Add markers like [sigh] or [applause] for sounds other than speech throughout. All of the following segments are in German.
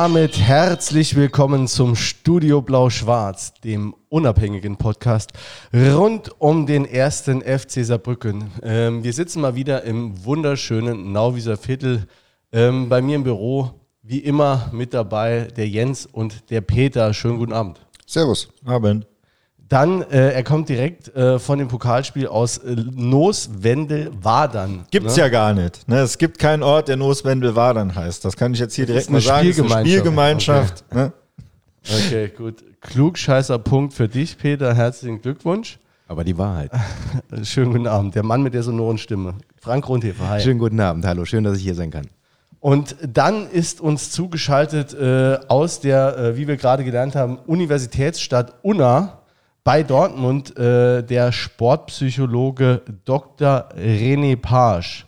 Damit herzlich willkommen zum Studio Blau-Schwarz, dem unabhängigen Podcast rund um den ersten FC Saarbrücken. Ähm, wir sitzen mal wieder im wunderschönen Nauwieser Viertel. Ähm, bei mir im Büro, wie immer, mit dabei der Jens und der Peter. Schönen guten Abend. Servus. Abend. Dann, äh, er kommt direkt äh, von dem Pokalspiel aus äh, Nooswendel-Wadern. Gibt's ne? ja gar nicht. Ne? Es gibt keinen Ort, der Nooswendel-Wadern heißt. Das kann ich jetzt hier Das direkt mal sagen. Ist eine Spielgemeinschaft. Spielgemeinschaft. Ne? Okay, gut. Klugscheißer Punkt für dich, Peter. Herzlichen Glückwunsch. Aber die Wahrheit. [laughs] Schönen guten Abend. Der Mann mit der sonoren Stimme. Frank Rundhefer, hi. Schönen guten Abend. Hallo, schön, dass ich hier sein kann. Und dann ist uns zugeschaltet äh, aus der, äh, wie wir gerade gelernt haben, Universitätsstadt Unna bei Dortmund äh, der Sportpsychologe Dr. René Page.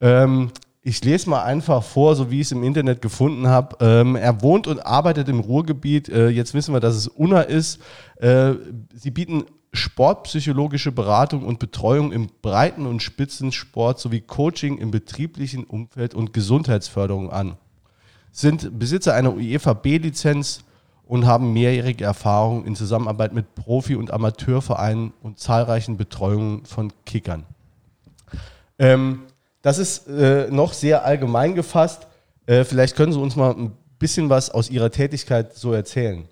Ähm, ich lese mal einfach vor, so wie ich es im Internet gefunden habe. Ähm, er wohnt und arbeitet im Ruhrgebiet. Äh, jetzt wissen wir, dass es Unna ist. Äh, sie bieten sportpsychologische Beratung und Betreuung im Breiten- und Spitzensport sowie Coaching im betrieblichen Umfeld und Gesundheitsförderung an. Sind Besitzer einer UEFA B-Lizenz und haben mehrjährige Erfahrung in Zusammenarbeit mit Profi- und Amateurvereinen und zahlreichen Betreuungen von Kickern. Ähm, das ist äh, noch sehr allgemein gefasst. Äh, vielleicht können Sie uns mal ein bisschen was aus Ihrer Tätigkeit so erzählen.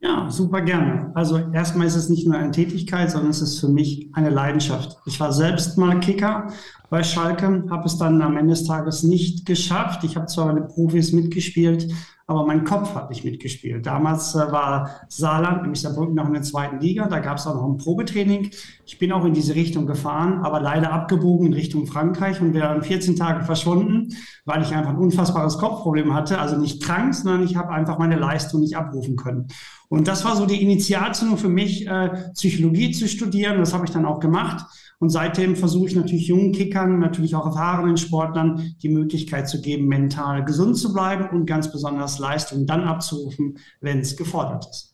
Ja, super gerne. Also erstmal ist es nicht nur eine Tätigkeit, sondern es ist für mich eine Leidenschaft. Ich war selbst mal Kicker bei Schalke, habe es dann am Ende des Tages nicht geschafft. Ich habe zwar mit Profis mitgespielt, aber mein Kopf hat nicht mitgespielt. Damals äh, war Saarland, nämlich Saarbrücken, noch in der zweiten Liga. Da gab es auch noch ein Probetraining. Ich bin auch in diese Richtung gefahren, aber leider abgebogen in Richtung Frankreich und wäre dann 14 Tage verschwunden, weil ich einfach ein unfassbares Kopfproblem hatte. Also nicht krank, sondern ich habe einfach meine Leistung nicht abrufen können. Und das war so die Initialzündung für mich, äh, Psychologie zu studieren. Das habe ich dann auch gemacht. Und seitdem versuche ich natürlich jungen Kickern, natürlich auch erfahrenen Sportlern die Möglichkeit zu geben, mental gesund zu bleiben und ganz besonders Leistung dann abzurufen, wenn es gefordert ist.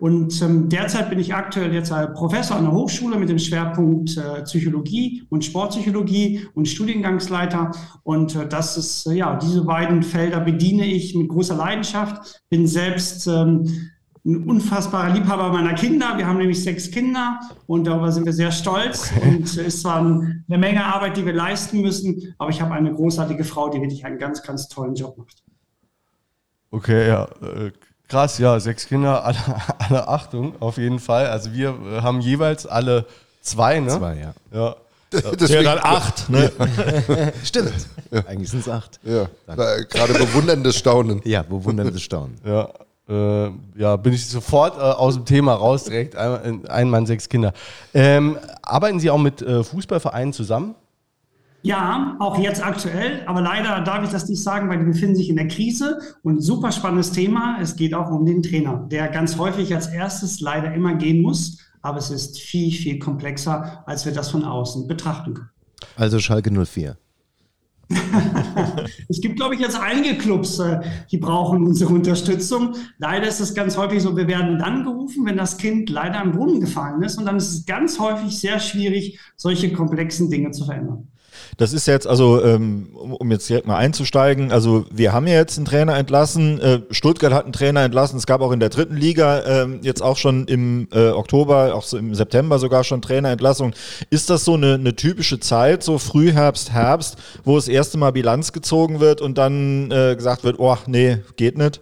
Und ähm, derzeit bin ich aktuell jetzt Professor an der Hochschule mit dem Schwerpunkt äh, Psychologie und Sportpsychologie und Studiengangsleiter. Und äh, das ist, äh, ja, diese beiden Felder bediene ich mit großer Leidenschaft. Bin selbst ähm, ein unfassbarer Liebhaber meiner Kinder. Wir haben nämlich sechs Kinder und darüber sind wir sehr stolz. Okay. Und es ist zwar eine Menge Arbeit, die wir leisten müssen, aber ich habe eine großartige Frau, die wirklich einen ganz, ganz tollen Job macht. Okay, ja. Äh, krass, ja, sechs Kinder, [laughs] alle, alle Achtung, auf jeden Fall. Also wir äh, haben jeweils alle zwei, ne? Zwei, ja. Ja. [laughs] Deswegen, ja, dann acht. Ne? [laughs] Stimmt. Ja. Eigentlich sind es acht. Ja. Gerade bewunderndes Staunen. Ja, bewunderndes Staunen. Ja äh, ja, bin ich sofort äh, aus dem Thema raus, direkt ein, ein Mann, sechs Kinder. Ähm, arbeiten Sie auch mit äh, Fußballvereinen zusammen? Ja, auch jetzt aktuell, aber leider darf ich das nicht sagen, weil die befinden sich in der Krise und super spannendes Thema. Es geht auch um den Trainer, der ganz häufig als erstes leider immer gehen muss, aber es ist viel, viel komplexer, als wir das von außen betrachten können. Also Schalke 04 [laughs] es gibt, glaube ich, jetzt einige Clubs, äh, die brauchen unsere Unterstützung. Leider ist es ganz häufig so, wir werden dann gerufen, wenn das Kind leider im Brunnen gefallen ist. Und dann ist es ganz häufig sehr schwierig, solche komplexen Dinge zu verändern. Das ist jetzt, also ähm, um jetzt direkt mal einzusteigen, also wir haben ja jetzt einen Trainer entlassen, äh, Stuttgart hat einen Trainer entlassen, es gab auch in der dritten Liga ähm, jetzt auch schon im äh, Oktober, auch so im September sogar schon Trainerentlassung. Ist das so eine, eine typische Zeit, so Frühherbst, Herbst, wo das erste Mal Bilanz gezogen wird und dann äh, gesagt wird, oh nee, geht nicht?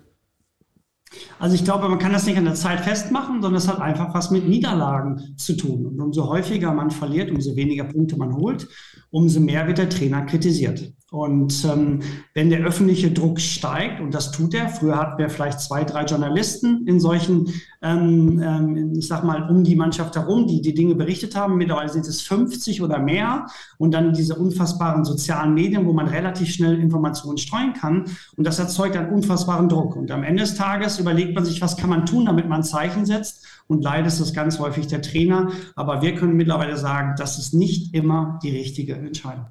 Also ich glaube, man kann das nicht an der Zeit festmachen, sondern es hat einfach was mit Niederlagen zu tun. Und umso häufiger man verliert, umso weniger Punkte man holt, umso mehr wird der Trainer kritisiert. Und ähm, wenn der öffentliche Druck steigt, und das tut er, früher hatten wir vielleicht zwei, drei Journalisten in solchen, ähm, ähm, ich sag mal, um die Mannschaft herum, die die Dinge berichtet haben. Mittlerweile sind es 50 oder mehr. Und dann diese unfassbaren sozialen Medien, wo man relativ schnell Informationen streuen kann. Und das erzeugt einen unfassbaren Druck. Und am Ende des Tages überlegt man sich, was kann man tun, damit man Zeichen setzt. Und leider ist das ganz häufig der Trainer. Aber wir können mittlerweile sagen, das ist nicht immer die richtige Entscheidung.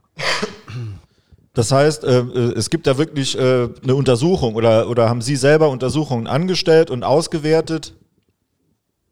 Das heißt, äh, äh, es gibt da wirklich äh, eine Untersuchung oder, oder haben Sie selber Untersuchungen angestellt und ausgewertet?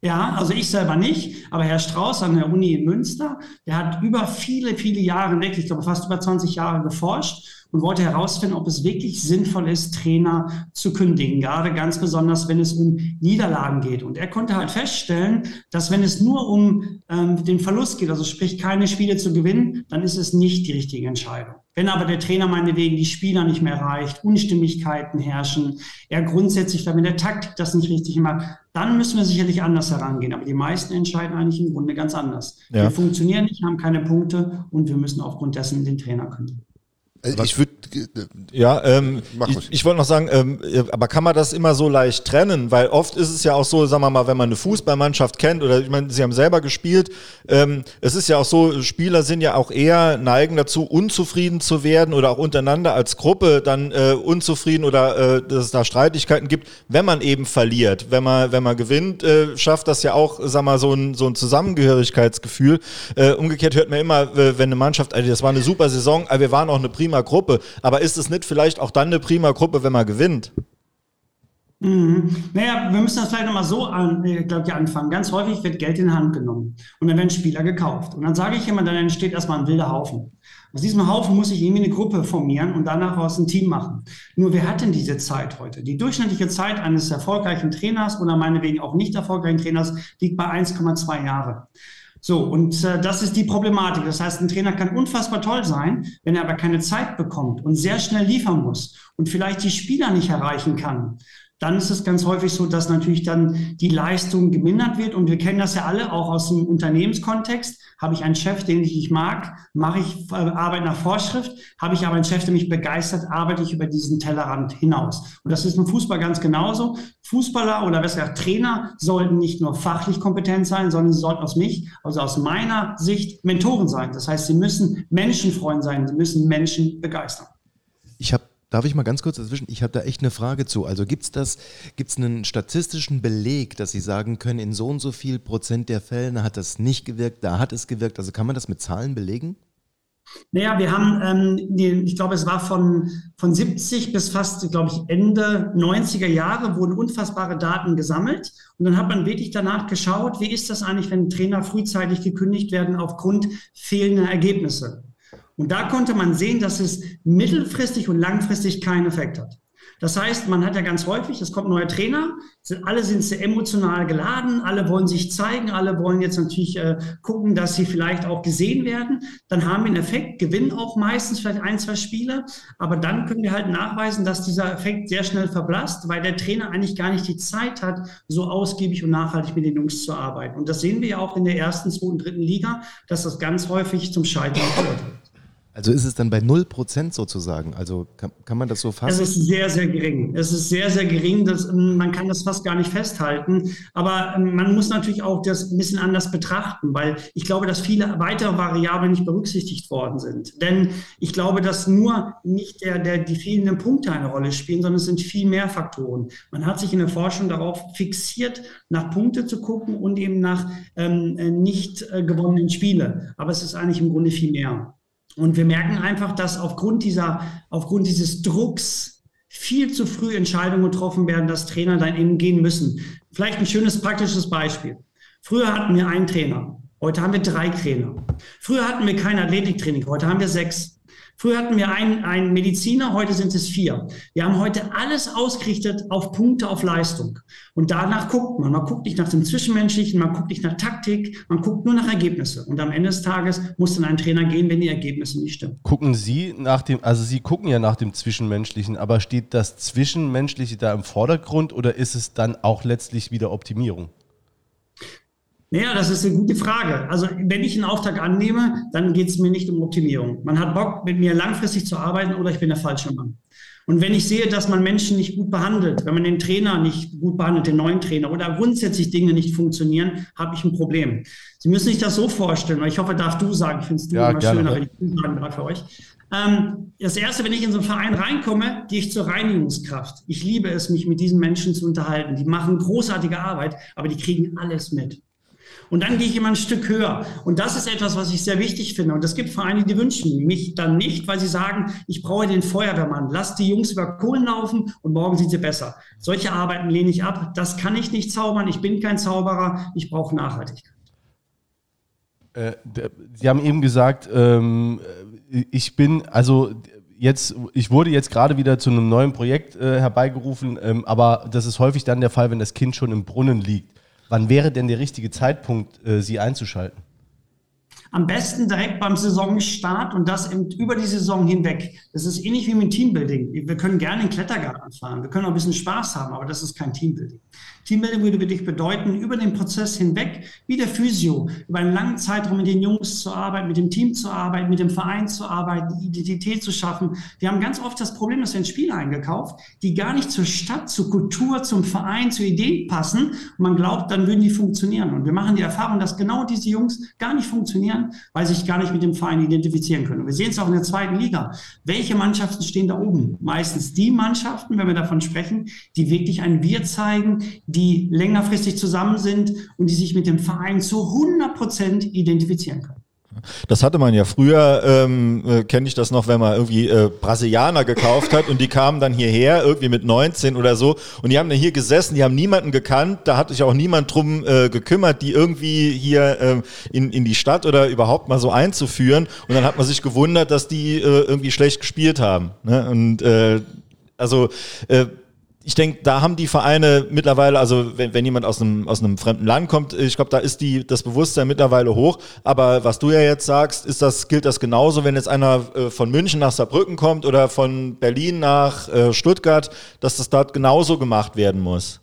Ja, also ich selber nicht, aber Herr Strauß an der Uni in Münster, der hat über viele, viele Jahre, wirklich, ich glaube fast über 20 Jahre geforscht und wollte herausfinden, ob es wirklich sinnvoll ist, Trainer zu kündigen, gerade ganz besonders, wenn es um Niederlagen geht. Und er konnte halt feststellen, dass wenn es nur um ähm, den Verlust geht, also sprich keine Spiele zu gewinnen, dann ist es nicht die richtige Entscheidung. Wenn aber der Trainer meinetwegen die Spieler nicht mehr erreicht, Unstimmigkeiten herrschen, er grundsätzlich damit der Taktik das nicht richtig macht, dann müssen wir sicherlich anders herangehen. Aber die meisten entscheiden eigentlich im Grunde ganz anders. Ja. Wir funktionieren nicht, haben keine Punkte und wir müssen aufgrund dessen den Trainer kündigen. Also ich würde ja, ähm, ich, ich wollte noch sagen, ähm, aber kann man das immer so leicht trennen? Weil oft ist es ja auch so, sagen wir mal, wenn man eine Fußballmannschaft kennt oder ich meine, Sie haben selber gespielt, ähm, es ist ja auch so, Spieler sind ja auch eher neigen dazu, unzufrieden zu werden oder auch untereinander als Gruppe dann äh, unzufrieden oder äh, dass es da Streitigkeiten gibt, wenn man eben verliert. Wenn man, wenn man gewinnt, äh, schafft das ja auch, sagen wir mal, so ein, so ein Zusammengehörigkeitsgefühl. Äh, umgekehrt hört man immer, wenn eine Mannschaft, also das war eine super Saison, aber wir waren auch eine prima Gruppe. Aber ist es nicht vielleicht auch dann eine prima Gruppe, wenn man gewinnt? Mhm. Naja, wir müssen das vielleicht nochmal so an, äh, glaube ich, anfangen. Ganz häufig wird Geld in Hand genommen und dann werden Spieler gekauft. Und dann sage ich immer, dann entsteht erstmal ein wilder Haufen. Aus diesem Haufen muss ich irgendwie eine Gruppe formieren und danach aus ein Team machen. Nur wer hat denn diese Zeit heute? Die durchschnittliche Zeit eines erfolgreichen Trainers oder meinetwegen auch nicht erfolgreichen Trainers liegt bei 1,2 Jahre. So, und äh, das ist die Problematik. Das heißt, ein Trainer kann unfassbar toll sein, wenn er aber keine Zeit bekommt und sehr schnell liefern muss und vielleicht die Spieler nicht erreichen kann dann ist es ganz häufig so, dass natürlich dann die Leistung gemindert wird. Und wir kennen das ja alle auch aus dem Unternehmenskontext. Habe ich einen Chef, den ich nicht mag, mache ich äh, Arbeit nach Vorschrift. Habe ich aber einen Chef, der mich begeistert, arbeite ich über diesen Tellerrand hinaus. Und das ist im Fußball ganz genauso. Fußballer oder besser gesagt Trainer sollten nicht nur fachlich kompetent sein, sondern sie sollten aus mich, also aus meiner Sicht Mentoren sein. Das heißt, sie müssen Menschenfreund sein, sie müssen Menschen begeistern. Ich habe Darf ich mal ganz kurz dazwischen? Ich habe da echt eine Frage zu. Also gibt es das, einen statistischen Beleg, dass Sie sagen können, in so und so viel Prozent der Fällen hat das nicht gewirkt, da hat es gewirkt. Also kann man das mit Zahlen belegen? Naja, wir haben, ähm, die, ich glaube, es war von, von 70 bis fast, glaube ich, Ende 90er Jahre wurden unfassbare Daten gesammelt. Und dann hat man wirklich danach geschaut, wie ist das eigentlich, wenn Trainer frühzeitig gekündigt werden aufgrund fehlender Ergebnisse. Und da konnte man sehen, dass es mittelfristig und langfristig keinen Effekt hat. Das heißt, man hat ja ganz häufig, es kommt ein neuer Trainer, alle sind sehr emotional geladen, alle wollen sich zeigen, alle wollen jetzt natürlich äh, gucken, dass sie vielleicht auch gesehen werden. Dann haben wir einen Effekt, gewinnen auch meistens vielleicht ein, zwei Spiele, aber dann können wir halt nachweisen, dass dieser Effekt sehr schnell verblasst, weil der Trainer eigentlich gar nicht die Zeit hat, so ausgiebig und nachhaltig mit den Jungs zu arbeiten. Und das sehen wir ja auch in der ersten, zweiten, dritten Liga, dass das ganz häufig zum Scheitern führt. Also ist es dann bei 0% sozusagen? Also kann, kann man das so fassen? Es ist sehr, sehr gering. Es ist sehr, sehr gering. Das, man kann das fast gar nicht festhalten. Aber ähm, man muss natürlich auch das ein bisschen anders betrachten, weil ich glaube, dass viele weitere Variablen nicht berücksichtigt worden sind. Denn ich glaube, dass nur nicht der, der, die fehlenden Punkte eine Rolle spielen, sondern es sind viel mehr Faktoren. Man hat sich in der Forschung darauf fixiert, nach Punkte zu gucken und eben nach ähm, äh, nicht äh, gewonnenen Spiele. Aber es ist eigentlich im Grunde viel mehr. Und wir merken einfach, dass aufgrund dieser, aufgrund dieses Drucks viel zu früh Entscheidungen getroffen werden, dass Trainer dann eben gehen müssen. Vielleicht ein schönes praktisches Beispiel. Früher hatten wir einen Trainer. Heute haben wir drei Trainer. Früher hatten wir kein Athletiktraining. Heute haben wir sechs. Früher hatten wir einen, einen Mediziner, heute sind es vier. Wir haben heute alles ausgerichtet auf Punkte, auf Leistung. Und danach guckt man. Man guckt nicht nach dem Zwischenmenschlichen, man guckt nicht nach Taktik, man guckt nur nach Ergebnisse. Und am Ende des Tages muss dann ein Trainer gehen, wenn die Ergebnisse nicht stimmen. Gucken Sie nach dem, also Sie gucken ja nach dem Zwischenmenschlichen, aber steht das Zwischenmenschliche da im Vordergrund oder ist es dann auch letztlich wieder Optimierung? Naja, das ist eine gute Frage. Also wenn ich einen Auftrag annehme, dann geht es mir nicht um Optimierung. Man hat Bock, mit mir langfristig zu arbeiten oder ich bin der falsche Mann. Und wenn ich sehe, dass man Menschen nicht gut behandelt, wenn man den Trainer nicht gut behandelt, den neuen Trainer oder grundsätzlich Dinge nicht funktionieren, habe ich ein Problem. Sie müssen sich das so vorstellen, ich hoffe, darf du sagen, ich finde es ja, immer gerne. schöner, wenn ich du sagen darf für euch. Ähm, das Erste, wenn ich in so einen Verein reinkomme, gehe ich zur Reinigungskraft. Ich liebe es, mich mit diesen Menschen zu unterhalten. Die machen großartige Arbeit, aber die kriegen alles mit. Und dann gehe ich immer ein Stück höher. Und das ist etwas, was ich sehr wichtig finde. Und es gibt Vereine, die wünschen mich dann nicht, weil sie sagen, ich brauche den Feuerwehrmann. Lass die Jungs über Kohlen laufen und morgen sind sie besser. Solche Arbeiten lehne ich ab. Das kann ich nicht zaubern. Ich bin kein Zauberer. Ich brauche Nachhaltigkeit. Äh, sie haben eben gesagt, ähm, ich bin, also jetzt, ich wurde jetzt gerade wieder zu einem neuen Projekt äh, herbeigerufen, ähm, aber das ist häufig dann der Fall, wenn das Kind schon im Brunnen liegt. Wann wäre denn der richtige Zeitpunkt, äh, sie einzuschalten? Am besten direkt beim Saisonstart und das über die Saison hinweg. Das ist ähnlich wie mit Teambuilding. Wir können gerne in den Klettergarten fahren, wir können auch ein bisschen Spaß haben, aber das ist kein Teambuilding. Teambuilding würde für dich bedeuten, über den Prozess hinweg, wie der Physio, über einen langen Zeitraum mit den Jungs zu arbeiten, mit dem Team zu arbeiten, mit dem Verein zu arbeiten, Identität zu schaffen. Wir haben ganz oft das Problem, dass wir Spieler eingekauft, die gar nicht zur Stadt, zur Kultur, zum Verein, zur Idee passen. Und man glaubt, dann würden die funktionieren. Und wir machen die Erfahrung, dass genau diese Jungs gar nicht funktionieren, weil sie sich gar nicht mit dem Verein identifizieren können. Und wir sehen es auch in der zweiten Liga. Welche Mannschaften stehen da oben? Meistens die Mannschaften, wenn wir davon sprechen, die wirklich ein Wir zeigen, die längerfristig zusammen sind und die sich mit dem Verein zu 100 Prozent identifizieren können. Das hatte man ja früher, ähm, äh, kenne ich das noch, wenn man irgendwie äh, Brasilianer gekauft hat und die kamen dann hierher, irgendwie mit 19 oder so, und die haben dann hier gesessen, die haben niemanden gekannt, da hat sich auch niemand drum äh, gekümmert, die irgendwie hier äh, in, in die Stadt oder überhaupt mal so einzuführen. Und dann hat man sich gewundert, dass die äh, irgendwie schlecht gespielt haben. Ne? Und äh, also äh, ich denke, da haben die Vereine mittlerweile, also wenn, wenn jemand aus einem, aus einem fremden Land kommt, ich glaube, da ist die, das Bewusstsein mittlerweile hoch. Aber was du ja jetzt sagst, ist das, gilt das genauso, wenn jetzt einer äh, von München nach Saarbrücken kommt oder von Berlin nach äh, Stuttgart, dass das dort genauso gemacht werden muss.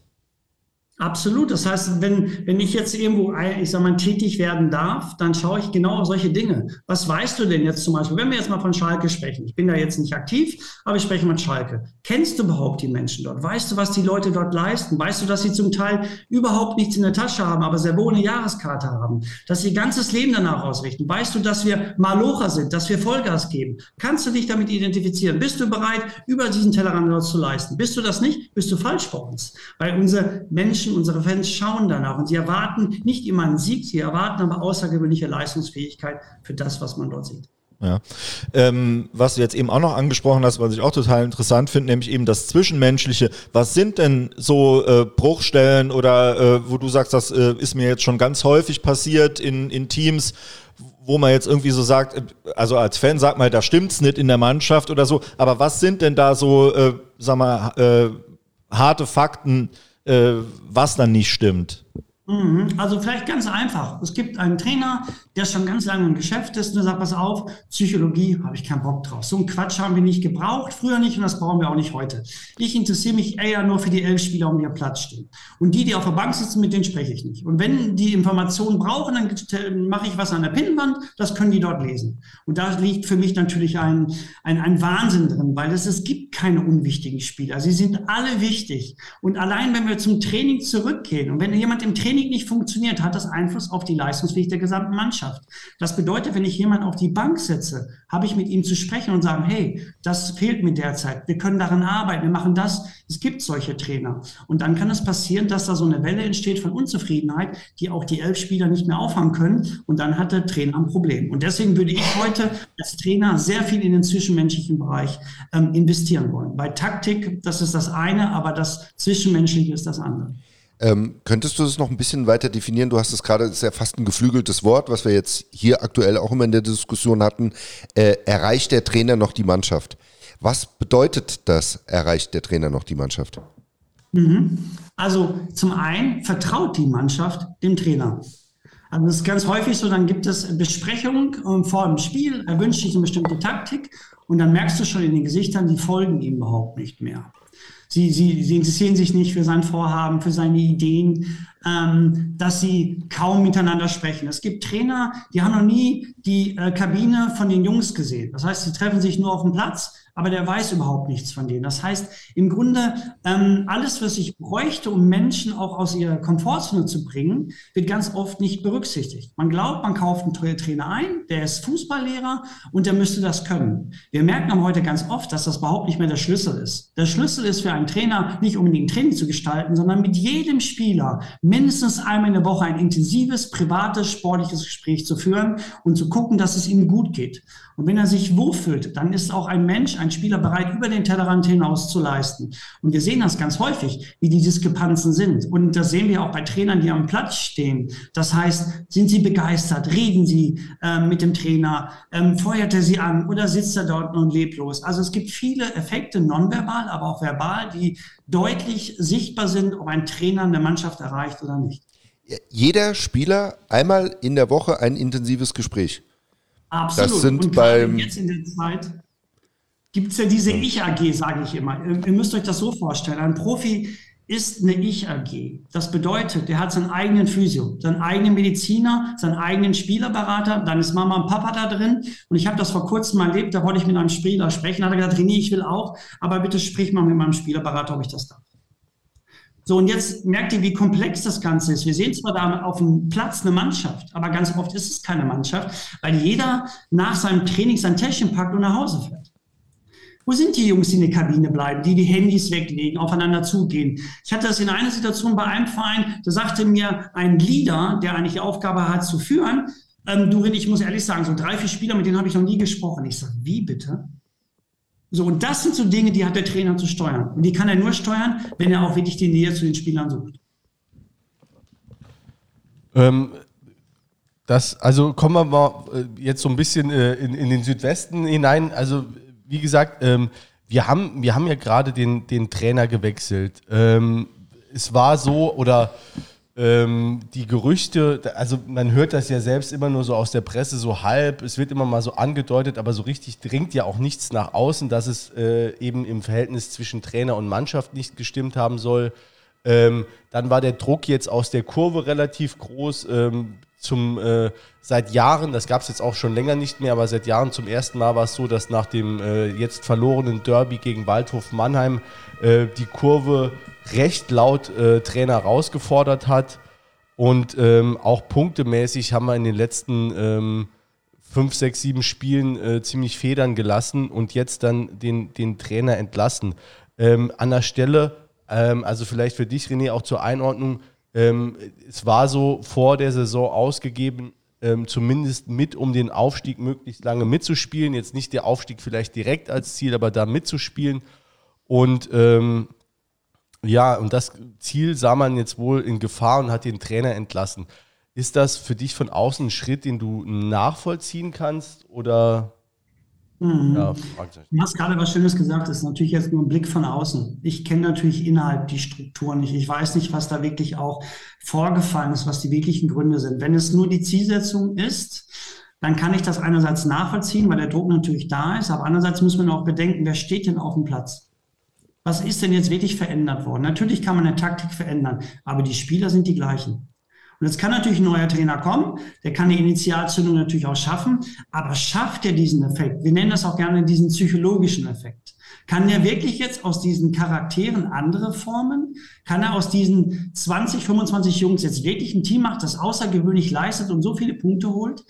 Absolut. Das heißt, wenn, wenn ich jetzt irgendwo, ich sag mal, tätig werden darf, dann schaue ich genau auf solche Dinge. Was weißt du denn jetzt zum Beispiel, wenn wir jetzt mal von Schalke sprechen? Ich bin da jetzt nicht aktiv, aber ich spreche mit Schalke. Kennst du überhaupt die Menschen dort? Weißt du, was die Leute dort leisten? Weißt du, dass sie zum Teil überhaupt nichts in der Tasche haben, aber sehr wohl eine Jahreskarte haben? Dass sie ihr ganzes Leben danach ausrichten? Weißt du, dass wir Malocher sind, dass wir Vollgas geben? Kannst du dich damit identifizieren? Bist du bereit, über diesen Tellerrand zu leisten? Bist du das nicht? Bist du falsch bei uns? Weil unsere Menschen Menschen, unsere Fans schauen danach und sie erwarten nicht immer einen Sieg, sie erwarten aber außergewöhnliche Leistungsfähigkeit für das, was man dort sieht. Ja. Ähm, was du jetzt eben auch noch angesprochen hast, was ich auch total interessant finde, nämlich eben das Zwischenmenschliche. Was sind denn so äh, Bruchstellen oder äh, wo du sagst, das äh, ist mir jetzt schon ganz häufig passiert in, in Teams, wo man jetzt irgendwie so sagt, äh, also als Fan sagt man, da stimmt's nicht in der Mannschaft oder so, aber was sind denn da so, äh, sag mal, äh, harte Fakten, äh, was dann nicht stimmt. Mhm. Also vielleicht ganz einfach. Es gibt einen Trainer, der schon ganz lange im Geschäft ist und der sagt, pass auf, Psychologie habe ich keinen Bock drauf. So einen Quatsch haben wir nicht gebraucht, früher nicht und das brauchen wir auch nicht heute. Ich interessiere mich eher nur für die elf Spieler, um die am Platz stehen. Und die, die auf der Bank sitzen, mit denen spreche ich nicht. Und wenn die Informationen brauchen, dann mache ich was an der Pinnwand, das können die dort lesen. Und da liegt für mich natürlich ein, ein, ein Wahnsinn drin, weil es, es gibt keine unwichtigen Spieler. Sie sind alle wichtig. Und allein, wenn wir zum Training zurückgehen und wenn jemand im Training Technik nicht funktioniert, hat das Einfluss auf die Leistungsfähigkeit der gesamten Mannschaft. Das bedeutet, wenn ich jemanden auf die Bank setze, habe ich mit ihm zu sprechen und sagen, hey, das fehlt mir derzeit. Wir können daran arbeiten. Wir machen das. Es gibt solche Trainer. Und dann kann es passieren, dass da so eine Welle entsteht von Unzufriedenheit, die auch die elf Spieler nicht mehr auffangen können. Und dann hat der Trainer ein Problem. Und deswegen würde ich heute als Trainer sehr viel in den zwischenmenschlichen Bereich ähm, investieren wollen. Bei Taktik, das ist das eine, aber das Zwischenmenschliche ist das andere. Ähm, könntest du das noch ein bisschen weiter definieren? Du hast es gerade, das ist ja fast ein geflügeltes Wort, was wir jetzt hier aktuell auch immer in der Diskussion hatten. Äh, erreicht der Trainer noch die Mannschaft? Was bedeutet das, erreicht der Trainer noch die Mannschaft? Mhm. Also zum einen vertraut die Mannschaft dem Trainer. Also das ist ganz häufig so, dann gibt es Besprechungen ähm, vor dem Spiel, er wünscht sich eine bestimmte Taktik und dann merkst du schon in den Gesichtern, die folgen ihm überhaupt nicht mehr. Sie, sie, sie interessieren sich nicht für sein Vorhaben, für seine Ideen, ähm, dass sie kaum miteinander sprechen. Es gibt Trainer, die haben noch nie die äh, Kabine von den Jungs gesehen. Das heißt, sie treffen sich nur auf dem Platz aber der weiß überhaupt nichts von denen. Das heißt, im Grunde, ähm, alles, was ich bräuchte, um Menschen auch aus ihrer Komfortzone zu bringen, wird ganz oft nicht berücksichtigt. Man glaubt, man kauft einen Trainer ein, der ist Fußballlehrer und der müsste das können. Wir merken aber heute ganz oft, dass das überhaupt nicht mehr der Schlüssel ist. Der Schlüssel ist für einen Trainer nicht unbedingt Training zu gestalten, sondern mit jedem Spieler mindestens einmal in der Woche ein intensives, privates, sportliches Gespräch zu führen und zu gucken, dass es ihm gut geht. Und wenn er sich wohlfühlt, dann ist auch ein Mensch, ein Spieler bereit, über den Tellerrand hinaus zu leisten. Und wir sehen das ganz häufig, wie die Diskrepanzen sind. Und das sehen wir auch bei Trainern, die am Platz stehen. Das heißt, sind sie begeistert? Reden sie äh, mit dem Trainer? Ähm, feuert er sie an oder sitzt er dort und leblos? Also es gibt viele Effekte, nonverbal, aber auch verbal, die deutlich sichtbar sind, ob ein Trainer eine Mannschaft erreicht oder nicht. Jeder Spieler einmal in der Woche ein intensives Gespräch. Absolut. Das sind beim jetzt in der Zeit gibt es ja diese Ich-AG, sage ich immer. Ihr müsst euch das so vorstellen. Ein Profi ist eine Ich-AG. Das bedeutet, der hat seinen eigenen Physio, seinen eigenen Mediziner, seinen eigenen Spielerberater, dann ist Mama und Papa da drin. Und ich habe das vor kurzem mal erlebt, da wollte ich mit einem Spieler sprechen, da hat er gesagt, René, ich will auch, aber bitte sprich mal mit meinem Spielerberater, ob ich das darf. So, und jetzt merkt ihr, wie komplex das Ganze ist. Wir sehen zwar da auf dem Platz eine Mannschaft, aber ganz oft ist es keine Mannschaft, weil jeder nach seinem Training sein Täschchen packt und nach Hause fährt. Wo sind die Jungs, die in der Kabine bleiben, die die Handys weglegen, aufeinander zugehen? Ich hatte das in einer Situation bei einem Verein, da sagte mir ein Leader, der eigentlich die Aufgabe hat zu führen, ähm, du, ich muss ehrlich sagen, so drei, vier Spieler, mit denen habe ich noch nie gesprochen. Ich sage, wie bitte? So, und das sind so Dinge, die hat der Trainer zu steuern. Und die kann er nur steuern, wenn er auch wirklich die Nähe zu den Spielern sucht. Ähm, das, also kommen wir mal äh, jetzt so ein bisschen äh, in, in, den Südwesten hinein. Also, wie gesagt, ähm, wir, haben, wir haben ja gerade den, den Trainer gewechselt. Ähm, es war so, oder ähm, die Gerüchte, also man hört das ja selbst immer nur so aus der Presse, so halb, es wird immer mal so angedeutet, aber so richtig dringt ja auch nichts nach außen, dass es äh, eben im Verhältnis zwischen Trainer und Mannschaft nicht gestimmt haben soll. Ähm, dann war der Druck jetzt aus der Kurve relativ groß. Ähm, zum äh, seit Jahren, das gab es jetzt auch schon länger nicht mehr, aber seit Jahren zum ersten Mal war es so, dass nach dem äh, jetzt verlorenen Derby gegen Waldhof Mannheim äh, die Kurve recht laut äh, Trainer rausgefordert hat. Und ähm, auch punktemäßig haben wir in den letzten ähm, fünf, sechs, sieben Spielen äh, ziemlich federn gelassen und jetzt dann den, den Trainer entlassen. Ähm, an der Stelle, ähm, also vielleicht für dich, René, auch zur Einordnung, ähm, es war so vor der Saison ausgegeben, ähm, zumindest mit, um den Aufstieg möglichst lange mitzuspielen. Jetzt nicht der Aufstieg vielleicht direkt als Ziel, aber da mitzuspielen. Und ähm, ja, und das Ziel sah man jetzt wohl in Gefahr und hat den Trainer entlassen. Ist das für dich von außen ein Schritt, den du nachvollziehen kannst oder? Mhm. Ja, du hast gerade was Schönes gesagt, das ist natürlich jetzt nur ein Blick von außen. Ich kenne natürlich innerhalb die Strukturen nicht. Ich weiß nicht, was da wirklich auch vorgefallen ist, was die wirklichen Gründe sind. Wenn es nur die Zielsetzung ist, dann kann ich das einerseits nachvollziehen, weil der Druck natürlich da ist, aber andererseits muss man auch bedenken, wer steht denn auf dem Platz? Was ist denn jetzt wirklich verändert worden? Natürlich kann man eine Taktik verändern, aber die Spieler sind die gleichen. Und jetzt kann natürlich ein neuer Trainer kommen, der kann die Initialzündung natürlich auch schaffen, aber schafft er diesen Effekt? Wir nennen das auch gerne diesen psychologischen Effekt. Kann der wirklich jetzt aus diesen Charakteren andere formen? Kann er aus diesen 20, 25 Jungs jetzt wirklich ein Team machen, das außergewöhnlich leistet und so viele Punkte holt?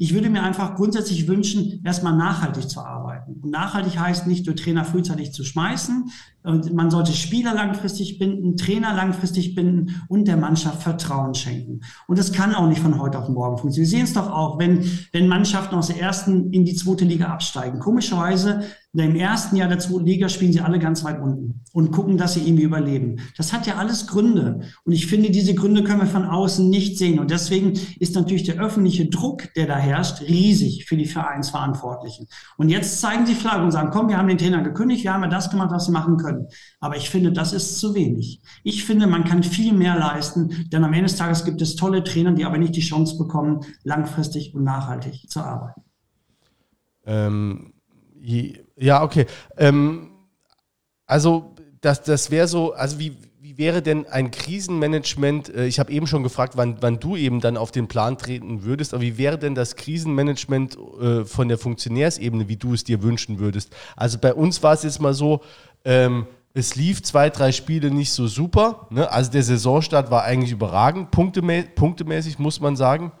Ich würde mir einfach grundsätzlich wünschen, erstmal nachhaltig zu arbeiten. Und nachhaltig heißt nicht, nur Trainer frühzeitig zu schmeißen. Man sollte Spieler langfristig binden, Trainer langfristig binden und der Mannschaft Vertrauen schenken. Und das kann auch nicht von heute auf morgen funktionieren. Wir sehen es doch auch, wenn, wenn Mannschaften aus der ersten in die zweite Liga absteigen. Komischerweise im ersten Jahr der zweiten Liga spielen sie alle ganz weit unten und gucken, dass sie irgendwie überleben. Das hat ja alles Gründe. Und ich finde, diese Gründe können wir von außen nicht sehen. Und deswegen ist natürlich der öffentliche Druck, der da herrscht, riesig für die Vereinsverantwortlichen. Und jetzt zeigen sie Flagge und sagen, komm, wir haben den Trainer gekündigt, wir haben ja das gemacht, was wir machen können. Aber ich finde, das ist zu wenig. Ich finde, man kann viel mehr leisten, denn am Ende des Tages gibt es tolle Trainer, die aber nicht die Chance bekommen, langfristig und nachhaltig zu arbeiten. Ähm, ja, okay. Ähm, also das, das wäre so, also wie, wie wäre denn ein Krisenmanagement, äh, ich habe eben schon gefragt, wann, wann du eben dann auf den Plan treten würdest, aber wie wäre denn das Krisenmanagement äh, von der Funktionärsebene, wie du es dir wünschen würdest? Also bei uns war es jetzt mal so, ähm, es lief zwei, drei Spiele nicht so super. Ne? Also der Saisonstart war eigentlich überragend, punktemä punktemäßig muss man sagen.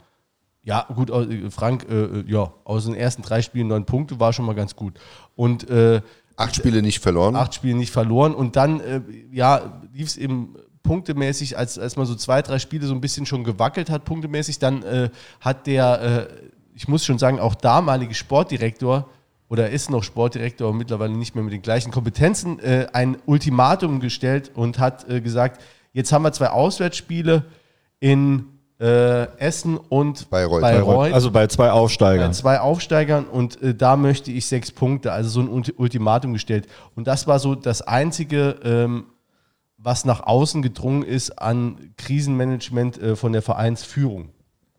Ja, gut, äh, Frank, äh, ja, aus den ersten drei Spielen neun Punkte war schon mal ganz gut. Und äh, acht Spiele nicht verloren. Acht Spiele nicht verloren. Und dann, äh, ja, lief es eben punktemäßig, als, als man so zwei, drei Spiele so ein bisschen schon gewackelt hat, punktemäßig, dann äh, hat der, äh, ich muss schon sagen, auch damalige Sportdirektor oder ist noch Sportdirektor, mittlerweile nicht mehr mit den gleichen Kompetenzen, äh, ein Ultimatum gestellt und hat äh, gesagt, jetzt haben wir zwei Auswärtsspiele in äh, Essen und Bayreuth. Bayreuth. Also bei zwei Aufsteigern. Bei zwei Aufsteigern und äh, da möchte ich sechs Punkte, also so ein Ulti- Ultimatum gestellt. Und das war so das Einzige, ähm, was nach außen gedrungen ist an Krisenmanagement äh, von der Vereinsführung.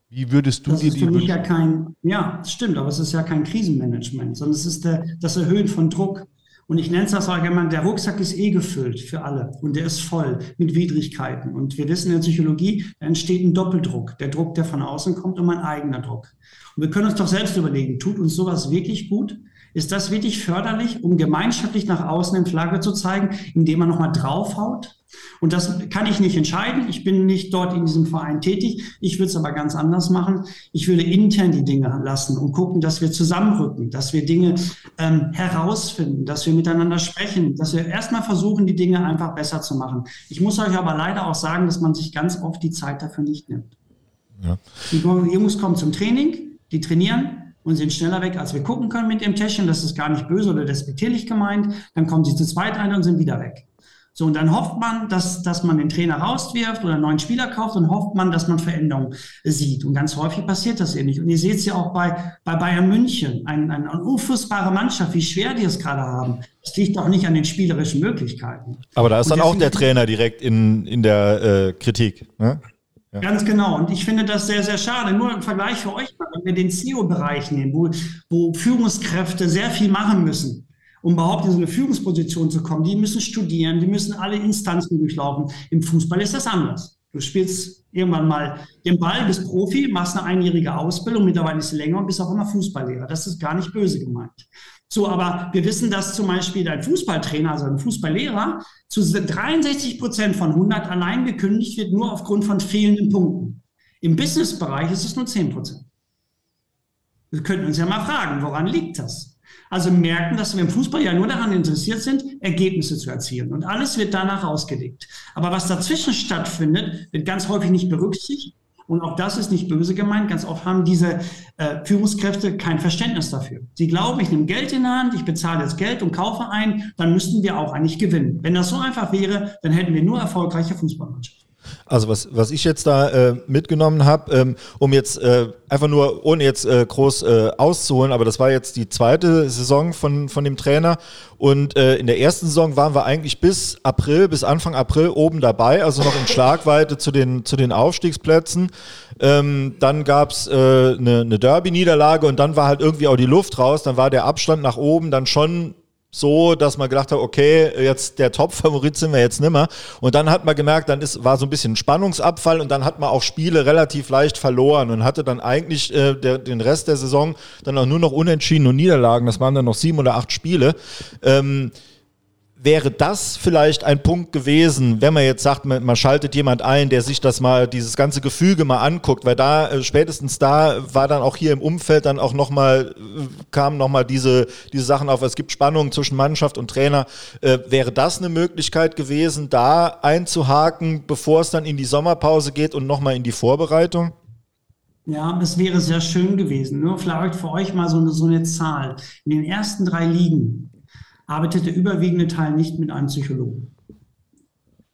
Wie würdest du Das dir ist die für mich ja kein, ja, das stimmt, aber es ist ja kein Krisenmanagement, sondern es ist der, das Erhöhen von Druck. Und ich nenne es das allgemein, der Rucksack ist eh gefüllt für alle und der ist voll mit Widrigkeiten. Und wir wissen in der Psychologie, da entsteht ein Doppeldruck. Der Druck, der von außen kommt und mein eigener Druck. Und wir können uns doch selbst überlegen, tut uns sowas wirklich gut? Ist das wirklich förderlich, um gemeinschaftlich nach außen in Flagge zu zeigen, indem man nochmal draufhaut? Und das kann ich nicht entscheiden. Ich bin nicht dort in diesem Verein tätig. Ich würde es aber ganz anders machen. Ich würde intern die Dinge lassen und gucken, dass wir zusammenrücken, dass wir Dinge ähm, herausfinden, dass wir miteinander sprechen, dass wir erstmal versuchen, die Dinge einfach besser zu machen. Ich muss euch aber leider auch sagen, dass man sich ganz oft die Zeit dafür nicht nimmt. Die Jungs kommen zum Training, die trainieren und sind schneller weg, als wir gucken können mit dem Täschchen. Das ist gar nicht böse oder despektierlich gemeint. Dann kommen sie zu zweit ein und sind wieder weg. So, und dann hofft man, dass, dass man den Trainer rauswirft oder einen neuen Spieler kauft und hofft man, dass man Veränderungen sieht. Und ganz häufig passiert das eben nicht. Und ihr seht es ja auch bei, bei Bayern München, ein, ein, eine unfassbare Mannschaft, wie schwer die es gerade haben. Das liegt auch nicht an den spielerischen Möglichkeiten. Aber da ist Und dann auch der Trainer direkt in, in der äh, Kritik. Ne? Ganz genau. Und ich finde das sehr, sehr schade. Nur im Vergleich für euch, wenn wir den CEO-Bereich nehmen, wo, wo Führungskräfte sehr viel machen müssen, um überhaupt in so eine Führungsposition zu kommen. Die müssen studieren, die müssen alle Instanzen durchlaufen. Im Fußball ist das anders. Du spielst irgendwann mal den Ball, bist Profi, machst eine einjährige Ausbildung, mittlerweile ist sie länger und bist auch immer Fußballlehrer. Das ist gar nicht böse gemeint. So, aber wir wissen, dass zum Beispiel ein Fußballtrainer, also ein Fußballlehrer, zu 63 Prozent von 100 allein gekündigt wird, nur aufgrund von fehlenden Punkten. Im Businessbereich ist es nur 10 Prozent. Wir könnten uns ja mal fragen, woran liegt das? Also merken, dass wir im Fußball ja nur daran interessiert sind, Ergebnisse zu erzielen. Und alles wird danach ausgelegt. Aber was dazwischen stattfindet, wird ganz häufig nicht berücksichtigt. Und auch das ist nicht böse gemeint. Ganz oft haben diese äh, Führungskräfte kein Verständnis dafür. Sie glauben, ich nehme Geld in die Hand, ich bezahle jetzt Geld und kaufe ein, dann müssten wir auch eigentlich gewinnen. Wenn das so einfach wäre, dann hätten wir nur erfolgreiche Fußballmannschaften. Also was, was ich jetzt da äh, mitgenommen habe, ähm, um jetzt äh, einfach nur, ohne jetzt äh, groß äh, auszuholen, aber das war jetzt die zweite Saison von, von dem Trainer und äh, in der ersten Saison waren wir eigentlich bis April, bis Anfang April oben dabei, also noch in [laughs] Schlagweite zu den, zu den Aufstiegsplätzen. Ähm, dann gab's äh, eine, eine Derby-Niederlage und dann war halt irgendwie auch die Luft raus, dann war der Abstand nach oben dann schon so, dass man gedacht hat, okay, jetzt der Top-Favorit sind wir jetzt nimmer. Und dann hat man gemerkt, dann ist, war so ein bisschen Spannungsabfall und dann hat man auch Spiele relativ leicht verloren und hatte dann eigentlich äh, der, den Rest der Saison dann auch nur noch Unentschieden und Niederlagen. Das waren dann noch sieben oder acht Spiele. Ähm, Wäre das vielleicht ein Punkt gewesen, wenn man jetzt sagt, man, schaltet jemand ein, der sich das mal, dieses ganze Gefüge mal anguckt, weil da, äh, spätestens da war dann auch hier im Umfeld dann auch nochmal, äh, kamen nochmal diese, diese Sachen auf, es gibt Spannungen zwischen Mannschaft und Trainer. Äh, wäre das eine Möglichkeit gewesen, da einzuhaken, bevor es dann in die Sommerpause geht und nochmal in die Vorbereitung? Ja, es wäre sehr schön gewesen. Nur vielleicht für euch mal so eine, so eine Zahl. In den ersten drei Ligen arbeitet der überwiegende Teil nicht mit einem Psychologen.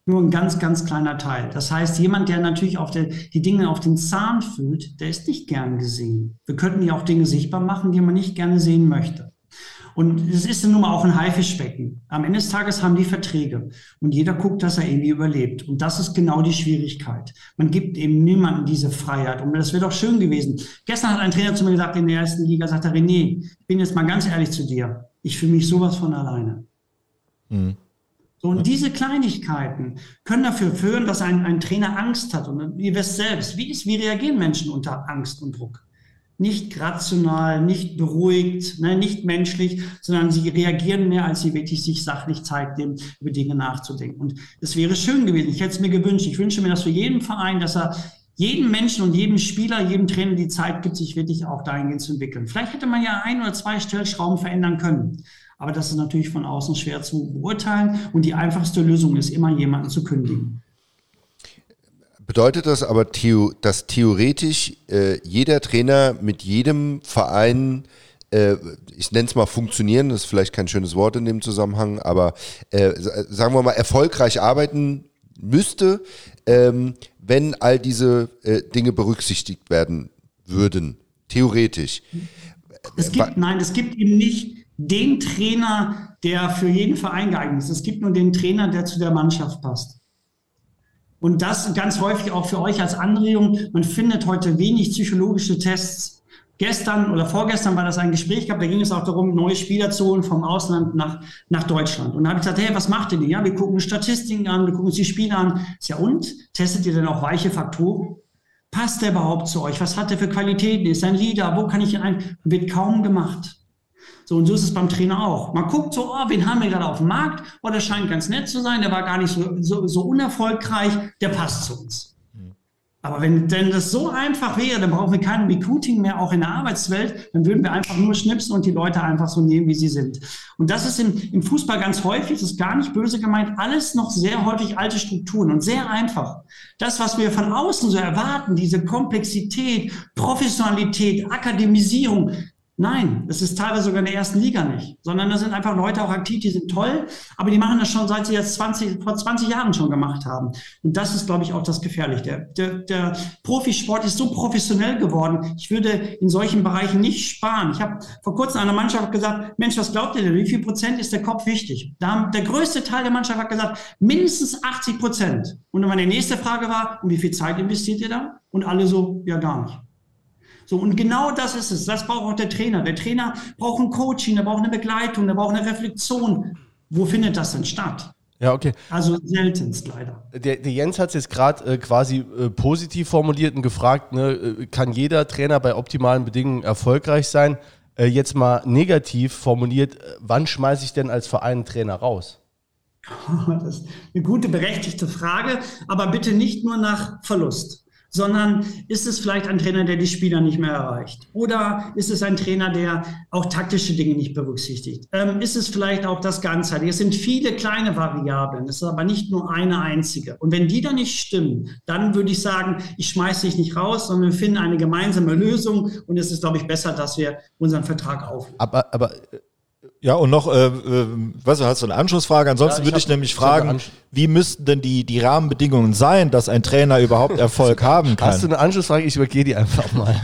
Nur ein ganz, ganz kleiner Teil. Das heißt, jemand, der natürlich auf der, die Dinge auf den Zahn fühlt, der ist nicht gern gesehen. Wir könnten ja auch Dinge sichtbar machen, die man nicht gerne sehen möchte. Und es ist nun mal auch ein Haifischbecken. Am Ende des Tages haben die Verträge und jeder guckt, dass er irgendwie überlebt. Und das ist genau die Schwierigkeit. Man gibt eben niemandem diese Freiheit. Und das wäre doch schön gewesen. Gestern hat ein Trainer zu mir gesagt, in der ersten Liga, sagt er, René, ich bin jetzt mal ganz ehrlich zu dir. Ich fühle mich sowas von alleine. Mhm. So, und diese Kleinigkeiten können dafür führen, dass ein, ein Trainer Angst hat. Und ihr wisst selbst, wie, ist, wie reagieren Menschen unter Angst und Druck? Nicht rational, nicht beruhigt, ne, nicht menschlich, sondern sie reagieren mehr, als sie wirklich sich sachlich Zeit nehmen, über Dinge nachzudenken. Und es wäre schön gewesen. Ich hätte es mir gewünscht. Ich wünsche mir das für jeden Verein, dass er jedem Menschen und jedem Spieler, jedem Trainer die Zeit gibt, sich wirklich auch dahingehend zu entwickeln. Vielleicht hätte man ja ein oder zwei Stellschrauben verändern können. Aber das ist natürlich von außen schwer zu beurteilen. Und die einfachste Lösung ist immer, jemanden zu kündigen. Bedeutet das aber, dass theoretisch äh, jeder Trainer mit jedem Verein, äh, ich nenne es mal funktionieren, das ist vielleicht kein schönes Wort in dem Zusammenhang, aber äh, sagen wir mal, erfolgreich arbeiten müsste, ähm, wenn all diese äh, Dinge berücksichtigt werden würden? Theoretisch. Es gibt, nein, es gibt eben nicht den Trainer, der für jeden Verein geeignet ist. Es gibt nur den Trainer, der zu der Mannschaft passt. Und das ganz häufig auch für euch als Anregung. Man findet heute wenig psychologische Tests. Gestern oder vorgestern war das ein Gespräch gehabt, da ging es auch darum, neue Spieler zu holen vom Ausland nach, nach Deutschland. Und da habe ich gesagt, hey, was macht ihr denn? Ja, wir gucken Statistiken an, wir gucken uns die Spiele an. Ja und? Testet ihr denn auch weiche Faktoren? Passt der überhaupt zu euch? Was hat der für Qualitäten? Ist ein Leader? Wo kann ich ihn ein? Wird kaum gemacht. So, und so ist es beim Trainer auch. Man guckt so, oh, wen haben wir gerade auf dem Markt? Oh, der scheint ganz nett zu sein, der war gar nicht so, so, so unerfolgreich, der passt zu uns. Aber wenn denn das so einfach wäre, dann brauchen wir kein Recruiting mehr, auch in der Arbeitswelt, dann würden wir einfach nur schnipsen und die Leute einfach so nehmen, wie sie sind. Und das ist im, im Fußball ganz häufig, das ist gar nicht böse gemeint, alles noch sehr häufig alte Strukturen und sehr einfach. Das, was wir von außen so erwarten, diese Komplexität, Professionalität, Akademisierung, Nein, es ist teilweise sogar in der ersten Liga nicht, sondern da sind einfach Leute auch aktiv, die sind toll, aber die machen das schon seit sie jetzt 20, vor 20 Jahren schon gemacht haben. Und das ist, glaube ich, auch das Gefährliche. Der, der, der Profisport ist so professionell geworden. Ich würde in solchen Bereichen nicht sparen. Ich habe vor kurzem einer Mannschaft gesagt, Mensch, was glaubt ihr denn? Wie viel Prozent ist der Kopf wichtig? Da haben, der größte Teil der Mannschaft hat gesagt, mindestens 80 Prozent. Und meine nächste Frage war, und wie viel Zeit investiert ihr da? Und alle so, ja, gar nicht. So, und genau das ist es. Das braucht auch der Trainer. Der Trainer braucht ein Coaching, der braucht eine Begleitung, der braucht eine Reflexion. Wo findet das denn statt? Ja, okay. Also seltenst leider. Der, der Jens hat es jetzt gerade äh, quasi äh, positiv formuliert und gefragt, ne, äh, kann jeder Trainer bei optimalen Bedingungen erfolgreich sein? Äh, jetzt mal negativ formuliert, äh, wann schmeiße ich denn als Verein einen Trainer raus? [laughs] Das ist eine gute, berechtigte Frage, aber bitte nicht nur nach Verlust sondern ist es vielleicht ein Trainer, der die Spieler nicht mehr erreicht? Oder ist es ein Trainer, der auch taktische Dinge nicht berücksichtigt? Ähm, ist es vielleicht auch das Ganzheitliche? Es sind viele kleine Variablen, es ist aber nicht nur eine einzige. Und wenn die dann nicht stimmen, dann würde ich sagen, ich schmeiße dich nicht raus, sondern wir finden eine gemeinsame Lösung und es ist, glaube ich, besser, dass wir unseren Vertrag auflösen. Aber, aber ja, und noch, äh, äh, was hast du eine Anschlussfrage? Ansonsten ja, würde ich nämlich fragen, wie müssten denn die, die Rahmenbedingungen sein, dass ein Trainer überhaupt Erfolg [laughs] haben kann? Hast du eine Anschlussfrage? Ich übergehe die einfach mal.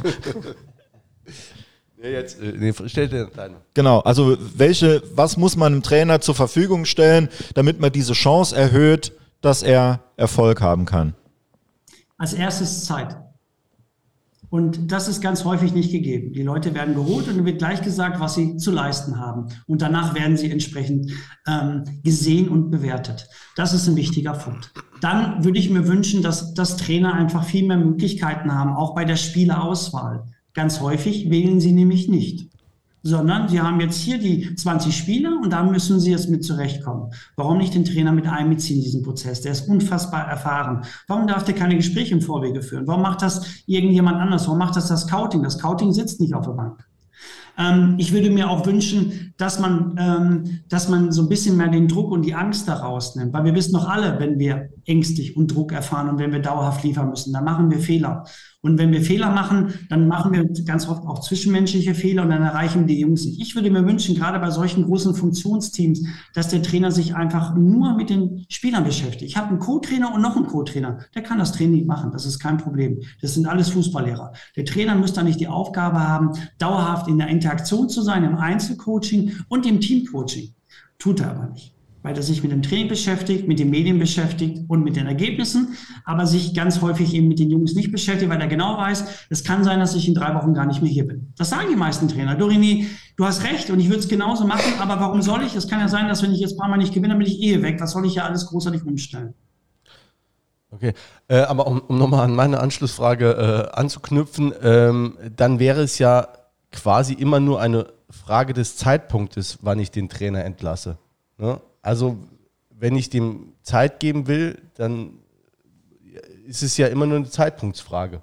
nee, jetzt, äh, nee, stell dir deine. Genau, also welche, was muss man einem Trainer zur Verfügung stellen, damit man diese Chance erhöht, dass er Erfolg haben kann? Als erstes Zeit. Und das ist ganz häufig nicht gegeben. Die Leute werden geholt und wird gleich gesagt, was sie zu leisten haben. Und danach werden sie entsprechend ähm, gesehen und bewertet. Das ist ein wichtiger Punkt. Dann würde ich mir wünschen, dass, dass Trainer einfach viel mehr Möglichkeiten haben, auch bei der Spielerauswahl. Ganz häufig wählen sie nämlich nicht sondern sie haben jetzt hier die 20 Spieler und da müssen sie jetzt mit zurechtkommen. Warum nicht den Trainer mit einbeziehen in diesen Prozess? Der ist unfassbar erfahren. Warum darf der keine Gespräche im Vorwege führen? Warum macht das irgendjemand anders? Warum macht das das Scouting? Das Scouting sitzt nicht auf der Bank. Ähm, ich würde mir auch wünschen, dass man, ähm, dass man so ein bisschen mehr den Druck und die Angst daraus nimmt. Weil wir wissen doch alle, wenn wir ängstlich und Druck erfahren und wenn wir dauerhaft liefern müssen, dann machen wir Fehler. Und wenn wir Fehler machen, dann machen wir ganz oft auch zwischenmenschliche Fehler und dann erreichen die Jungs nicht. Ich würde mir wünschen, gerade bei solchen großen Funktionsteams, dass der Trainer sich einfach nur mit den Spielern beschäftigt. Ich habe einen Co-Trainer und noch einen Co-Trainer. Der kann das Training machen. Das ist kein Problem. Das sind alles Fußballlehrer. Der Trainer müsste nicht die Aufgabe haben, dauerhaft in der Interaktion zu sein, im Einzelcoaching und im Teamcoaching. Tut er aber nicht weil er sich mit dem Training beschäftigt, mit den Medien beschäftigt und mit den Ergebnissen, aber sich ganz häufig eben mit den Jungs nicht beschäftigt, weil er genau weiß, es kann sein, dass ich in drei Wochen gar nicht mehr hier bin. Das sagen die meisten Trainer. Dorini, du hast recht und ich würde es genauso machen, aber warum soll ich? Es kann ja sein, dass wenn ich jetzt ein paar Mal nicht gewinne, dann bin ich eh weg. Was soll ich ja alles großartig umstellen? Okay, äh, aber um, um nochmal an meine Anschlussfrage äh, anzuknüpfen, ähm, dann wäre es ja quasi immer nur eine Frage des Zeitpunktes, wann ich den Trainer entlasse. Ne? Also, wenn ich dem Zeit geben will, dann ist es ja immer nur eine Zeitpunktsfrage.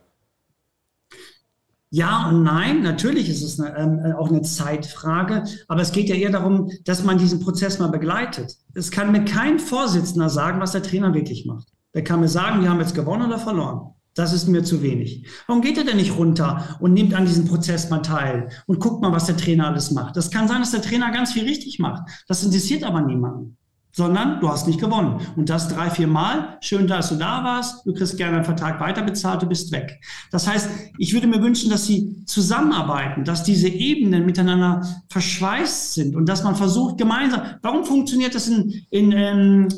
Ja und nein, natürlich ist es eine, ähm, auch eine Zeitfrage, aber es geht ja eher darum, dass man diesen Prozess mal begleitet. Es kann mir kein Vorsitzender sagen, was der Trainer wirklich macht. Der kann mir sagen, wir haben jetzt gewonnen oder verloren. Das ist mir zu wenig. Warum geht er denn nicht runter und nimmt an diesem Prozess mal teil und guckt mal, was der Trainer alles macht? Das kann sein, dass der Trainer ganz viel richtig macht. Das interessiert aber niemanden. Sondern du hast nicht gewonnen. Und das drei, vier Mal. Schön, dass du da warst. Du kriegst gerne einen Vertrag weiterbezahlt, du bist weg. Das heißt, ich würde mir wünschen, dass sie zusammenarbeiten, dass diese Ebenen miteinander verschweißt sind und dass man versucht, gemeinsam. Warum funktioniert das in, in ähm,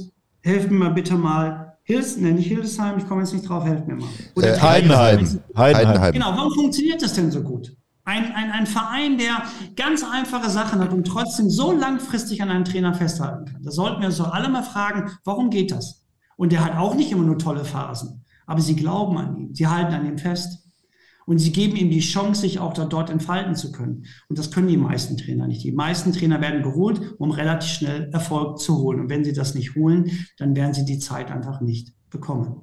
helfen mir bitte mal, Hils, ne, nicht Hildesheim, ich komme jetzt nicht drauf, helft mir mal. Oder äh, Heidenheim. Heidenheim. Genau, warum funktioniert das denn so gut? Ein, ein, ein Verein, der ganz einfache Sachen hat und trotzdem so langfristig an einem Trainer festhalten kann. Da sollten wir uns doch alle mal fragen, warum geht das? Und der hat auch nicht immer nur tolle Phasen, aber sie glauben an ihn, sie halten an ihm fest. Und sie geben ihm die Chance, sich auch dort entfalten zu können. Und das können die meisten Trainer nicht. Die meisten Trainer werden geholt, um relativ schnell Erfolg zu holen. Und wenn sie das nicht holen, dann werden sie die Zeit einfach nicht bekommen.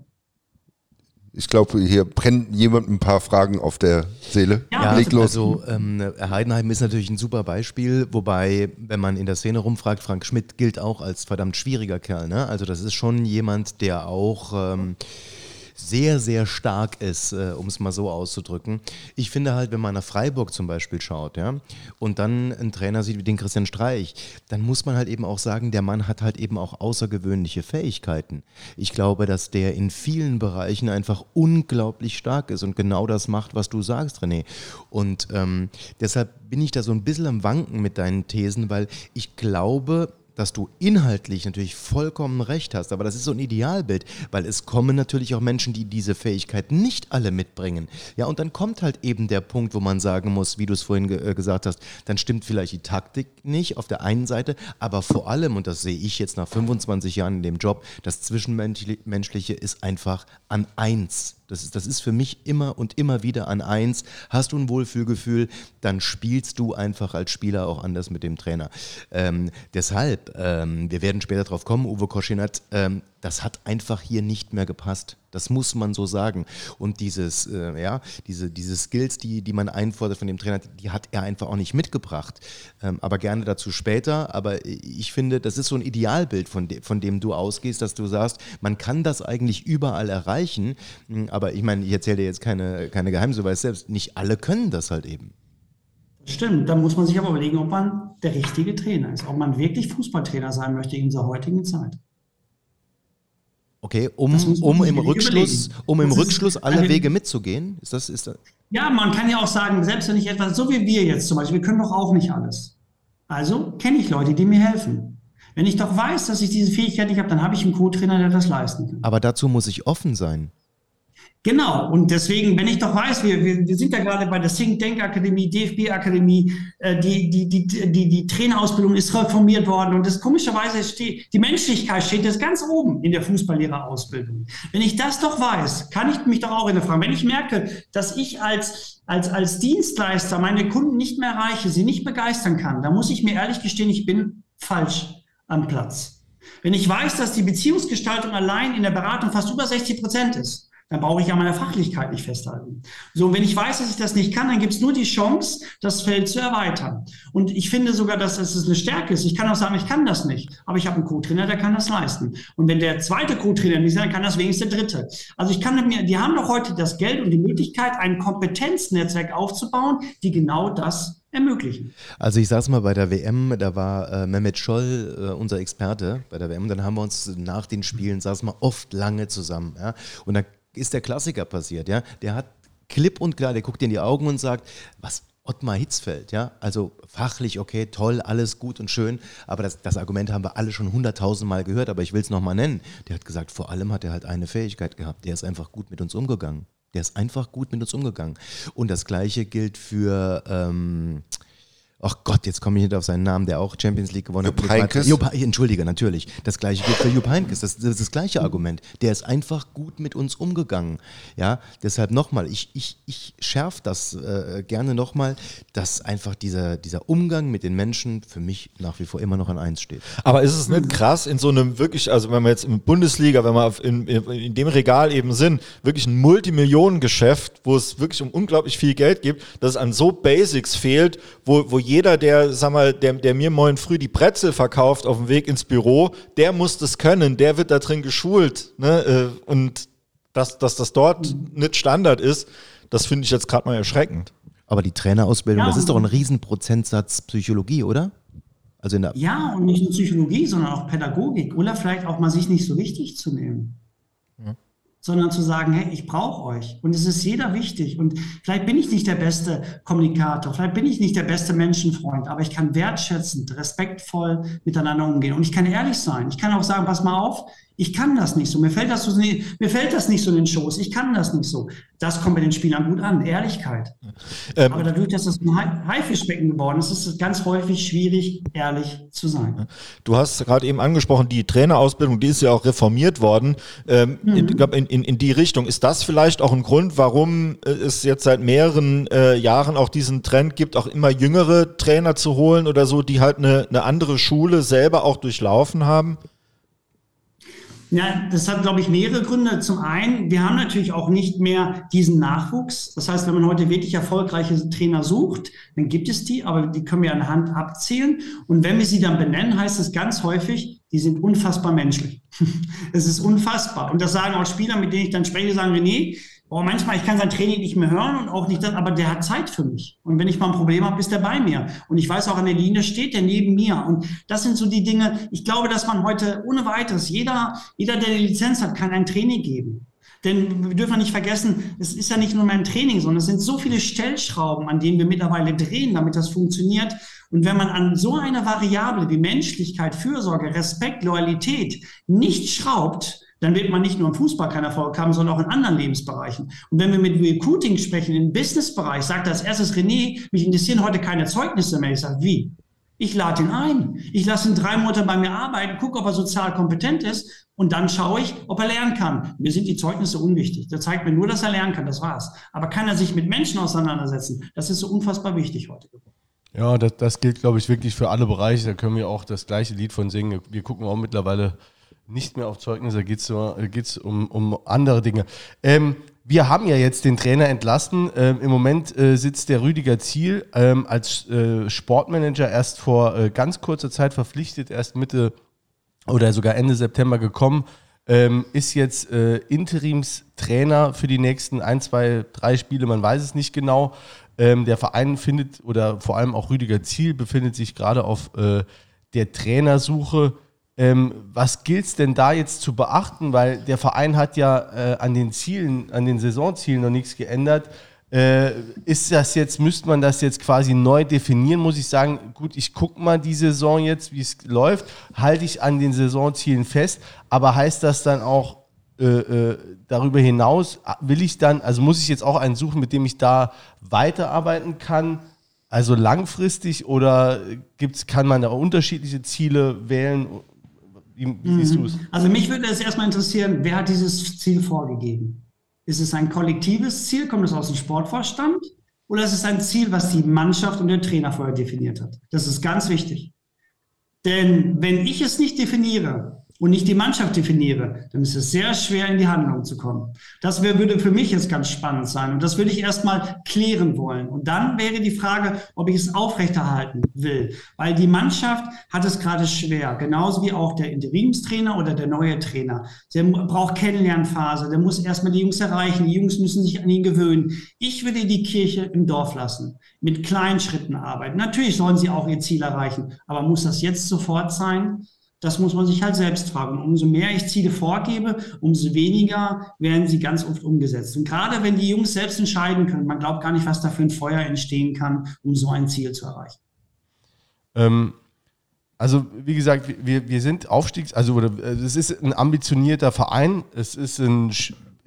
Ich glaube, hier brennt jemand ein paar Fragen auf der Seele. Ja, Leg los. also ähm, Heidenheim ist natürlich ein super Beispiel, wobei, wenn man in der Szene rumfragt, Frank Schmidt gilt auch als verdammt schwieriger Kerl. Ne? Also das ist schon jemand, der auch... Ähm, sehr, sehr stark ist, äh, um es mal so auszudrücken. Ich finde halt, wenn man nach Freiburg zum Beispiel schaut, ja, und dann einen Trainer sieht wie den Christian Streich, dann muss man halt eben auch sagen, der Mann hat halt eben auch außergewöhnliche Fähigkeiten. Ich glaube, dass der in vielen Bereichen einfach unglaublich stark ist und genau das macht, was du sagst, René. Und ähm, deshalb bin ich da so ein bisschen am Wanken mit deinen Thesen, weil ich glaube, dass du inhaltlich natürlich vollkommen recht hast, aber das ist so ein Idealbild, weil es kommen natürlich auch Menschen, die diese Fähigkeit nicht alle mitbringen. Ja, und dann kommt halt eben der Punkt, wo man sagen muss, wie du es vorhin ge äh, gesagt hast, dann stimmt vielleicht die Taktik nicht auf der einen Seite, aber vor allem, und das sehe ich jetzt nach 25 Jahren in dem Job, das Zwischenmenschliche ist einfach an eins. Das ist, das ist für mich immer und immer wieder an eins. Hast du ein Wohlfühlgefühl, dann spielst du einfach als Spieler auch anders mit dem Trainer. Ähm, deshalb, ähm, wir werden später drauf kommen, Uwe Koschinat, ähm, das hat einfach hier nicht mehr gepasst. Das muss man so sagen. Und dieses, äh, ja, diese, diese Skills, die, die man einfordert von dem Trainer, die, hat er einfach auch nicht mitgebracht. Ähm, aber gerne dazu später. Aber ich finde, das ist so ein Idealbild, von, de, von dem du ausgehst, dass du sagst, man kann das eigentlich überall erreichen. Hm, aber ich meine, ich erzähle dir jetzt keine, keine Geheimnisse, weil selbst nicht alle können das halt eben. Stimmt, da muss man sich aber überlegen, ob man der richtige Trainer ist, ob man wirklich Fußballtrainer sein möchte in dieser heutigen Zeit. Okay, um, um im Rückschluss, um im Rückschluss alle Wege mitzugehen? Ist das, ist das? Ja, man kann ja auch sagen, selbst wenn ich etwas, so wie wir jetzt zum Beispiel, wir können doch auch nicht alles. Also kenne ich Leute, die mir helfen. Wenn ich doch weiß, dass ich diese Fähigkeit nicht habe, dann habe ich einen Co-Trainer, der das leisten kann. Aber dazu muss ich offen sein. Genau, und deswegen, wenn ich doch weiß, wir, wir, wir sind ja gerade bei der Think Tank Akademie, DFB Akademie, äh, die, die, die, die, die Trainerausbildung ist reformiert worden und das komischerweise steht, die Menschlichkeit steht jetzt ganz oben in der Fußballlehrerausbildung. Wenn ich das doch weiß, kann ich mich doch auch hinterfragen. Wenn ich merke, dass ich als, als, als Dienstleister meine Kunden nicht mehr erreiche, sie nicht begeistern kann, dann muss ich mir ehrlich gestehen, ich bin falsch am Platz. Wenn ich weiß, dass die Beziehungsgestaltung allein in der Beratung fast über 60 Prozent ist, dann brauche ich an meiner Fachlichkeit nicht festhalten. So, und wenn ich weiß, dass ich das nicht kann, dann gibt es nur die Chance, das Feld zu erweitern. Und ich finde sogar, dass es eine Stärke ist. Ich kann auch sagen, ich kann das nicht, aber ich habe einen Co-Trainer, der kann das leisten. Und wenn der zweite Co-Trainer nicht sein kann, das wenigstens der dritte. Also ich kann mir, die haben doch heute das Geld und die Möglichkeit, ein Kompetenznetzwerk aufzubauen, die genau das ermöglichen. Also ich saß mal bei der WM, da war äh, Mehmet Scholl äh, unser Experte bei der WM, dann haben wir uns nach den Spielen, saßen wir oft lange zusammen. Ja? Und dann ist der Klassiker passiert, ja. Der hat klipp und klar, der guckt dir in die Augen und sagt, was Ottmar Hitzfeld, ja, also fachlich okay, toll, alles gut und schön, aber das, das Argument haben wir alle schon hunderttausendmal gehört, aber ich will es nochmal nennen. Der hat gesagt, vor allem hat er halt eine Fähigkeit gehabt, der ist einfach gut mit uns umgegangen. Der ist einfach gut mit uns umgegangen. Und das Gleiche gilt für, ähm, ach Gott, jetzt komme ich nicht auf seinen Namen, der auch Champions League gewonnen Jupp hat. Heynckes? Jupp, Entschuldige, natürlich. Das gleiche gilt für Jupp Heynckes. Das, das, ist das gleiche Argument. Der ist einfach gut mit uns umgegangen. Ja, deshalb nochmal, ich, ich, ich schärfe das äh, gerne nochmal, dass einfach dieser, dieser Umgang mit den Menschen für mich nach wie vor immer noch an eins steht. Aber ist es nicht krass in so einem wirklich, also wenn wir jetzt in Bundesliga, wenn wir in, in, in dem Regal eben sind, wirklich ein Multimillionengeschäft, wo es wirklich um unglaublich viel Geld gibt, dass es an so Basics fehlt, wo, wo jeder, der, sag mal, der, der mir morgen früh die Brezel verkauft auf dem Weg ins Büro, der muss das können, der wird da drin geschult. Ne? Äh, und dass, dass das dort nicht Standard ist, das finde ich jetzt gerade mal erschreckend. Aber die Trainerausbildung, Ja. das ist doch ein Riesenprozentsatz Psychologie, oder? Also in der, Ja, und nicht nur Psychologie, sondern auch Pädagogik oder vielleicht auch mal sich nicht so wichtig zu nehmen. Sondern zu sagen, hey, ich brauche euch. Und es ist jeder wichtig. Und vielleicht bin ich nicht der beste Kommunikator, vielleicht bin ich nicht der beste Menschenfreund, aber ich kann wertschätzend, respektvoll miteinander umgehen. Und ich kann ehrlich sein. Ich kann auch sagen, pass mal auf, ich kann das nicht so. Mir fällt das, so, mir fällt das nicht so in den Schoß. Ich kann das nicht so. Das kommt bei den Spielern gut an. Ehrlichkeit. Ähm, Aber dadurch, dass es ein Hai- Haifischbecken geworden ist, ist es ganz häufig schwierig, ehrlich zu sein. Du hast gerade eben angesprochen, die Trainerausbildung, die ist ja auch reformiert worden. Ähm, in, ich glaub, in, in, in die Richtung. Ist das vielleicht auch ein Grund, warum äh, es jetzt seit mehreren äh, Jahren auch diesen Trend gibt, auch immer jüngere Trainer zu holen oder so, die halt eine, eine andere Schule selber auch durchlaufen haben? Ja, das hat, glaube ich, mehrere Gründe. Zum einen, wir haben natürlich auch nicht mehr diesen Nachwuchs. Das heißt, wenn man heute wirklich erfolgreiche Trainer sucht, dann gibt es die, aber die können wir an der Hand abzählen. Und wenn wir sie dann benennen, heißt es ganz häufig, die sind unfassbar menschlich. [laughs] Es ist unfassbar. Und das sagen auch Spieler, mit denen ich dann spreche, sagen, René, oh, manchmal, ich kann sein Training nicht mehr hören und auch nicht das, aber der hat Zeit für mich. Und wenn ich mal ein Problem habe, ist der bei mir. Und ich weiß auch, an der Linie steht der neben mir. Und das sind so die Dinge, ich glaube, dass man heute ohne weiteres, jeder, jeder, der die Lizenz hat, kann ein Training geben. Denn wir dürfen nicht vergessen, es ist ja nicht nur mehr ein Training, sondern es sind so viele Stellschrauben, an denen wir mittlerweile drehen, damit das funktioniert. Und wenn man an so eine Variable wie Menschlichkeit, Fürsorge, Respekt, Loyalität nicht schraubt, dann wird man nicht nur im Fußball keinen Erfolg haben, sondern auch in anderen Lebensbereichen. Und wenn wir mit Recruiting sprechen, im Businessbereich, sagt als erstes René, mich interessieren heute keine Zeugnisse mehr. Ich sage, wie? Ich lade ihn ein. Ich lasse ihn drei Monate bei mir arbeiten, gucke, ob er sozial kompetent ist und dann schaue ich, ob er lernen kann. Mir sind die Zeugnisse unwichtig. Der zeigt mir nur, dass er lernen kann, das war's. Aber kann er sich mit Menschen auseinandersetzen? Das ist so unfassbar wichtig heute. Ja, das, das gilt, glaube ich, wirklich für alle Bereiche. Da können wir auch das gleiche Lied von singen. Wir gucken auch mittlerweile nicht mehr auf Zeugnisse, da geht es geht's um, um andere Dinge. Ähm, wir haben ja jetzt den Trainer entlassen. Ähm, Im Moment äh, sitzt der Rüdiger Ziel ähm, als äh, Sportmanager erst vor äh, ganz kurzer Zeit verpflichtet, erst Mitte oder sogar Ende September gekommen. Ähm, ist jetzt äh, Interimstrainer für die nächsten ein, zwei, drei Spiele, man weiß es nicht genau. Ähm, der Verein findet, oder vor allem auch Rüdiger Ziel, befindet sich gerade auf äh, der Trainersuche. Ähm, was gilt es denn da jetzt zu beachten? Weil der Verein hat ja äh, an den Zielen, an den Saisonzielen noch nichts geändert. Äh, ist das jetzt, müsste man das jetzt quasi neu definieren? Muss ich sagen, gut, ich gucke mal die Saison jetzt, wie es läuft, halte ich an den Saisonzielen fest, aber heißt das dann auch äh, äh, darüber hinaus, will ich dann, also muss ich jetzt auch einen suchen, mit dem ich da weiterarbeiten kann? Also langfristig oder gibt's, kann man da unterschiedliche Ziele wählen? Wie, siehst du es? Also mich würde es erstmal interessieren, wer hat dieses Ziel vorgegeben? Ist es ein kollektives Ziel? Kommt es aus dem Sportvorstand? Oder ist es ein Ziel, was die Mannschaft und der Trainer vorher definiert hat? Das ist ganz wichtig. Denn wenn ich es nicht definiere und nicht die Mannschaft definiere, dann ist es sehr schwer, in die Handlung zu kommen. Das wär, würde für mich jetzt ganz spannend sein. Und das würde ich erstmal klären wollen. Und dann wäre die Frage, ob ich es aufrechterhalten will. Weil die Mannschaft hat es gerade schwer. Genauso wie auch der Interimstrainer oder der neue Trainer. Der braucht Kennenlernphase. Der muss erstmal die Jungs erreichen. Die Jungs müssen sich an ihn gewöhnen. Ich würde die Kirche im Dorf lassen. Mit kleinen Schritten arbeiten. Natürlich sollen sie auch ihr Ziel erreichen. Aber muss das jetzt sofort sein? Das muss man sich halt selbst fragen. Umso mehr ich Ziele vorgebe, umso weniger werden sie ganz oft umgesetzt. Und gerade wenn die Jungs selbst entscheiden können, man glaubt gar nicht, was da für ein Feuer entstehen kann, um so ein Ziel zu erreichen. Ähm, also, wie gesagt, wir, wir sind Aufstiegs-, also, oder, es ist ein ambitionierter Verein. Es ist ein,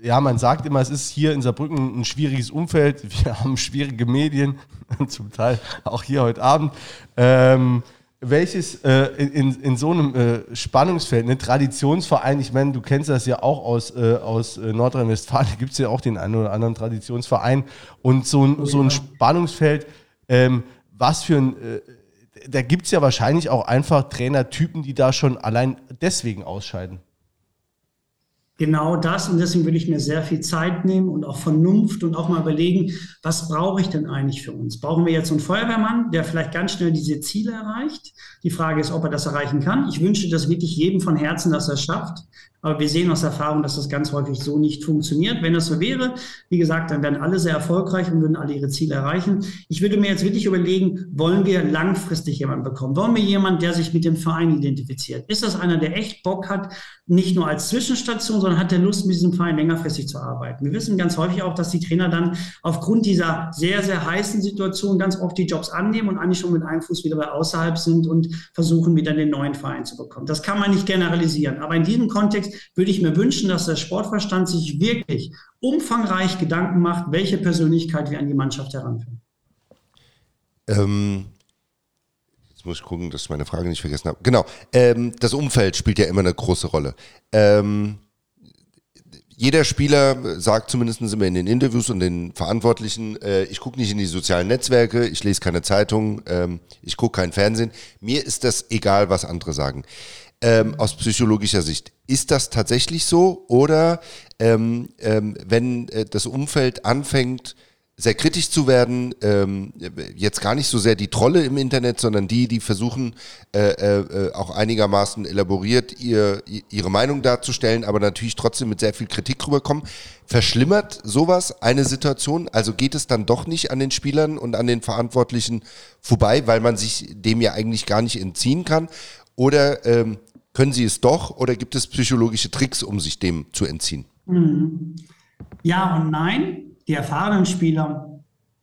ja, man sagt immer, es ist hier in Saarbrücken ein schwieriges Umfeld. [laughs] Wir haben schwierige Medien, [laughs] zum Teil auch hier heute Abend. Ähm, welches äh, in, in so einem äh, Spannungsfeld, ein Traditionsverein, ich meine, du kennst das ja auch aus, äh, aus äh, Nordrhein-Westfalen, [laughs] da gibt es ja auch den einen oder anderen Traditionsverein und so ein, so ein Spannungsfeld, ähm, was für ein, äh, da gibt es ja wahrscheinlich auch einfach Trainertypen, die da schon allein deswegen ausscheiden. Genau das und deswegen würde ich mir sehr viel Zeit nehmen und auch Vernunft und auch mal überlegen, was brauche ich denn eigentlich für uns? Brauchen wir jetzt einen Feuerwehrmann, der vielleicht ganz schnell diese Ziele erreicht? Die Frage ist, ob er das erreichen kann. Ich wünsche das wirklich jedem von Herzen, dass er es schafft. Aber wir sehen aus Erfahrung, dass das ganz häufig so nicht funktioniert. Wenn das so wäre, wie gesagt, dann wären alle sehr erfolgreich und würden alle ihre Ziele erreichen. Ich würde mir jetzt wirklich überlegen, wollen wir langfristig jemanden bekommen? Wollen wir jemanden, der sich mit dem Verein identifiziert? Ist das einer, der echt Bock hat, nicht nur als Zwischenstation, sondern hat der Lust, mit diesem Verein längerfristig zu arbeiten? Wir wissen ganz häufig auch, dass die Trainer dann aufgrund dieser sehr, sehr heißen Situation ganz oft die Jobs annehmen und eigentlich schon mit einem Fuß wieder bei außerhalb sind und versuchen, wieder den neuen Verein zu bekommen. Das kann man nicht generalisieren. Aber in diesem Kontext würde ich mir wünschen, dass der Sportverstand sich wirklich umfangreich Gedanken macht, welche Persönlichkeit wir an die Mannschaft heranführen. Ähm, jetzt muss ich gucken, dass ich meine Frage nicht vergessen habe. Genau, ähm, das Umfeld spielt ja immer eine große Rolle. Ähm, jeder Spieler sagt zumindest immer in den Interviews und den Verantwortlichen, äh, ich gucke nicht in die sozialen Netzwerke, ich lese keine Zeitung, ähm, ich gucke kein Fernsehen. Mir ist das egal, was andere sagen ähm, aus psychologischer Sicht. Ist das tatsächlich so? Oder ähm, ähm, wenn äh, das Umfeld anfängt, sehr kritisch zu werden, ähm, jetzt gar nicht so sehr die Trolle im Internet, sondern die, die versuchen äh, äh, auch einigermaßen elaboriert ihr, ihre Meinung darzustellen, aber natürlich trotzdem mit sehr viel Kritik rüberkommen. Verschlimmert sowas eine Situation? Also geht es dann doch nicht an den Spielern und an den Verantwortlichen vorbei, weil man sich dem ja eigentlich gar nicht entziehen kann? Oder ähm, können sie es doch oder gibt es psychologische Tricks, um sich dem zu entziehen? Mhm. Ja und nein. Die erfahrenen Spieler,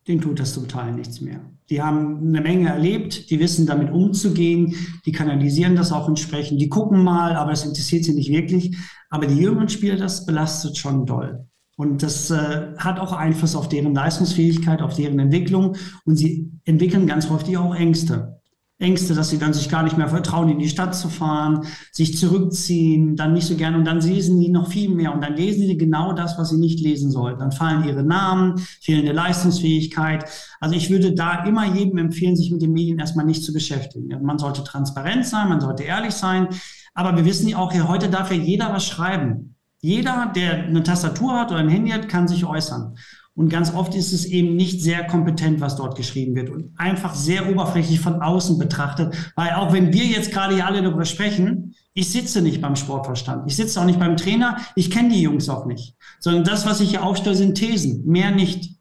denen tut das zum Teil nichts mehr. Die haben eine Menge erlebt, die wissen damit umzugehen, die kanalisieren das auch entsprechend, die gucken mal, aber das interessiert sie nicht wirklich. Aber die jüngeren Spieler, das belastet schon doll. Und das äh, hat auch Einfluss auf deren Leistungsfähigkeit, auf deren Entwicklung. Und sie entwickeln ganz häufig auch Ängste. Ängste, dass sie dann sich gar nicht mehr vertrauen, in die Stadt zu fahren, sich zurückziehen, dann nicht so gern und dann lesen die noch viel mehr und dann lesen sie genau das, was sie nicht lesen sollten. Dann fallen ihre Namen, fehlende Leistungsfähigkeit. Also ich würde da immer jedem empfehlen, sich mit den Medien erstmal nicht zu beschäftigen. Man sollte transparent sein, man sollte ehrlich sein, aber wir wissen ja auch, heute darf ja jeder was schreiben. Jeder, der eine Tastatur hat oder ein Handy hat, kann sich äußern. Und ganz oft ist es eben nicht sehr kompetent, was dort geschrieben wird und einfach sehr oberflächlich von außen betrachtet. Weil auch wenn wir jetzt gerade hier alle darüber sprechen, ich sitze nicht beim Sportverstand, ich sitze auch nicht beim Trainer, ich kenne die Jungs auch nicht, sondern das, was ich hier aufstelle, sind Thesen, mehr nicht.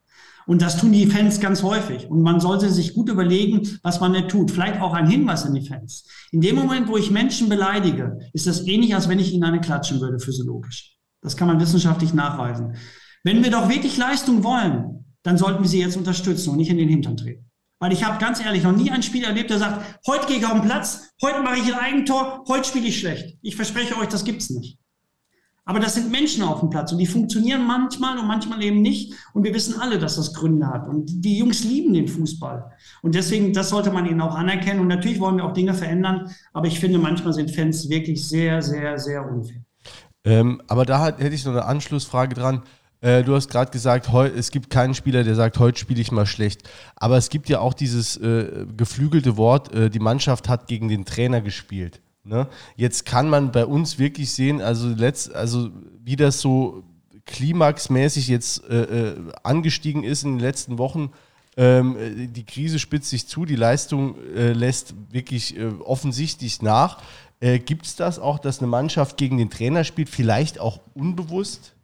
Und das tun die Fans ganz häufig. Und man sollte sich gut überlegen, was man nicht tut. Vielleicht auch ein Hinweis an die Fans. In dem Moment, wo ich Menschen beleidige, ist das ähnlich, als wenn ich ihnen eine klatschen würde, physiologisch. Das kann man wissenschaftlich nachweisen. Wenn wir doch wirklich Leistung wollen, dann sollten wir sie jetzt unterstützen und nicht in den Hintern treten. Weil ich habe ganz ehrlich noch nie einen Spieler erlebt, der sagt, heute gehe ich auf den Platz, heute mache ich ein Eigentor, heute spiele ich schlecht. Ich verspreche euch, das gibt's nicht. Aber das sind Menschen auf dem Platz und die funktionieren manchmal und manchmal eben nicht. Und wir wissen alle, dass das Gründe hat. Und die Jungs lieben den Fußball. Und deswegen, das sollte man ihnen auch anerkennen. Und natürlich wollen wir auch Dinge verändern. Aber ich finde, manchmal sind Fans wirklich sehr, sehr, sehr unfair. Ähm, aber da hätte ich noch eine Anschlussfrage dran. Äh, du hast gerade gesagt, es gibt keinen Spieler, der sagt, heute spiele ich mal schlecht. Aber es gibt ja auch dieses äh, geflügelte Wort, äh, die Mannschaft hat gegen den Trainer gespielt. Ne? Jetzt kann man bei uns wirklich sehen, also, letzt, also wie das so klimaxmäßig jetzt äh, äh, angestiegen ist in den letzten Wochen. Ähm, die Krise spitzt sich zu, die Leistung äh, lässt wirklich offensichtlich nach. Gibt es das auch, dass eine Mannschaft gegen den Trainer spielt, vielleicht auch unbewusst?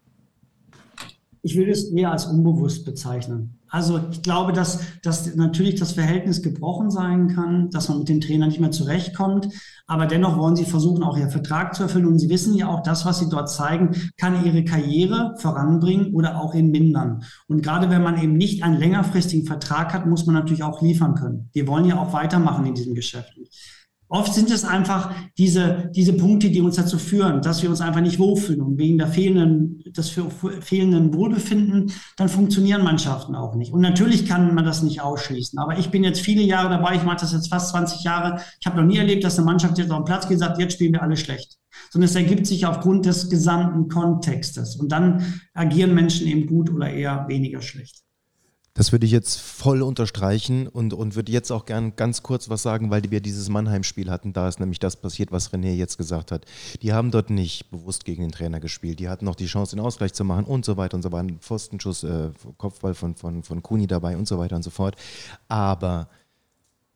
Ich würde es eher als unbewusst bezeichnen. Also ich glaube, dass, dass natürlich das Verhältnis gebrochen sein kann, dass man mit dem Trainer nicht mehr zurechtkommt. Aber dennoch wollen sie versuchen, auch ihr Vertrag zu erfüllen. Und sie wissen ja auch, das, was sie dort zeigen, kann ihre Karriere voranbringen oder auch eben mindern. Und gerade wenn man eben nicht einen längerfristigen Vertrag hat, muss man natürlich auch liefern können. Wir wollen ja auch weitermachen in diesem Geschäft. Oft sind es einfach diese, diese Punkte, die uns dazu führen, dass wir uns einfach nicht wohlfühlen. Und wegen der fehlenden, des fehlenden Wohlbefinden, dann funktionieren Mannschaften auch nicht. Und natürlich kann man das nicht ausschließen. Aber ich bin jetzt viele Jahre dabei, ich mache das jetzt fast 20 Jahre. Ich habe noch nie erlebt, dass eine Mannschaft jetzt auf den Platz geht und sagt, jetzt spielen wir alle schlecht. Sondern es ergibt sich aufgrund des gesamten Kontextes. Und dann agieren Menschen eben gut oder eher weniger schlecht. Das würde ich jetzt voll unterstreichen und, und würde jetzt auch gern ganz kurz was sagen, weil wir dieses Mannheim-Spiel hatten. Da ist nämlich das passiert, was René jetzt gesagt hat. Die haben dort nicht bewusst gegen den Trainer gespielt. Die hatten noch die Chance, den Ausgleich zu machen und so weiter und so weiter. Pfostenschuss, äh, Kopfball von, von, von Kuni dabei und so weiter und so fort. Aber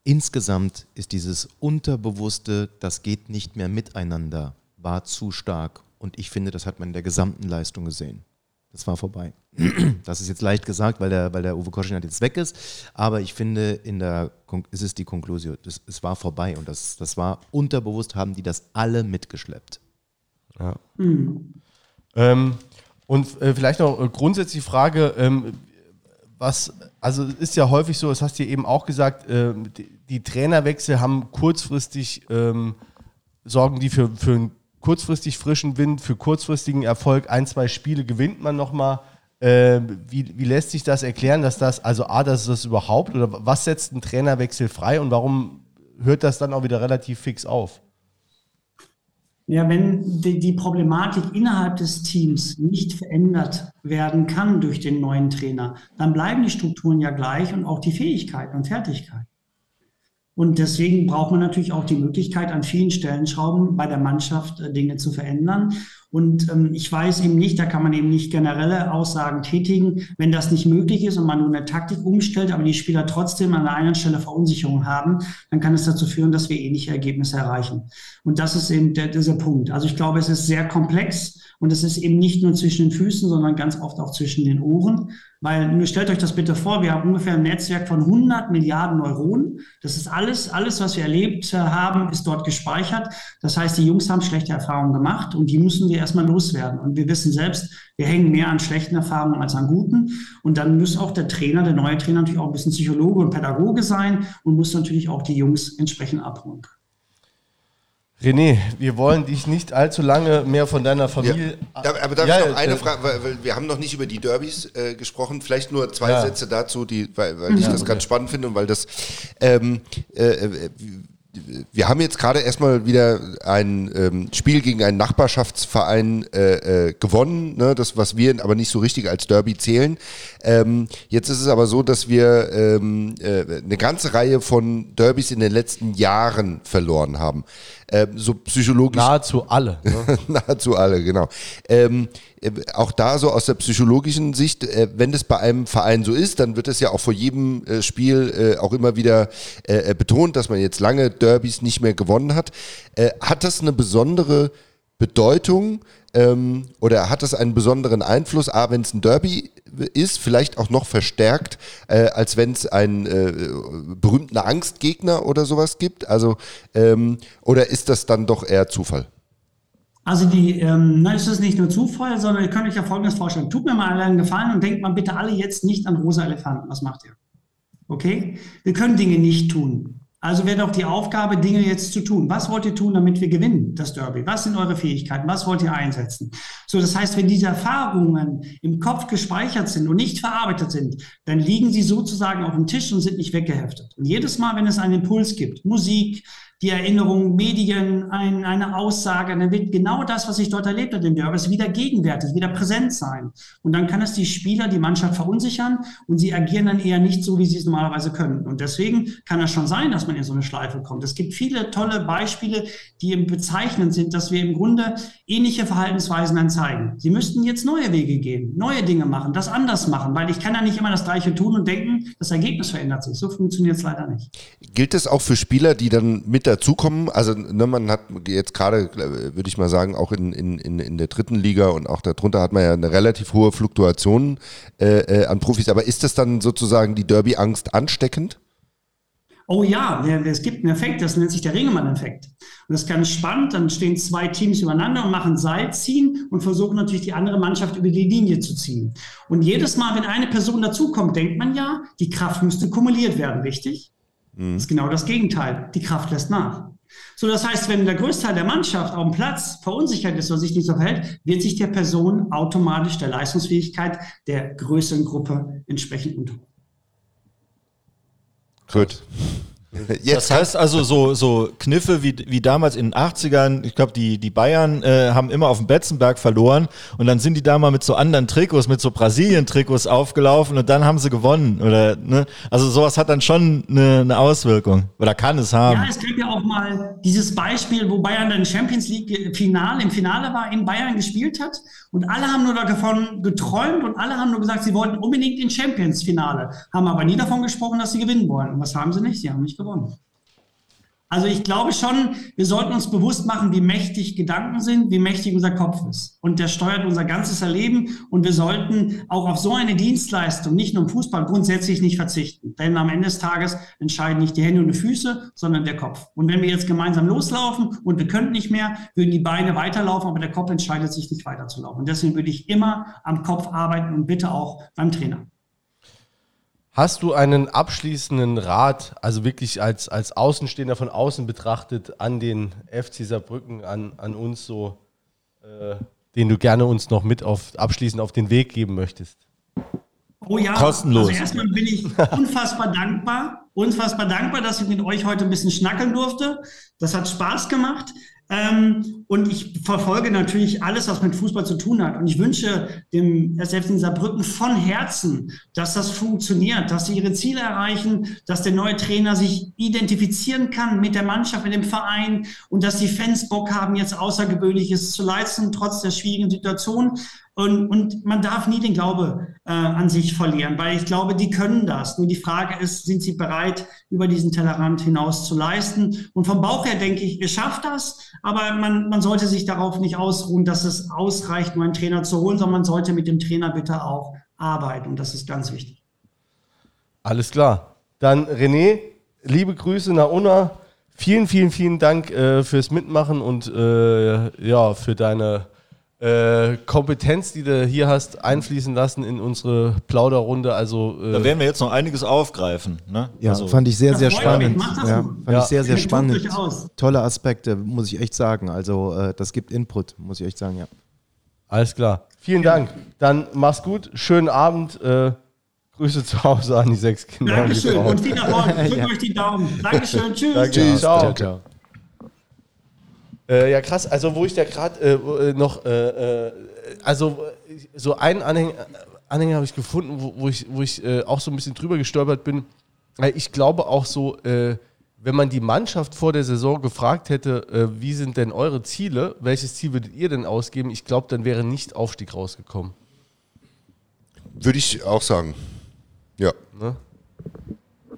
insgesamt ist dieses Unterbewusste, das geht nicht mehr miteinander, war zu stark. Und ich finde, das hat man in der gesamten Leistung gesehen. Das war vorbei. [clears throat] Das ist jetzt leicht gesagt, weil der, weil der Uwe Koschinat jetzt weg ist. Aber ich finde, in der ist es die Konklusion. Das, es war vorbei und das, das war unterbewusst, haben die das alle mitgeschleppt. Ja. Mhm. Ähm, und äh, vielleicht noch äh, grundsätzlich die Frage, ähm, was, also es ist ja häufig so, das hast du eben auch gesagt, äh, die, die, Trainerwechsel haben kurzfristig, ähm, sorgen die für, für einen kurzfristig frischen Wind, für kurzfristigen Erfolg. Ein, zwei Spiele gewinnt man nochmal. Äh, wie, wie lässt sich das erklären, dass das, also A, dass das überhaupt, oder was setzt ein Trainerwechsel frei und warum hört das dann auch wieder relativ fix auf? Ja, wenn die, die, Problematik innerhalb des Teams nicht verändert werden kann durch den neuen Trainer, dann bleiben die Strukturen ja gleich und auch die Fähigkeiten und Fertigkeiten. Und deswegen braucht man natürlich auch die Möglichkeit, an vielen Stellenschrauben bei der Mannschaft äh, Dinge zu verändern. Und ähm, ich weiß eben nicht, da kann man eben nicht generelle Aussagen tätigen, wenn das nicht möglich ist und man nur eine Taktik umstellt, aber die Spieler trotzdem an der einen Stelle Verunsicherung haben, dann kann es dazu führen, dass wir ähnliche Ergebnisse erreichen. Und das ist eben der, dieser Punkt. Also ich glaube, es ist sehr komplex und es ist eben nicht nur zwischen den Füßen, sondern ganz oft auch zwischen den Ohren. Weil nur stellt euch das bitte vor, wir haben ungefähr ein Netzwerk von 100 Milliarden Neuronen. Das ist alles, alles, was wir erlebt äh, haben, ist dort gespeichert. Das heißt, die Jungs haben schlechte Erfahrungen gemacht und die müssen wir erstmal loswerden. Und wir wissen selbst, wir hängen mehr an schlechten Erfahrungen als an guten. Und dann muss auch der Trainer, der neue Trainer natürlich auch ein bisschen Psychologe und Pädagoge sein und muss natürlich auch die Jungs entsprechend abholen können. René, wir wollen dich nicht allzu lange mehr von deiner Familie. Ja, aber darf ja, ich noch eine äh, Frage, weil, wir haben noch nicht über die Derbys äh, gesprochen. Vielleicht nur zwei ja. Sätze dazu, die, weil, weil ich das okay. ganz spannend finde und weil das ähm, äh, äh wir haben jetzt gerade erstmal wieder ein ähm, Spiel gegen einen Nachbarschaftsverein äh, äh, gewonnen, ne? das was wir aber nicht so richtig als Derby zählen. Ähm, jetzt ist es aber so, dass wir ähm, äh, eine ganze Reihe von Derbys in den letzten Jahren verloren haben. Ähm, so psychologisch. Nahezu alle. Ne? [laughs] Nahezu alle, genau. Ähm, äh, auch da so aus der psychologischen Sicht, äh, wenn das bei einem Verein so ist, dann wird es ja auch vor jedem äh, Spiel äh, auch immer wieder äh, betont, dass man jetzt lange Derbys nicht mehr gewonnen hat. hat das eine besondere Bedeutung ähm, oder hat das einen besonderen Einfluss, A, wenn es ein Derby ist, vielleicht auch noch verstärkt, äh, als wenn es einen äh, berühmten Angstgegner oder sowas gibt? Also, ähm, oder ist das dann doch eher Zufall? Also die, ähm, na, ist nicht nur Zufall, sondern ihr könnt euch ja Folgendes vorstellen. Tut mir mal einen Gefallen und denkt mal bitte alle jetzt nicht an rosa Elefanten. Was macht ihr? Okay? Wir können Dinge nicht tun. Also wäre doch die Aufgabe, Dinge jetzt zu tun. Was wollt ihr tun, damit wir gewinnen, das Derby? Was sind eure Fähigkeiten? Was wollt ihr einsetzen? So, das heißt, wenn diese Erfahrungen im Kopf gespeichert sind und nicht verarbeitet sind, dann liegen sie sozusagen auf dem Tisch und sind nicht weggeheftet. Und jedes Mal, wenn es einen Impuls gibt, Musik, die Erinnerung, Medien, ein, eine Aussage, dann wird genau das, was ich dort erlebt habe im Derby, wieder gegenwärtig, wieder präsent sein. Und dann kann es die Spieler, die Mannschaft verunsichern und sie agieren dann eher nicht so, wie sie es normalerweise können. Und deswegen kann es schon sein, dass man in so eine Schleife kommt. Es gibt viele tolle Beispiele, die eben bezeichnend sind, dass wir im Grunde ähnliche Verhaltensweisen dann zeigen. Sie müssten jetzt neue Wege gehen, neue Dinge machen, das anders machen, weil ich kann ja nicht immer das Gleiche tun und denken, das Ergebnis verändert sich. So funktioniert es leider nicht. Gilt es auch für Spieler, die dann mit dazukommen. Also ne, man hat jetzt gerade, würde ich mal sagen, auch in, in, in der dritten Liga und auch darunter hat man ja eine relativ hohe Fluktuation äh, äh, an Profis. Aber ist das dann sozusagen die Derby-Angst ansteckend? Oh ja, es gibt einen Effekt, das nennt sich der Ringemann-Effekt. Und das ist ganz spannend, dann stehen zwei Teams übereinander und machen Seilziehen und versuchen natürlich die andere Mannschaft über die Linie zu ziehen. Und jedes Mal, wenn eine Person dazukommt, denkt man ja, die Kraft müsste kumuliert werden, richtig? Mhm. Das ist genau das Gegenteil. Die Kraft lässt nach. So, das heißt, wenn der Großteil der Mannschaft auf dem Platz verunsichert ist oder sich nicht so verhält, wird sich der Person automatisch der Leistungsfähigkeit der größeren Gruppe entsprechend unterordnen. Gut. Das heißt also so, so Kniffe wie, wie damals in den 80ern, ich glaube, die, die Bayern äh, haben immer auf dem Betzenberg verloren und dann sind die da mal mit so anderen Trikots, mit so Brasilien-Trikots aufgelaufen und dann haben sie gewonnen. Oder, ne? Also sowas hat dann schon eine, eine Auswirkung. Oder kann es haben. Ja, es gab ja auch mal dieses Beispiel, wo Bayern dann Champions League Finale, im Finale war, in Bayern gespielt hat und alle haben nur davon geträumt und alle haben nur gesagt, sie wollten unbedingt in Champions-Finale, haben aber nie davon gesprochen, dass sie gewinnen wollen. Und was haben sie nicht? Sie haben nicht gewonnen. Also ich glaube schon, wir sollten uns bewusst machen, wie mächtig Gedanken sind, wie mächtig unser Kopf ist. Und der steuert unser ganzes Erleben. Und wir sollten auch auf so eine Dienstleistung, nicht nur im Fußball, grundsätzlich nicht verzichten. Denn am Ende des Tages entscheiden nicht die Hände und die Füße, sondern der Kopf. Und wenn wir jetzt gemeinsam loslaufen und wir könnten nicht mehr, würden die Beine weiterlaufen, aber der Kopf entscheidet sich nicht weiterzulaufen. Und deswegen würde ich immer am Kopf arbeiten und bitte auch beim Trainer. Hast du einen abschließenden Rat, also wirklich als, als Außenstehender von außen betrachtet, an den FC Saarbrücken, an, an uns so, äh, den du gerne uns noch mit auf, abschließend auf den Weg geben möchtest? Oh ja, kostenlos. Also erstmal bin ich unfassbar dankbar, unfassbar dankbar, dass ich mit euch heute ein bisschen schnackeln durfte. Das hat Spaß gemacht. Ähm, und ich verfolge natürlich alles, was mit Fußball zu tun hat. Und ich wünsche dem SF in Saarbrücken von Herzen, dass das funktioniert, dass sie ihre Ziele erreichen, dass der neue Trainer sich identifizieren kann mit der Mannschaft, mit dem Verein und dass die Fans Bock haben, jetzt Außergewöhnliches zu leisten, trotz der schwierigen Situation. Und, und man darf nie den Glaube äh, an sich verlieren, weil ich glaube, die können das. Nur die Frage ist, sind sie bereit, über diesen Tellerrand hinaus zu leisten? Und vom Bauch her denke ich, ihr schafft das, aber man, man sollte sich darauf nicht ausruhen, dass es ausreicht, nur einen Trainer zu holen, sondern man sollte mit dem Trainer bitte auch arbeiten. Und das ist ganz wichtig. Alles klar. Dann René, liebe Grüße nach Unna. Vielen, vielen, vielen Dank äh, fürs Mitmachen und äh, ja, für deine äh, Kompetenz, die du hier hast, einfließen lassen in unsere Plauderrunde. Also, äh da werden wir jetzt noch einiges aufgreifen. Ne? Ja, also. fand ich sehr, sehr spannend. Ja, fand ja. ich sehr, sehr spannend. Tolle Aspekte, muss ich echt sagen. Also, äh, das gibt Input, muss ich echt sagen, ja. Alles klar. Vielen Dank. Dann mach's gut. Schönen Abend. Äh, Grüße zu Hause an die sechs Kinder. Dankeschön und viel Erfolg. Drückt [laughs] euch die Daumen. Dankeschön. Tschüss. Danke. Tschüss. Ciao. Ciao, ciao. Äh, ja, krass. Also, wo ich da gerade äh, noch, äh, äh, also so einen Anhänger, Anhänger habe ich gefunden, wo, wo ich, wo ich äh, auch so ein bisschen drüber gestolpert bin. Ich glaube auch so, äh, wenn man die Mannschaft vor der Saison gefragt hätte, wie sind denn eure Ziele, welches Ziel würdet ihr denn ausgeben? Ich glaube, dann wäre nicht Aufstieg rausgekommen. Würde ich auch sagen. Ja. Ne?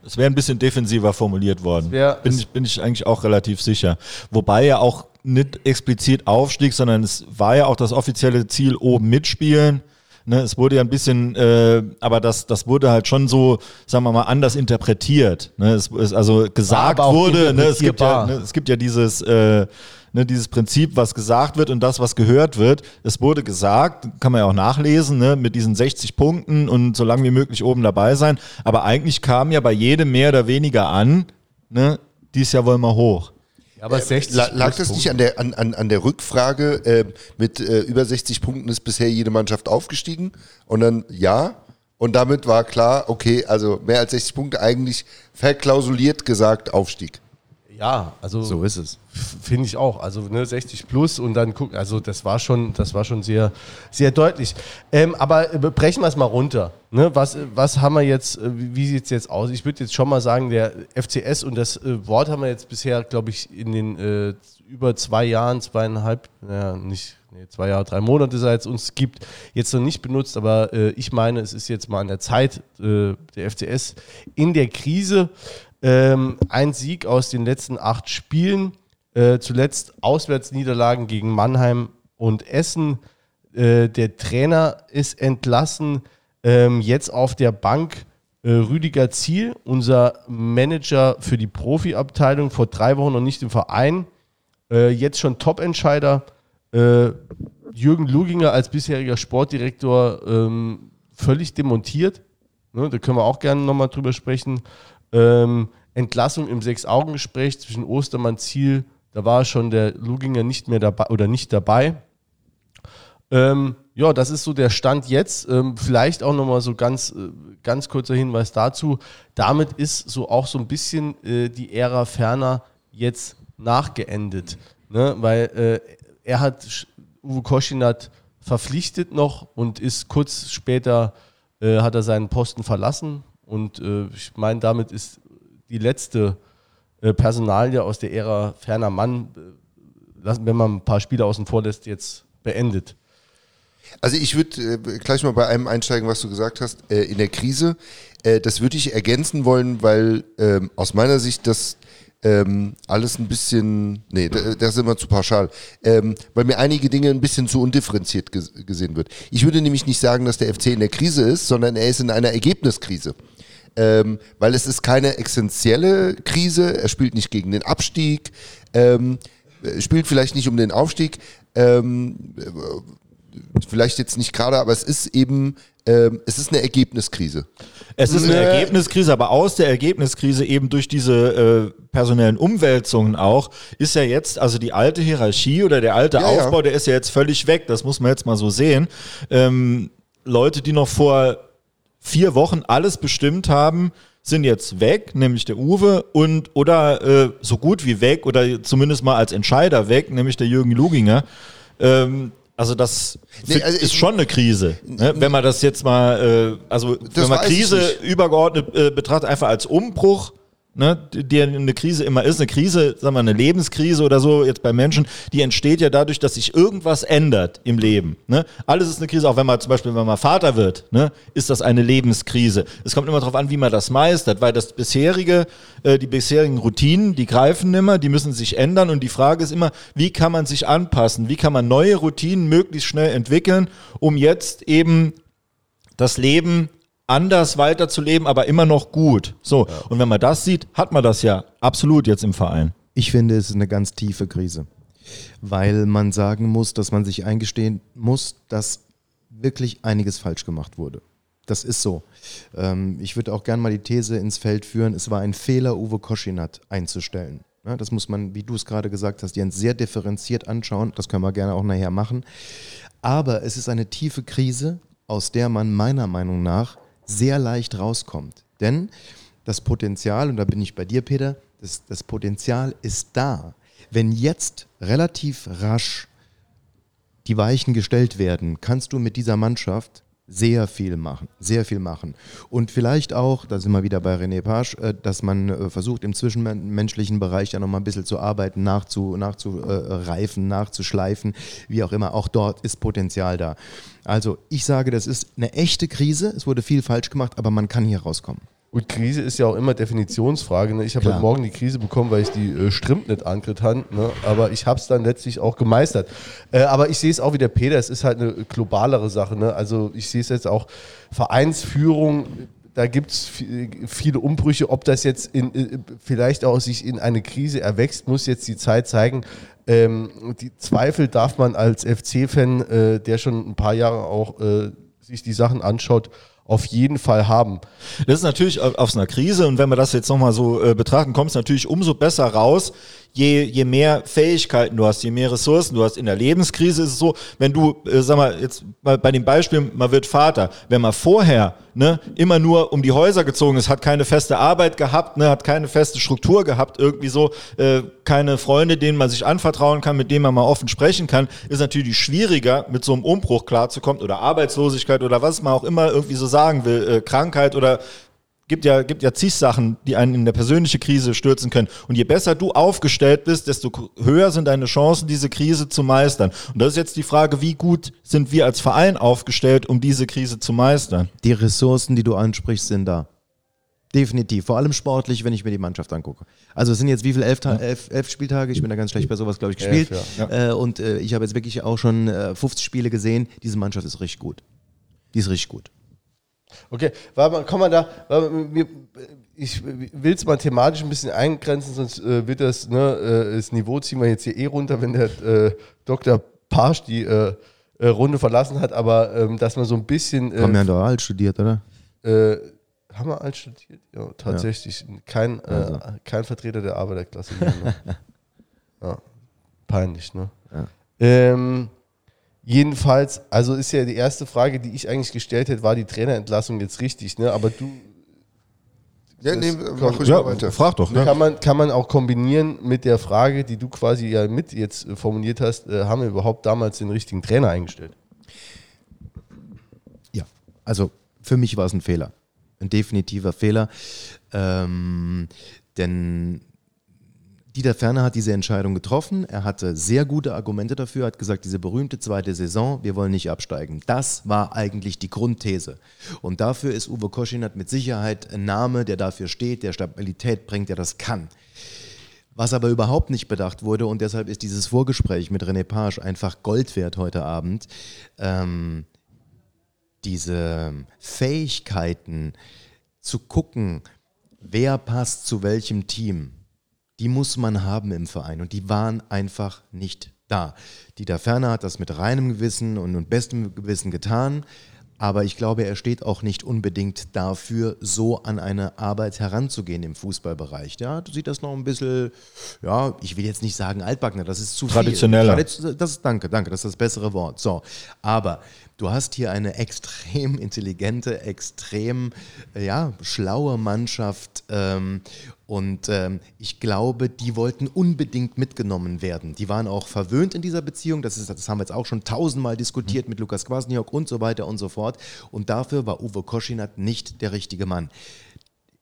Es wäre ein bisschen defensiver formuliert worden. wär- bin, ich, bin ich eigentlich auch relativ sicher. Wobei ja auch nicht explizit Aufstieg, sondern es war ja auch das offizielle Ziel, oben mitspielen. Ne, es wurde ja ein bisschen, äh, aber das, das wurde halt schon so, sagen wir mal, anders interpretiert. Ne, es ist also gesagt wurde, ne, es, gibt ja, ne, es gibt ja dieses, äh, ne, dieses Prinzip, was gesagt wird und das, was gehört wird. Es wurde gesagt, kann man ja auch nachlesen, ne, mit diesen 60 Punkten und so lange wie möglich oben dabei sein. Aber eigentlich kam ja bei jedem mehr oder weniger an, ne, dies Jahr wollen wir hoch. Aber 60 La- Lag das nicht an der, an, an, an der Rückfrage, äh, mit äh, über 60 Punkten ist bisher jede Mannschaft aufgestiegen? Und dann ja. Und damit war klar, okay, also mehr als 60 Punkte eigentlich verklausuliert gesagt Aufstieg. Ja, also So ist es. Finde ich auch. Also ne, 60 plus und dann gucken. Also das war schon, das war schon sehr, sehr deutlich. Ähm, aber äh, brechen wir es mal runter. Ne? Was, was haben wir jetzt? äh, Wie, sieht es jetzt aus? Ich würde jetzt schon mal sagen, der FCS und das äh, Wort haben wir jetzt bisher, glaube ich, in den äh, über zwei Jahren, zweieinhalb, naja, nicht. Nee, zwei Jahre, drei Monate seit es uns gibt, jetzt noch nicht benutzt, aber äh, ich meine, es ist jetzt mal an der Zeit, äh, der FCS in der Krise. Ähm, ein Sieg aus den letzten acht Spielen, äh, zuletzt Auswärtsniederlagen gegen Mannheim und Essen. Äh, der Trainer ist entlassen. Ähm, jetzt auf der Bank äh, Rüdiger Ziel, unser Manager für die Profiabteilung, vor drei Wochen noch nicht im Verein. Äh, jetzt schon Top-Entscheider. Äh, Jürgen Luginger als bisheriger Sportdirektor ähm, völlig demontiert. Ne, da können wir auch gerne nochmal drüber sprechen. Ähm, Entlassung im Sechs-Augen-Gespräch zwischen Ostermann Ziel, da war schon der Luginger nicht mehr dabei oder nicht dabei. Ähm, ja, das ist so der Stand jetzt. Ähm, vielleicht auch nochmal so ganz, äh, ganz kurzer Hinweis dazu. Damit ist so auch so ein bisschen äh, die Ära Ferner jetzt nachgeendet. Ne? Weil äh, er hat Uwe Koschinat verpflichtet noch und ist kurz später äh, hat er seinen Posten verlassen. Und äh, ich meine, damit ist die letzte äh, Personalie aus der Ära Ferner Mann, äh, lassen, wenn man ein paar Spiele außen vor lässt, jetzt beendet. Also ich würde äh, gleich mal bei einem einsteigen, was du gesagt hast, äh, in der Krise. Äh, das würde ich ergänzen wollen, weil ähm, aus meiner Sicht das ähm, alles ein bisschen, nee, da- das ist immer zu pauschal, ähm, weil mir einige Dinge ein bisschen zu undifferenziert ges gesehen wird. Ich würde nämlich nicht sagen, dass der FC in der Krise ist, sondern er ist in einer Ergebniskrise. Ähm, weil es ist keine essentielle Krise, er spielt nicht gegen den Abstieg, ähm, äh, spielt vielleicht nicht um den Aufstieg, ähm, vielleicht jetzt nicht gerade, aber es ist eben, ähm, es ist eine Ergebniskrise. Es ist eine Nee. Ergebniskrise, aber aus der Ergebniskrise eben durch diese äh, personellen Umwälzungen auch, ist ja jetzt, also die alte Hierarchie oder der alte Ja, ja. Aufbau, der ist ja jetzt völlig weg. Das muss man jetzt mal so sehen. Ähm, Leute, die noch vor vier Wochen alles bestimmt haben, sind jetzt weg, nämlich der Uwe und oder äh, so gut wie weg oder zumindest mal als Entscheider weg, nämlich der Jürgen Luginger. Ähm, also das Nee, also ist schon eine Krise, ne? wenn man das jetzt mal, äh, also wenn man Krise übergeordnet äh, betrachtet, einfach als Umbruch, ne, die eine Krise immer ist. Eine Krise, sagen wir, eine Lebenskrise oder so, jetzt bei Menschen, die entsteht ja dadurch, dass sich irgendwas ändert im Leben. Ne? Alles ist eine Krise, auch wenn man zum Beispiel, wenn man Vater wird, ne, ist das eine Lebenskrise. Es kommt immer darauf an, wie man das meistert, weil das bisherige, äh, die bisherigen Routinen, die greifen immer, die müssen sich ändern und die Frage ist immer, wie kann man sich anpassen? Wie kann man neue Routinen möglichst schnell entwickeln, um jetzt eben das Leben anders weiterzuleben, aber immer noch gut. So, und wenn man das sieht, hat man das ja absolut jetzt im Verein. Ich finde, es ist eine ganz tiefe Krise, weil man sagen muss, dass man sich eingestehen muss, dass wirklich einiges falsch gemacht wurde. Das ist so. Ähm, ich würde auch gerne mal die These ins Feld führen, es war ein Fehler, Uwe Koschinat einzustellen. Ja, das muss man, wie du es gerade gesagt hast, Jens, sehr differenziert anschauen. Das können wir gerne auch nachher machen. Aber es ist eine tiefe Krise, aus der man meiner Meinung nach sehr leicht rauskommt. Denn das Potenzial, und da bin ich bei dir, Peter, das, das Potenzial ist da. Wenn jetzt relativ rasch die Weichen gestellt werden, kannst du mit dieser Mannschaft sehr viel machen, sehr viel machen. Und vielleicht auch, da sind wir wieder bei René Page, äh, dass man äh, versucht, im zwischenmenschlichen Bereich ja nochmal ein bisschen zu arbeiten, nachzu, nachzureifen, nachzuschleifen, wie auch immer. Auch dort ist Potenzial da. Also ich sage, das ist eine echte Krise. Es wurde viel falsch gemacht, aber man kann hier rauskommen. Und Krise ist ja auch immer Definitionsfrage. Ne? Ich habe heute Morgen die Krise bekommen, weil ich die äh, Strimp nicht angekriegt habe. Ne? Aber ich habe es dann letztlich auch gemeistert. Äh, aber ich sehe es auch wie der Peter. Es ist halt eine globalere Sache. Ne? Also ich sehe es jetzt auch Vereinsführung. Da gibt es viele Umbrüche. Ob das jetzt in, äh, vielleicht auch sich in eine Krise erwächst, muss jetzt die Zeit zeigen. Ähm, die Zweifel darf man als FC-Fan, äh, der schon ein paar Jahre auch äh, sich die Sachen anschaut, auf jeden Fall haben. Das ist natürlich au- aus einer Krise und wenn wir das jetzt nochmal so äh, betrachten, kommt es natürlich umso besser raus, je, je mehr Fähigkeiten du hast, je mehr Ressourcen du hast. In der Lebenskrise ist es so, wenn du, äh, sag mal, jetzt mal bei dem Beispiel, man wird Vater, wenn man vorher ne, immer nur um die Häuser gezogen ist, hat keine feste Arbeit gehabt, ne, hat keine feste Struktur gehabt, irgendwie so, äh, keine Freunde, denen man sich anvertrauen kann, mit denen man mal offen sprechen kann, ist natürlich schwieriger, mit so einem Umbruch klarzukommen oder Arbeitslosigkeit oder was man auch immer irgendwie so sagen will, äh, Krankheit oder gibt ja, gibt ja zig Sachen, die einen in der persönliche Krise stürzen können. Und je besser du aufgestellt bist, desto höher sind deine Chancen, diese Krise zu meistern. Und das ist jetzt die Frage, wie gut sind wir als Verein aufgestellt, um diese Krise zu meistern? Die Ressourcen, die du ansprichst, sind da. Definitiv. Vor allem sportlich, wenn ich mir die Mannschaft angucke. Also es sind jetzt wie viel? Elf, Ta- elf, elf Spieltage? Ich bin da ganz schlecht bei sowas, glaube ich, gespielt. Elf, Äh, und äh, ich habe jetzt wirklich auch schon äh, 50 Spiele gesehen. Diese Mannschaft ist richtig gut. Die ist richtig gut. Okay, mal, komm mal da. wir- Ich will es mal thematisch ein bisschen eingrenzen, sonst äh, wird das, ne, äh, das Niveau ziehen wir jetzt hier eh runter, wenn der äh, Dr. Pasch die äh, äh, Runde verlassen hat, aber ähm, dass man so ein bisschen. Haben ja Äh, dual studiert, oder? äh, haben wir alt studiert? Ja, tatsächlich. Kein, äh, Also. kein Vertreter der Arbeiterklasse. Hier, ne? [laughs] ja, peinlich, ne? Ja. Ähm, Jedenfalls, also ist ja die erste Frage, die ich eigentlich gestellt hätte, war die Trainerentlassung jetzt richtig, ne? Aber du Ja, nee, mach ruhig Ja, weiter. frag doch. Ne? kann man, kann man auch kombinieren mit der Frage, die du quasi ja mit jetzt äh, formuliert hast, äh, haben wir überhaupt damals den richtigen Trainer eingestellt? Ja, also für mich war es ein Fehler. Ein definitiver Fehler. Ähm, denn Dieter Ferner hat diese Entscheidung getroffen. Er hatte sehr gute Argumente dafür, hat gesagt, diese berühmte zweite Saison, wir wollen nicht absteigen. Das war eigentlich die Grundthese. Und dafür ist Uwe Koschinat mit Sicherheit ein Name, der dafür steht, der Stabilität bringt, der das kann. Was aber überhaupt nicht bedacht wurde, und deshalb ist dieses Vorgespräch mit René Page einfach Gold wert heute Abend, ähm, diese Fähigkeiten zu gucken, wer passt zu welchem Team, die muss man haben im Verein und die waren einfach nicht da. Dieter Ferner hat das mit reinem Gewissen und, bestem Gewissen getan, aber ich glaube, er steht auch nicht unbedingt dafür, so an eine Arbeit heranzugehen im Fußballbereich. Ja, du siehst das noch ein bisschen, ja, ich will jetzt nicht sagen altbackener, das ist zu Traditioneller. viel. Das ist, danke, danke, das ist das bessere Wort. So, aber du hast hier eine extrem [laughs] intelligente, extrem äh, ja, schlaue Mannschaft ähm, und ähm, ich glaube, die wollten unbedingt mitgenommen werden. Die waren auch verwöhnt in dieser Beziehung. Das, ist, das haben wir jetzt auch schon tausendmal diskutiert mit Lukas Kwasniok und so weiter und so fort. Und dafür war Uwe Koschinat nicht der richtige Mann.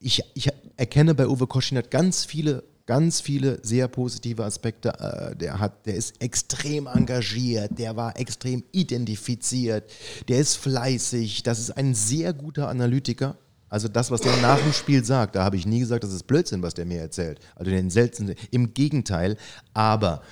Ich, ich erkenne bei Uwe Koschinat ganz viele ganz viele sehr positive Aspekte. Äh, Der, hat, der ist extrem engagiert, der war extrem identifiziert, der ist fleißig, das ist ein sehr guter Analytiker. Also das, was der nach dem Spiel sagt, da habe ich nie gesagt, das ist Blödsinn, was der mir erzählt. Also den seltensten, im Gegenteil. Aber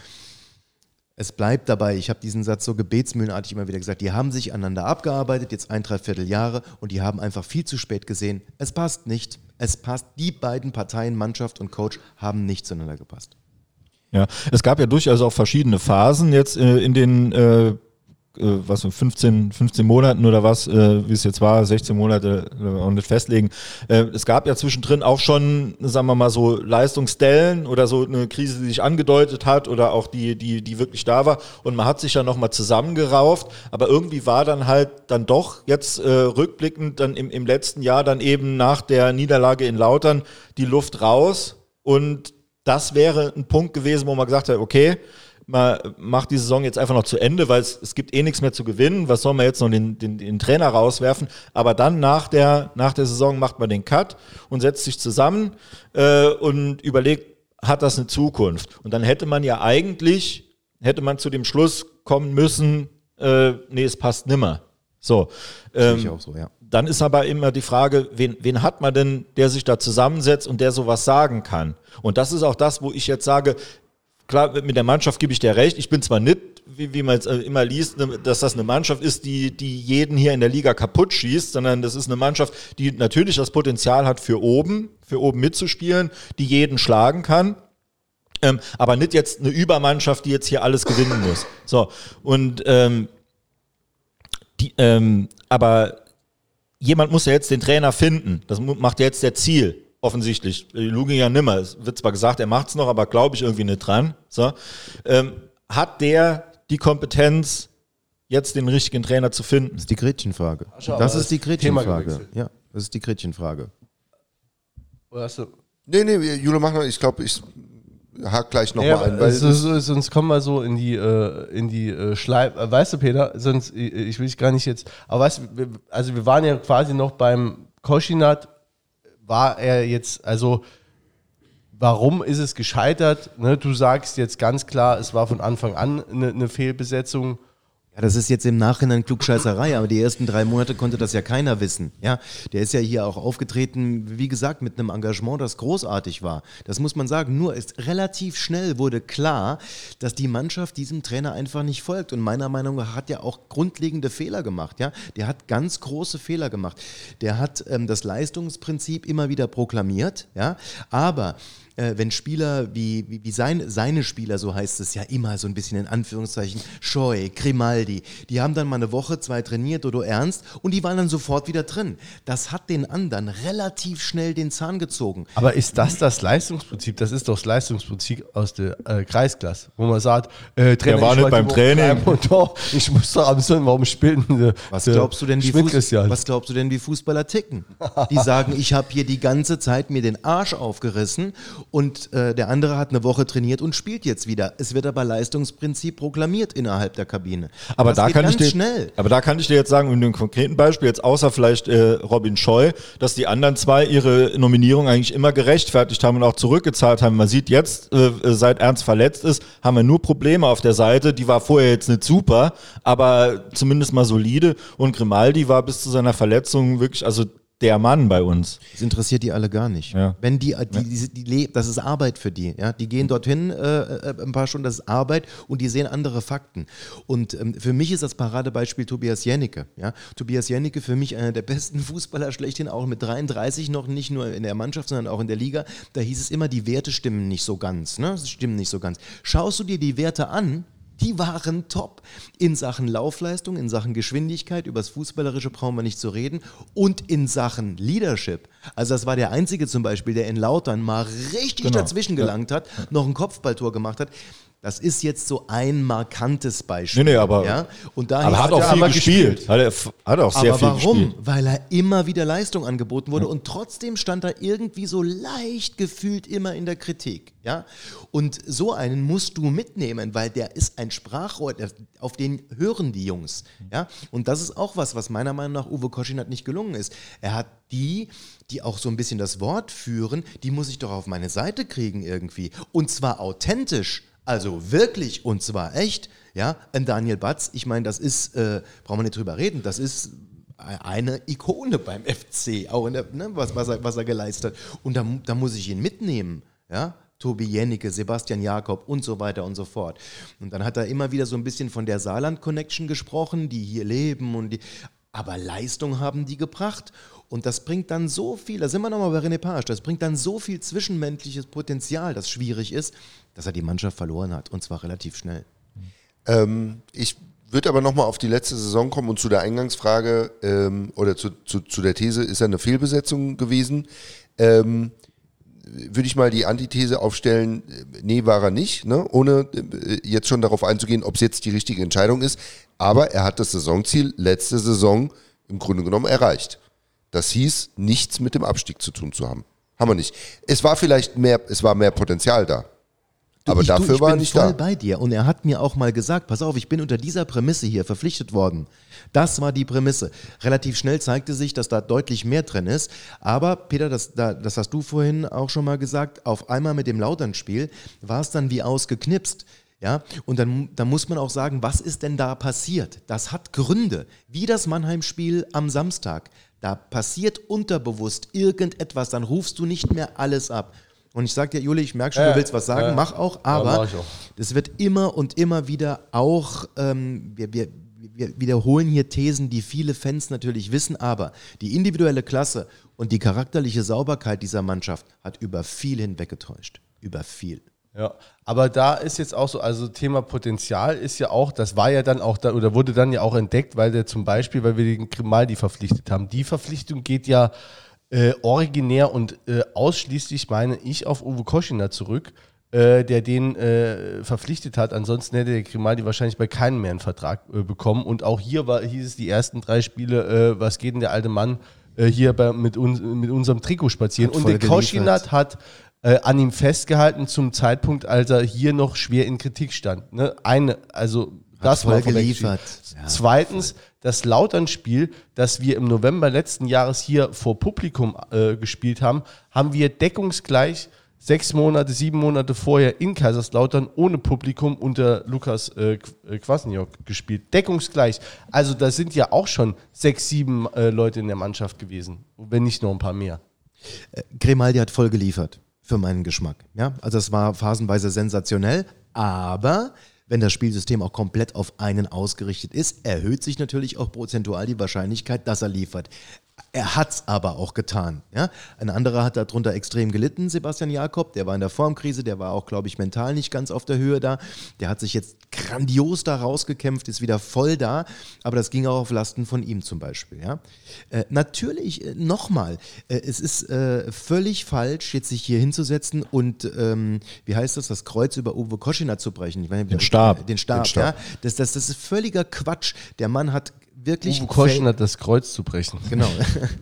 es bleibt dabei, ich habe diesen Satz so gebetsmühlenartig immer wieder gesagt, die haben sich aneinander abgearbeitet, jetzt ein, dreiviertel Jahre und die haben einfach viel zu spät gesehen, es passt nicht, es passt, die beiden Parteien, Mannschaft und Coach, haben nicht zueinander gepasst. Ja, es gab ja durchaus auch verschiedene Phasen jetzt äh, in den äh, äh, was 15, 15 Monaten oder was, äh, wie es jetzt war, 16 Monate, äh, auch nicht festlegen. Äh, es gab ja zwischendrin auch schon, sagen wir mal so, Leistungsstellen oder so eine Krise, die sich angedeutet hat oder auch die, die, die wirklich da war. Und man hat sich ja nochmal zusammengerauft, aber irgendwie war dann halt dann doch jetzt äh, rückblickend dann im, im letzten Jahr dann eben nach der Niederlage in Lautern die Luft raus und das wäre ein Punkt gewesen, wo man gesagt hat, okay, man macht die Saison jetzt einfach noch zu Ende, weil es, es gibt eh nichts mehr zu gewinnen. Was soll man jetzt noch den, den, den Trainer rauswerfen? Aber dann nach der, nach der Saison macht man den Cut und setzt sich zusammen äh, und überlegt, hat das eine Zukunft? Und dann hätte man ja eigentlich, hätte man zu dem Schluss kommen müssen, äh, nee, es passt nimmer. So. Sehe ich Ähm, auch so, ja. dann ist aber immer die Frage, wen, wen hat man denn, der sich da zusammensetzt und der sowas sagen kann? Und das ist auch das, wo ich jetzt sage, klar, mit der Mannschaft gebe ich dir recht. Ich bin zwar nicht, wie, wie man es äh, immer liest, ne, dass das eine Mannschaft ist, die, die jeden hier in der Liga kaputt schießt, sondern das ist eine Mannschaft, die natürlich das Potenzial hat für oben, für oben mitzuspielen, die jeden schlagen kann. Ähm, aber nicht jetzt eine Übermannschaft, die jetzt hier alles gewinnen muss. So, und ähm, die, ähm, aber jemand muss ja jetzt den Trainer finden. Das macht ja jetzt der Ziel, offensichtlich. Äh, Lugin ja nimmer. Es wird zwar gesagt, er macht es noch, aber glaube ich irgendwie nicht dran. So. Ähm, hat der die Kompetenz, jetzt den richtigen Trainer zu finden? Das ist die Gretchenfrage. Schau, Das ist die Gretchenfrage. gewechselt. Ja, das ist die Gretchenfrage. Oder hast du, Nee, nee, Jule, mach noch. Ich glaube, ich hake gleich nochmal ja, ein. Weil so, so, sonst kommen wir so in die, äh, in die äh, Schleim. Äh, weißt du, Peter, sonst, ich, ich will dich gar nicht jetzt. Aber weißt du, wir- also wir waren ja quasi noch beim Koschinat. War er jetzt, also warum ist es gescheitert? Ne, du sagst jetzt ganz klar, es war von Anfang an eine, eine Fehlbesetzung. Ja, das ist jetzt im Nachhinein Klugscheißerei, aber die ersten drei Monate konnte das ja keiner wissen. Ja, der ist ja hier auch aufgetreten, wie gesagt, mit einem Engagement, das großartig war. Das muss man sagen. Nur ist relativ schnell wurde klar, dass die Mannschaft diesem Trainer einfach nicht folgt. Und meiner Meinung nach hat er auch grundlegende Fehler gemacht. Ja, der hat ganz große Fehler gemacht. Der hat ähm, das Leistungsprinzip immer wieder proklamiert. Ja, aber äh, wenn Spieler wie, wie, wie sein, seine Spieler, so heißt es ja immer so ein bisschen in Anführungszeichen, Scheu, Eovaldi, die haben dann mal eine Woche, zwei trainiert, Dodo Ernst, und die waren dann sofort wieder drin. Das hat den anderen relativ schnell den Zahn gezogen. Aber ist das das Leistungsprinzip? Das ist doch das Leistungsprinzip aus der äh, Kreisklasse, wo man sagt, äh, Trainer, Der war ich nicht beim Training. Und doch, ich muss doch am Sonntag, warum spielen der, Was glaubst du denn, wie Schmidt Fuß Christian? was glaubst du denn, wie Fußballer ticken? Die sagen, ich habe hier die ganze Zeit mir den Arsch aufgerissen und äh, der andere hat eine Woche trainiert und spielt jetzt wieder. Es wird aber Leistungsprinzip proklamiert innerhalb der Kabine. Aber das da kann ich dir, schnell. aber da kann ich dir jetzt sagen, in einem konkreten Beispiel, jetzt außer vielleicht äh, Robin Scheu, dass die anderen zwei ihre Nominierung eigentlich immer gerechtfertigt haben und auch zurückgezahlt haben. Man sieht jetzt, äh, seit Ernst verletzt ist, haben wir nur Probleme auf der Seite. Die war vorher jetzt nicht super, aber zumindest mal solide. Und Grimaldi war bis zu seiner Verletzung wirklich, also der Mann bei uns. Das interessiert die alle gar nicht. Ja. Wenn die, die, die, die, le- das ist Arbeit für die. Ja? Die gehen dorthin äh, äh, ein paar Stunden, das ist Arbeit und die sehen andere Fakten. Und ähm, für mich ist das Paradebeispiel Tobias Jennecke. Ja? Tobias Jennecke für mich einer der besten [laughs] Fußballer schlechthin, auch mit 33 noch, nicht nur in der Mannschaft, sondern auch in der Liga. Da hieß es immer, die Werte stimmen nicht so ganz. Ne? Stimmen nicht so ganz. Schaust du dir die Werte an, die waren top. In Sachen Laufleistung, in Sachen Geschwindigkeit, übers Fußballerische brauchen wir nicht zu reden. Und in Sachen Leadership. Also das war der Einzige zum Beispiel, der in Lautern mal richtig Genau. dazwischen gelangt hat, noch ein Kopfballtor gemacht hat. Das ist jetzt so ein markantes Beispiel. Nee, nee, aber- ja? Und da Aber hat es- auch er viel aber gespielt. gespielt. Hat er hat auch sehr aber viel warum? gespielt. Weil er immer wieder Leistung angeboten wurde und trotzdem stand er irgendwie so leicht gefühlt immer in der Kritik. Ja? Und so einen musst du mitnehmen, weil der ist ein Sprachrohr, der- auf den hören die Jungs. Ja? Und das ist auch was, was meiner Meinung nach Uwe Koschinat nicht gelungen ist. Er hat die, die auch so ein bisschen das Wort führen, die muss ich doch auf meine Seite kriegen irgendwie. Und zwar authentisch. Also wirklich und zwar echt, ja, ein Daniel Batz, ich meine, das ist, äh, brauchen wir nicht drüber reden, das ist eine Ikone beim [laughs] FC, auch der, ne, was, was, er, was er geleistet hat. Und da, da muss ich ihn mitnehmen, ja. Tobi Jennecke, Sebastian Jakob und so weiter und so fort. Und dann hat er immer wieder so ein bisschen von der Saarland-Connection gesprochen, die hier leben und die. Aber Leistung haben die gebracht. Und das bringt dann so viel, da sind wir nochmal bei René Page, das bringt dann so viel zwischenmenschliches Potenzial, das schwierig ist, dass er die Mannschaft verloren hat. Und zwar relativ schnell. Ähm, ich würde aber nochmal auf die letzte Saison kommen und zu der Eingangsfrage ähm, oder zu, zu, zu der These, ist er eine Fehlbesetzung gewesen? Ähm, würde ich mal die Antithese aufstellen, äh, nee, war er nicht, ne? ohne äh, jetzt schon darauf einzugehen, ob es jetzt die richtige Entscheidung ist. Aber er hat das Saisonziel letzte Saison im Grunde genommen erreicht. Das hieß, nichts mit dem Abstieg zu tun zu haben. Haben wir nicht. Es war vielleicht mehr, es war mehr Potenzial da. Aber ich, dafür du, ich war er bin nicht voll da. bei dir. Und er hat mir auch mal gesagt, pass auf, ich bin unter dieser Prämisse hier verpflichtet worden. Das war die Prämisse. Relativ schnell zeigte sich, dass da deutlich mehr drin ist. Aber Peter, das, da, das hast du vorhin auch schon mal gesagt, auf einmal mit dem Lautern-Spiel war es dann wie ausgeknipst. Ja, und dann, dann muss man auch sagen, was ist denn da passiert? Das hat Gründe, wie das Mannheim-Spiel am Samstag. Da passiert unterbewusst irgendetwas, dann rufst du nicht mehr alles ab. Und ich sag dir, Juli, ich merke schon, Ja, du willst was sagen, ja. mach auch, Ja, aber auch. es wird immer und immer wieder auch, ähm, wir, wir, wir wiederholen hier Thesen, die viele Fans natürlich wissen, aber die individuelle Klasse und die charakterliche Sauberkeit dieser Mannschaft hat über viel hinweggetäuscht. Über viel. Ja, aber da ist jetzt auch so, also Thema Potenzial ist ja auch, das war ja dann auch da, oder wurde dann ja auch entdeckt, weil der zum Beispiel, weil wir den Grimaldi verpflichtet haben. Die Verpflichtung geht ja äh, originär und äh, ausschließlich, meine ich, auf Uwe Koschiner zurück, äh, der den äh, verpflichtet hat. Ansonsten hätte der Grimaldi wahrscheinlich bei keinem mehr einen Vertrag äh, bekommen. Und auch hier war, hieß es die ersten drei Spiele, äh, was geht denn der alte Mann hier bei, mit, uns, mit unserem Trikot spazieren? Hat und der Koschinat hat äh, an ihm festgehalten zum Zeitpunkt, als er hier noch schwer in Kritik stand. Ne? Eine, also das voll geliefert. Ja, Zweitens, das Lautern-Spiel, das wir im November letzten Jahres hier vor Publikum äh, gespielt haben, haben wir deckungsgleich sechs Monate, sieben Monate vorher in Kaiserslautern ohne Publikum unter Lukas äh, äh, Kwasniok gespielt. Deckungsgleich. Also da sind ja auch schon sechs, sieben äh, Leute in der Mannschaft gewesen, wenn nicht noch ein paar mehr. Grimaldi hat voll geliefert, für meinen Geschmack. Ja? Also es war phasenweise sensationell, aber wenn das Spielsystem auch komplett auf einen ausgerichtet ist, erhöht sich natürlich auch prozentual die Wahrscheinlichkeit, dass er liefert. Er hat's aber auch getan. Ja? Ein anderer hat darunter extrem gelitten, Sebastian Jakob. Der war in der Formkrise, der war auch, glaube ich, mental nicht ganz auf der Höhe da. Der hat sich jetzt grandios da rausgekämpft, ist wieder voll da. Aber das ging auch auf Lasten von ihm zum Beispiel. Ja? Äh, natürlich, äh, nochmal, äh, es ist äh, völlig falsch, jetzt sich hier hinzusetzen und, ähm, wie heißt das, das Kreuz über Uwe Koschina zu brechen. Ich meine, Den Stab. Den Stab, Den Stab. ja. Das, das, das ist völliger Quatsch. Der Mann hat wirklich. Uwe Koschen hat das Kreuz zu brechen. Genau.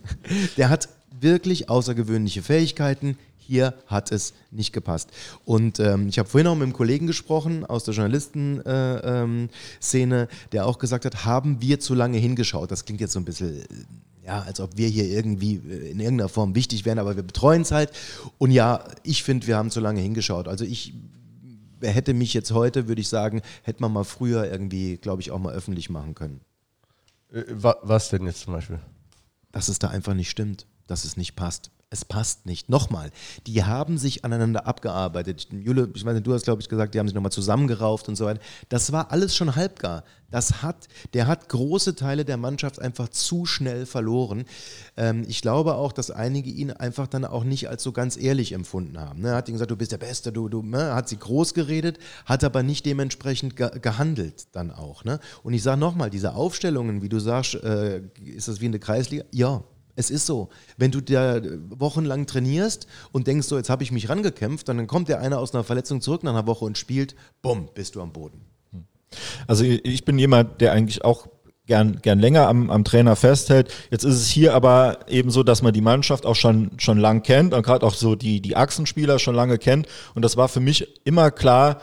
[laughs] Der hat wirklich außergewöhnliche Fähigkeiten. Hier hat es nicht gepasst. Und ähm, ich habe vorhin auch mit einem Kollegen gesprochen aus der Journalistenszene, äh, ähm, der auch gesagt hat, haben wir zu lange hingeschaut. Das klingt jetzt so ein bisschen, äh, ja, als ob wir hier irgendwie äh, in irgendeiner Form wichtig wären, aber wir betreuen es halt. Und ja, ich finde, wir haben zu lange hingeschaut. Also ich hätte mich jetzt heute, würde ich sagen, hätte man mal früher irgendwie, glaube ich, auch mal öffentlich machen können. Äh, wa- was denn jetzt zum Beispiel? dass es da einfach nicht stimmt, dass es nicht passt. Es passt nicht. Nochmal, die haben sich aneinander abgearbeitet. Jule, ich meine, du hast, glaube ich, gesagt, die haben sich nochmal zusammengerauft und so weiter. Das war alles schon halbgar. Das hat, der hat große Teile der Mannschaft einfach zu schnell verloren. Ähm, ich glaube auch, dass einige ihn einfach dann auch nicht als so ganz ehrlich empfunden haben. Ne? Er hat ihnen gesagt, du bist der Beste, du, du, ne? hat sie groß geredet, hat aber nicht dementsprechend ge gehandelt dann auch. Ne? Und ich sage nochmal, diese Aufstellungen, wie du sagst, äh, ist das wie eine Kreisliga? Ja, es ist so. Wenn du da wochenlang trainierst und denkst so, jetzt habe ich mich rangekämpft, dann kommt der einer aus einer Verletzung zurück nach einer Woche und spielt, bumm, bist du am Boden. Also ich bin jemand, der eigentlich auch gern, gern länger am, am Trainer festhält. Jetzt ist es hier aber eben so, dass man die Mannschaft auch schon, schon lang kennt und gerade auch so die, die Achsenspieler schon lange kennt. Und das war für mich immer klar,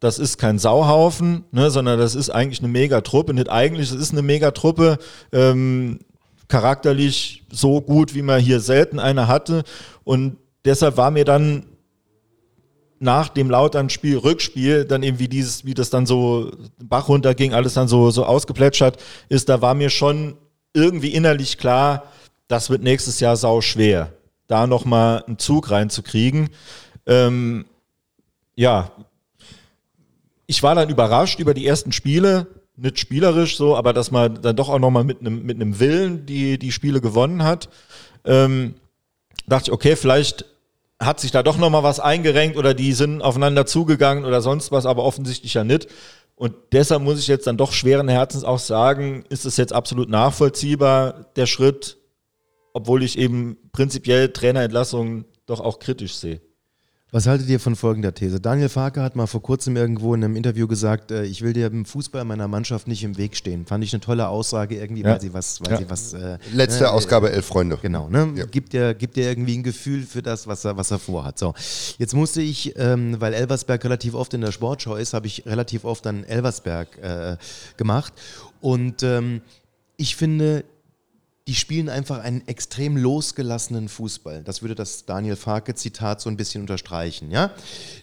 das ist kein Sauhaufen, ne, sondern das ist eigentlich eine Megatruppe. Nicht eigentlich, es ist eine Megatruppe, ähm, charakterlich so gut, wie man hier selten eine hatte. Und deshalb war mir dann nach dem Lautern-Spiel, Rückspiel, dann eben wie dieses, wie das dann so Bach runterging, alles dann so, so ausgeplätschert ist, da war mir schon irgendwie innerlich klar, das wird nächstes Jahr sau schwer, da nochmal einen Zug reinzukriegen. Ähm, ja, ich war dann überrascht über die ersten Spiele, nicht spielerisch so, aber dass man dann doch auch nochmal mit einem mit einem Willen die, die Spiele gewonnen hat. Ähm, dachte ich, okay, vielleicht hat sich da doch nochmal was eingerenkt oder die sind aufeinander zugegangen oder sonst was, aber offensichtlich ja nicht. Und deshalb muss ich jetzt dann doch schweren Herzens auch sagen, ist es jetzt absolut nachvollziehbar, der Schritt, obwohl ich eben prinzipiell Trainerentlassungen doch auch kritisch sehe. Was haltet ihr von folgender These? Daniel Farke hat mal vor kurzem irgendwo in einem Interview gesagt, äh, ich will dir im Fußball meiner Mannschaft nicht im Weg stehen. Fand ich eine tolle Aussage irgendwie, Ja. weil sie was, weil Ja. sie was. Äh, Letzte ne, Ausgabe, elf Freunde. Genau, ne? Ja. Gibt, dir, gibt dir irgendwie ein Gefühl für das, was er, was er vorhat. So, jetzt musste ich, ähm, weil Elversberg relativ oft in der Sportschau ist, habe ich relativ oft dann Elversberg äh, gemacht. Und ähm, ich finde, die spielen einfach einen extrem losgelassenen Fußball. Das würde das Daniel Farke-Zitat so ein bisschen unterstreichen. Ja?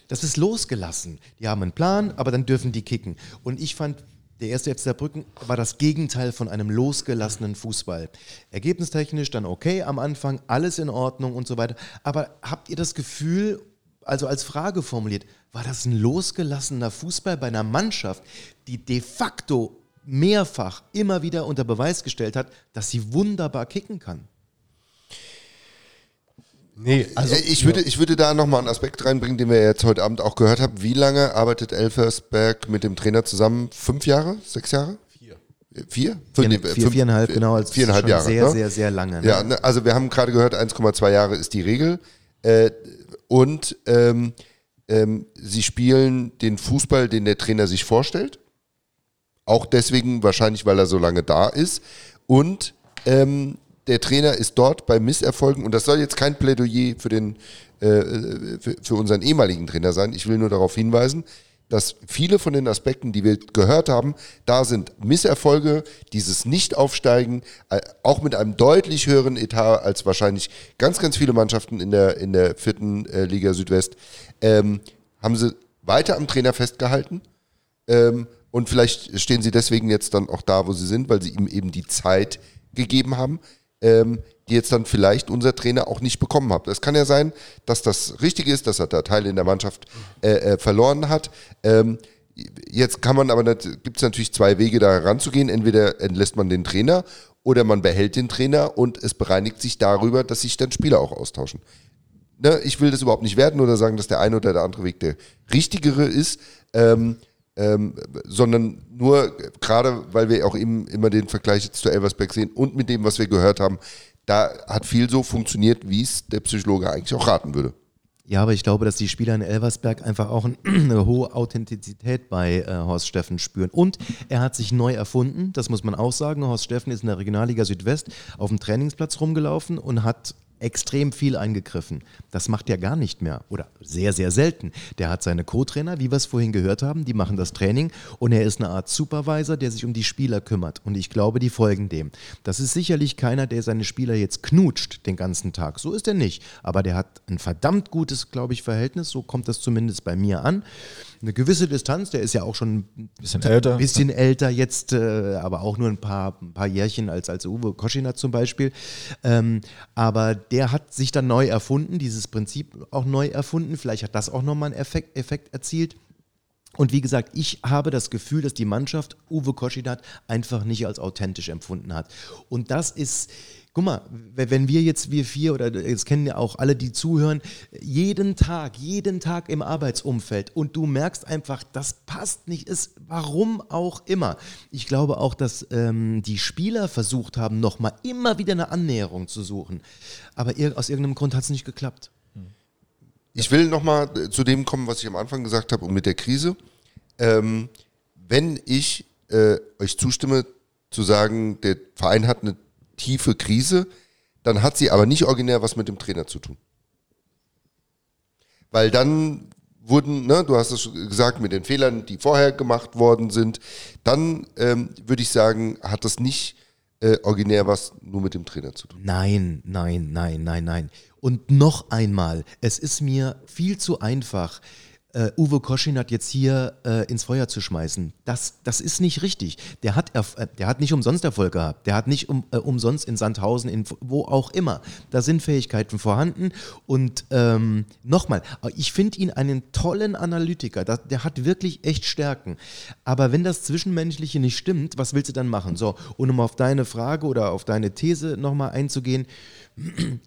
Das ist losgelassen. Die haben einen Plan, aber dann dürfen die kicken. Und ich fand, der erste FC Saarbrücken war das Gegenteil von einem losgelassenen Fußball. Ergebnistechnisch dann okay am Anfang, alles in Ordnung und so weiter. Aber habt ihr das Gefühl, also als Frage formuliert, war das ein losgelassener Fußball bei einer Mannschaft, die de facto mehrfach immer wieder unter Beweis gestellt hat, dass sie wunderbar kicken kann? Nee, also Äh, ich, würde, ich würde da nochmal einen Aspekt reinbringen, den wir jetzt heute Abend auch gehört haben. Wie lange arbeitet Elversberg mit dem Trainer zusammen? Fünf Jahre? Sechs Jahre? Vier. Vier? Vier, Nee, vier, fünf- viereinhalb, genau. also Viereinhalb Jahre. Sehr, ne? sehr, sehr lange. Ne? Ja, ne, also wir haben gerade gehört, 1,2 Jahre ist die Regel. Äh, und ähm, ähm, sie spielen den Fußball, den der Trainer sich vorstellt. Auch deswegen wahrscheinlich, weil er so lange da ist. Und ähm, der Trainer ist dort bei Misserfolgen, und das soll jetzt kein Plädoyer für, den, äh, für, für unseren ehemaligen Trainer sein. Ich will nur darauf hinweisen, dass viele von den Aspekten, die wir gehört haben, da sind Misserfolge, dieses Nicht-Aufsteigen, äh, auch mit einem deutlich höheren Etat als wahrscheinlich ganz, ganz viele Mannschaften in der, in der vierten äh, Liga Südwest, ähm, haben sie weiter am Trainer festgehalten. Ähm, und vielleicht stehen sie deswegen jetzt dann auch da, wo sie sind, weil sie ihm eben die Zeit gegeben haben, ähm, die jetzt dann vielleicht unser Trainer auch nicht bekommen hat. Es kann ja sein, dass das richtig ist, dass er da Teile in der Mannschaft äh, äh, verloren hat. Ähm, jetzt kann man aber, gibt es natürlich zwei Wege da ranzugehen. Entweder entlässt man den Trainer oder man behält den Trainer und es bereinigt sich darüber, dass sich dann Spieler auch austauschen. Ne, ich will das überhaupt nicht werten oder sagen, dass der eine oder der andere Weg der richtigere ist, ähm, ähm, sondern nur gerade, weil wir auch eben immer den Vergleich jetzt zu Elversberg sehen und mit dem, was wir gehört haben, da hat viel so funktioniert, wie es der Psychologe eigentlich auch raten würde. Ja, aber ich glaube, dass die Spieler in Elversberg einfach auch [clears throat] eine hohe Authentizität bei äh, Horst Steffen spüren. Und er hat sich neu erfunden, das muss man auch sagen. Horst Steffen ist in der Regionalliga Südwest auf dem Trainingsplatz rumgelaufen und hat extrem viel eingegriffen. Das macht er gar nicht mehr oder sehr, sehr selten. Der hat seine Co-Trainer, wie wir es vorhin gehört haben, die machen das Training und er ist eine Art Supervisor, der sich um die Spieler kümmert. Und ich glaube, die folgen dem. Das ist sicherlich keiner, der seine Spieler jetzt knutscht den ganzen Tag. So ist er nicht. Aber der hat ein verdammt gutes, glaube ich, Verhältnis. So kommt das zumindest bei mir an eine gewisse Distanz. Der ist ja auch schon ein bisschen älter, bisschen älter jetzt, äh, aber auch nur ein paar, ein paar Jährchen als, als Uwe Koschinat zum Beispiel. Ähm, aber der hat sich dann neu erfunden, dieses Prinzip auch neu erfunden. Vielleicht hat das auch nochmal einen Effekt, Effekt erzielt. Und wie gesagt, ich habe das Gefühl, dass die Mannschaft Uwe Koschinat einfach nicht als authentisch empfunden hat. Und das ist Guck mal, wenn wir jetzt, wir vier oder jetzt kennen ja auch alle, die zuhören, jeden Tag, jeden Tag im Arbeitsumfeld und du merkst einfach, das passt nicht, ist warum auch immer. Ich glaube auch, dass ähm, die Spieler versucht haben, nochmal immer wieder eine Annäherung zu suchen. Aber aus irgendeinem Grund hat es nicht geklappt. Ich will nochmal äh, zu dem kommen, was ich am Anfang gesagt habe und mit der Krise. Ähm, wenn ich äh, euch zustimme, zu sagen, der Verein hat eine tiefe Krise, dann hat sie aber nicht originär was mit dem Trainer zu tun. Weil dann wurden, ne, du hast es gesagt, mit den Fehlern, die vorher gemacht worden sind, dann ähm, würde ich sagen, hat das nicht äh, originär was nur mit dem Trainer zu tun. Nein, nein, nein, nein, nein. Und noch einmal, es ist mir viel zu einfach, äh, Uwe Koschin jetzt hier äh, ins Feuer zu schmeißen. Das, das ist nicht richtig. Der hat, äh, der hat nicht umsonst Erfolg gehabt. Der hat nicht um, äh, umsonst in Sandhausen, in wo auch immer. Da sind Fähigkeiten vorhanden. Und ähm, nochmal, ich finde ihn einen tollen Analytiker. Der, der hat wirklich echt Stärken. Aber wenn das Zwischenmenschliche nicht stimmt, was willst du dann machen? So, und um auf deine Frage oder auf deine These nochmal einzugehen, [clears throat]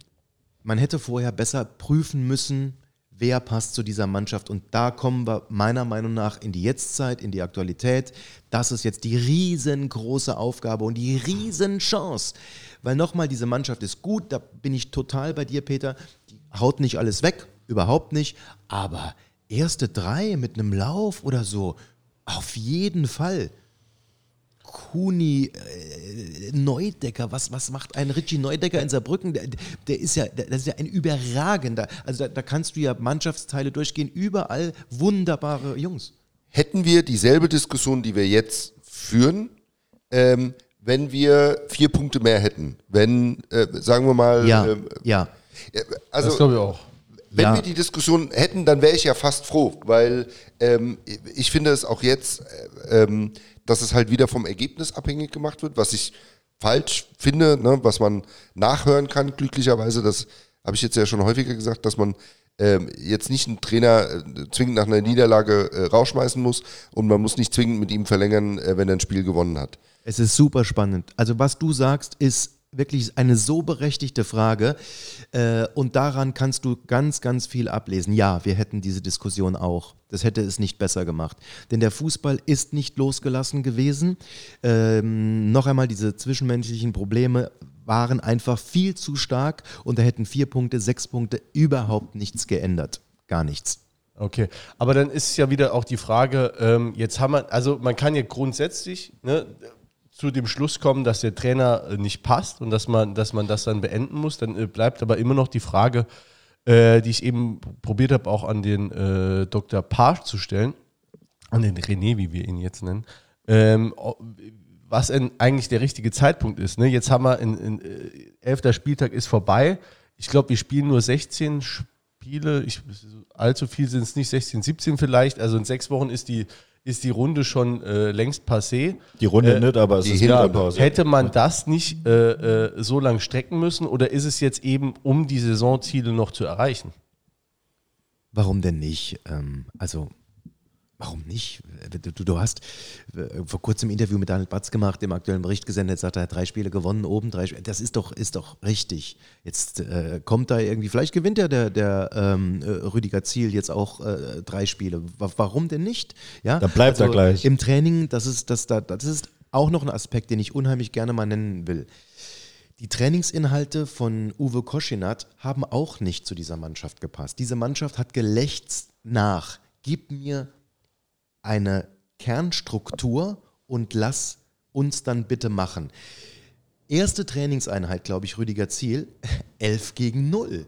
man hätte vorher besser prüfen müssen, wer passt zu dieser Mannschaft. Und da kommen wir meiner Meinung nach in die Jetztzeit, in die Aktualität. Das ist jetzt die riesengroße Aufgabe und die Riesenchance. Weil nochmal, diese Mannschaft ist gut, da bin ich total bei dir, Peter. Die haut nicht alles weg, überhaupt nicht. Aber erste drei mit einem Lauf oder so, auf jeden Fall. Kuni äh, Neudecker, was, was macht ein Richie Neudecker in Saarbrücken? Der, der ist ja, der, das ist ja ein überragender. Also da, da kannst du ja Mannschaftsteile durchgehen, überall wunderbare Jungs. Hätten wir dieselbe Diskussion, die wir jetzt führen, ähm, wenn wir vier Punkte mehr hätten, wenn, äh, sagen wir mal, ja, ähm, ja. Also, das glaube ich auch. Wenn Ja. wir die Diskussion hätten, dann wäre ich ja fast froh, weil ähm, ich finde es auch jetzt, äh, ähm, dass es halt wieder vom Ergebnis abhängig gemacht wird, was ich falsch finde, ne, was man nachhören kann, glücklicherweise. Das habe ich jetzt ja schon häufiger gesagt, dass man ähm, jetzt nicht einen Trainer äh, zwingend nach einer Niederlage äh, rausschmeißen muss und man muss nicht zwingend mit ihm verlängern, äh, wenn er ein Spiel gewonnen hat. Es ist super spannend. Also was du sagst, ist wirklich eine so berechtigte Frage äh, und daran kannst du ganz, ganz viel ablesen. Ja, wir hätten diese Diskussion auch. Das hätte es nicht besser gemacht. Denn der Fußball ist nicht losgelassen gewesen. Ähm, noch einmal, diese zwischenmenschlichen Probleme waren einfach viel zu stark und da hätten vier Punkte, sechs Punkte überhaupt nichts geändert. Gar nichts. Okay, aber dann ist ja wieder auch die Frage, ähm, jetzt haben wir, also man kann ja grundsätzlich ne, zu dem Schluss kommen, dass der Trainer äh, nicht passt und dass man, dass man das dann beenden muss. Dann äh, bleibt aber immer noch die Frage, äh, die ich eben probiert habe, auch an den äh, Dr. Page zu stellen, an den René, wie wir ihn jetzt nennen, ähm, was eigentlich der richtige Zeitpunkt ist. Ne? Jetzt haben wir, in, in, äh, elfter Spieltag ist vorbei. Ich glaube, wir spielen nur 16 Spiele. Ich, allzu viel sind es nicht, 16, 17 vielleicht. Also in sechs Wochen ist die, ist die Runde schon äh, längst passé. Die Runde Äh, nicht, aber es ist Hinrunde. Winterpause. Hätte man das nicht äh, äh, so lang strecken müssen oder ist es jetzt eben, um die Saisonziele noch zu erreichen? Warum denn nicht? Ähm, also Warum nicht? Du, du hast äh, vor kurzem ein Interview mit Daniel Batz gemacht, im aktuellen Bericht gesendet, sagt, er hat drei Spiele gewonnen, oben drei Spiele. Das ist doch, ist doch richtig. Jetzt äh, kommt da irgendwie, vielleicht gewinnt ja der, der ähm, äh, Rüdiger Ziel jetzt auch äh, drei Spiele. Warum denn nicht? Ja, dann bleibt also er gleich. Im Training, das ist, das, das ist auch noch ein Aspekt, den ich unheimlich gerne mal nennen will. Die Trainingsinhalte von Uwe Koschinat haben auch nicht zu dieser Mannschaft gepasst. Diese Mannschaft hat gelächzt nach, gib mir eine Kernstruktur und lass uns dann bitte machen. Erste Trainingseinheit, glaube ich, Rüdiger Ziel, [laughs] 11 gegen 0.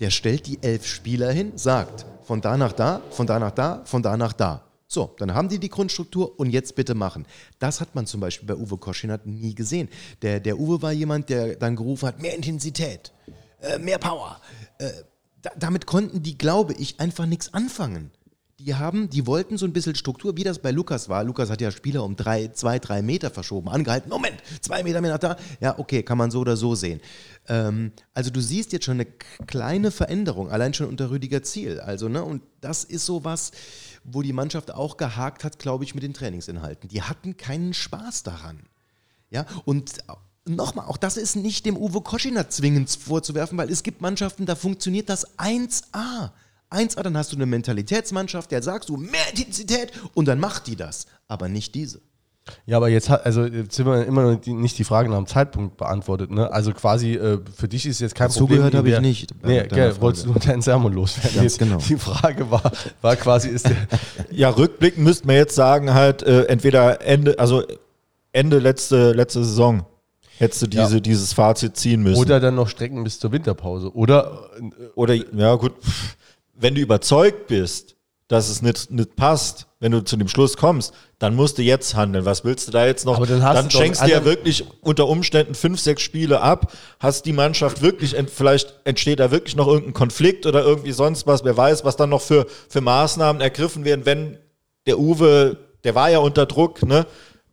Der stellt die elf Spieler hin, sagt von da nach da, von da nach da, von da nach da. So, dann haben die die Grundstruktur und jetzt bitte machen. Das hat man zum Beispiel bei Uwe Koschinat nie gesehen. Der, der Uwe war jemand, der dann gerufen hat, mehr Intensität, äh, mehr Power. Äh, da, damit konnten die, glaube ich, einfach nichts anfangen die haben, die wollten so ein bisschen Struktur, wie das bei Lukas war. Lukas hat ja Spieler um drei, zwei, drei Meter verschoben, angehalten. Moment, zwei Meter mehr nach da. Ja, okay, kann man so oder so sehen. Ähm, also du siehst jetzt schon eine kleine Veränderung, allein schon unter Rüdiger Ziel. Also, ne, und das ist so was, wo die Mannschaft auch gehakt hat, glaube ich, mit den Trainingsinhalten. Die hatten keinen Spaß daran. Ja, und nochmal, auch das ist nicht dem Uwe Koschiner zwingend vorzuwerfen, weil es gibt Mannschaften, da funktioniert das 1A. 1A, dann hast du eine Mentalitätsmannschaft, der sagst du mehr Intensität und dann macht die das, aber nicht diese. Ja, aber jetzt hat, also jetzt sind wir immer noch die, nicht die Frage nach dem Zeitpunkt beantwortet, ne? Also quasi äh, für dich ist jetzt kein Problem. Zugehört habe ich nicht. Nee, gell, wolltest du nur deinen Sermon loswerden. Ganz genau. Die Frage war, war quasi, ist der. [laughs] ja, rückblickend müsste man jetzt sagen, halt, äh, entweder Ende, also Ende letzte, letzte Saison hättest du diese, ja. dieses Fazit ziehen müssen. Oder dann noch Strecken bis zur Winterpause. Oder, oder ja, gut wenn du überzeugt bist, dass es nicht, nicht passt, wenn du zu dem Schluss kommst, dann musst du jetzt handeln. Was willst du da jetzt noch? Aber dann, dann schenkst du ja wirklich unter Umständen fünf, sechs Spiele ab, hast die Mannschaft wirklich, vielleicht entsteht da wirklich noch irgendein Konflikt oder irgendwie sonst was, wer weiß, was dann noch für, für Maßnahmen ergriffen werden, wenn der Uwe, der war ja unter Druck, ne?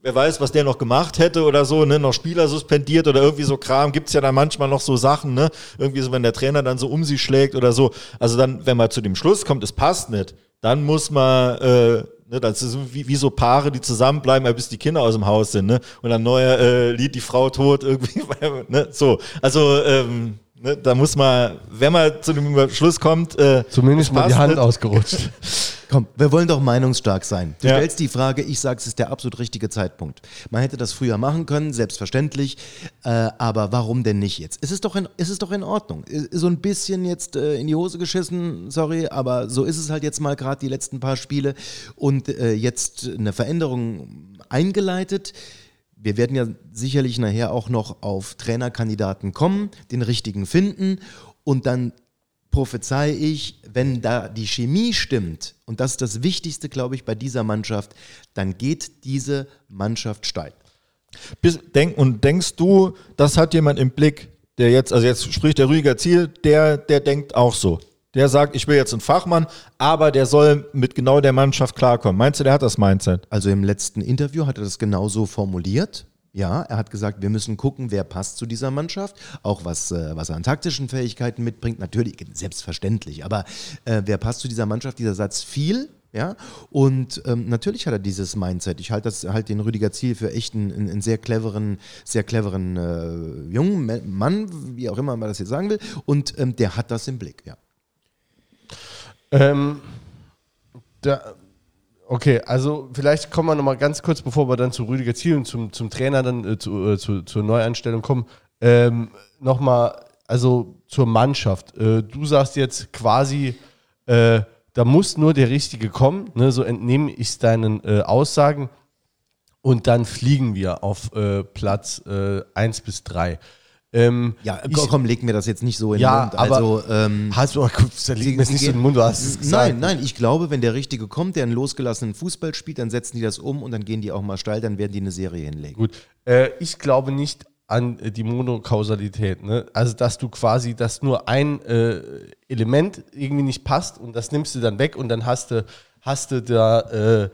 Wer weiß, was der noch gemacht hätte oder so, ne, noch Spieler suspendiert oder irgendwie so Kram, gibt's ja dann manchmal noch so Sachen, ne, irgendwie so, wenn der Trainer dann so um sie schlägt oder so. Also dann, wenn man zu dem Schluss kommt, es passt nicht, dann muss man, äh, ne, das ist wie, wie so Paare, die zusammenbleiben, bis die Kinder aus dem Haus sind, ne, und dann neuer äh, Lied, die Frau tot [laughs] irgendwie, [laughs] ne, so. Also, ähm, Ne, da muss man, wenn man zu dem Schluss kommt, äh, zumindest mal die Hand nicht. ausgerutscht. [laughs] Komm, wir wollen doch meinungsstark sein. Du ja. stellst die Frage, ich sage, es ist der absolut richtige Zeitpunkt. Man hätte das früher machen können, selbstverständlich, äh, aber warum denn nicht jetzt? Es ist doch in, es ist doch in Ordnung. So ein bisschen jetzt äh, in die Hose geschissen, sorry, aber so ist es halt jetzt mal gerade die letzten paar Spiele und äh, jetzt eine Veränderung eingeleitet. Wir werden ja sicherlich nachher auch noch auf Trainerkandidaten kommen, den richtigen finden und dann prophezei ich, wenn da die Chemie stimmt, und das ist das Wichtigste, glaube ich, bei dieser Mannschaft, dann geht diese Mannschaft steil. Denk, und denkst du, das hat jemand im Blick, der jetzt, also jetzt spricht der Rüdiger Ziel, der, der denkt auch so. Der sagt, ich will jetzt einen Fachmann, aber der soll mit genau der Mannschaft klarkommen. Meinst du, der hat das Mindset? Also im letzten Interview hat er das genauso formuliert. Ja, er hat gesagt, wir müssen gucken, wer passt zu dieser Mannschaft, auch was, äh, was er an taktischen Fähigkeiten mitbringt, natürlich, selbstverständlich, aber äh, wer passt zu dieser Mannschaft, dieser Satz viel, ja, und ähm, natürlich hat er dieses Mindset. Ich halte halt den Rüdiger Ziel für echt einen, einen sehr cleveren, sehr cleveren äh, jungen Mann, wie auch immer man das jetzt sagen will, und ähm, der hat das im Blick, ja. Ähm, da, Okay, also vielleicht kommen wir nochmal ganz kurz, bevor wir dann zu Rüdiger Ziel und zum, zum Trainer dann äh, zu, äh, zu, zur Neueinstellung kommen, ähm, nochmal, also zur Mannschaft. Äh, du sagst jetzt quasi, äh, da muss nur der Richtige kommen, ne? so entnehme ich deinen äh, Aussagen und dann fliegen wir auf äh, Platz 1 bis 3. Ähm, ja, komm, leg mir das jetzt nicht so in ja, den Mund. Also, ähm, hast du, da liegt mir nicht so in den Mund, du hast es gesagt. Nein, nein, ich glaube, wenn der Richtige kommt, der einen losgelassenen Fußball spielt, dann setzen die das um und dann gehen die auch mal steil, dann werden die eine Serie hinlegen. Gut, äh, ich glaube nicht an die Monokausalität. Ne? Also, dass du quasi, dass nur ein äh, Element irgendwie nicht passt und das nimmst du dann weg und dann hast du, hast du da äh,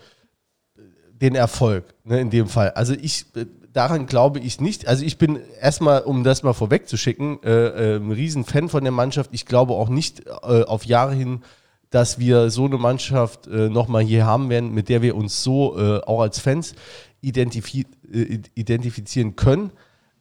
den Erfolg, ne, in dem Fall. Also ich äh, daran glaube ich nicht. Also ich bin erstmal, um das mal vorwegzuschicken, äh, äh, ein Riesenfan von der Mannschaft. Ich glaube auch nicht äh, auf Jahre hin, dass wir so eine Mannschaft äh, nochmal hier haben werden, mit der wir uns so äh, auch als Fans identifi äh, identifizieren können.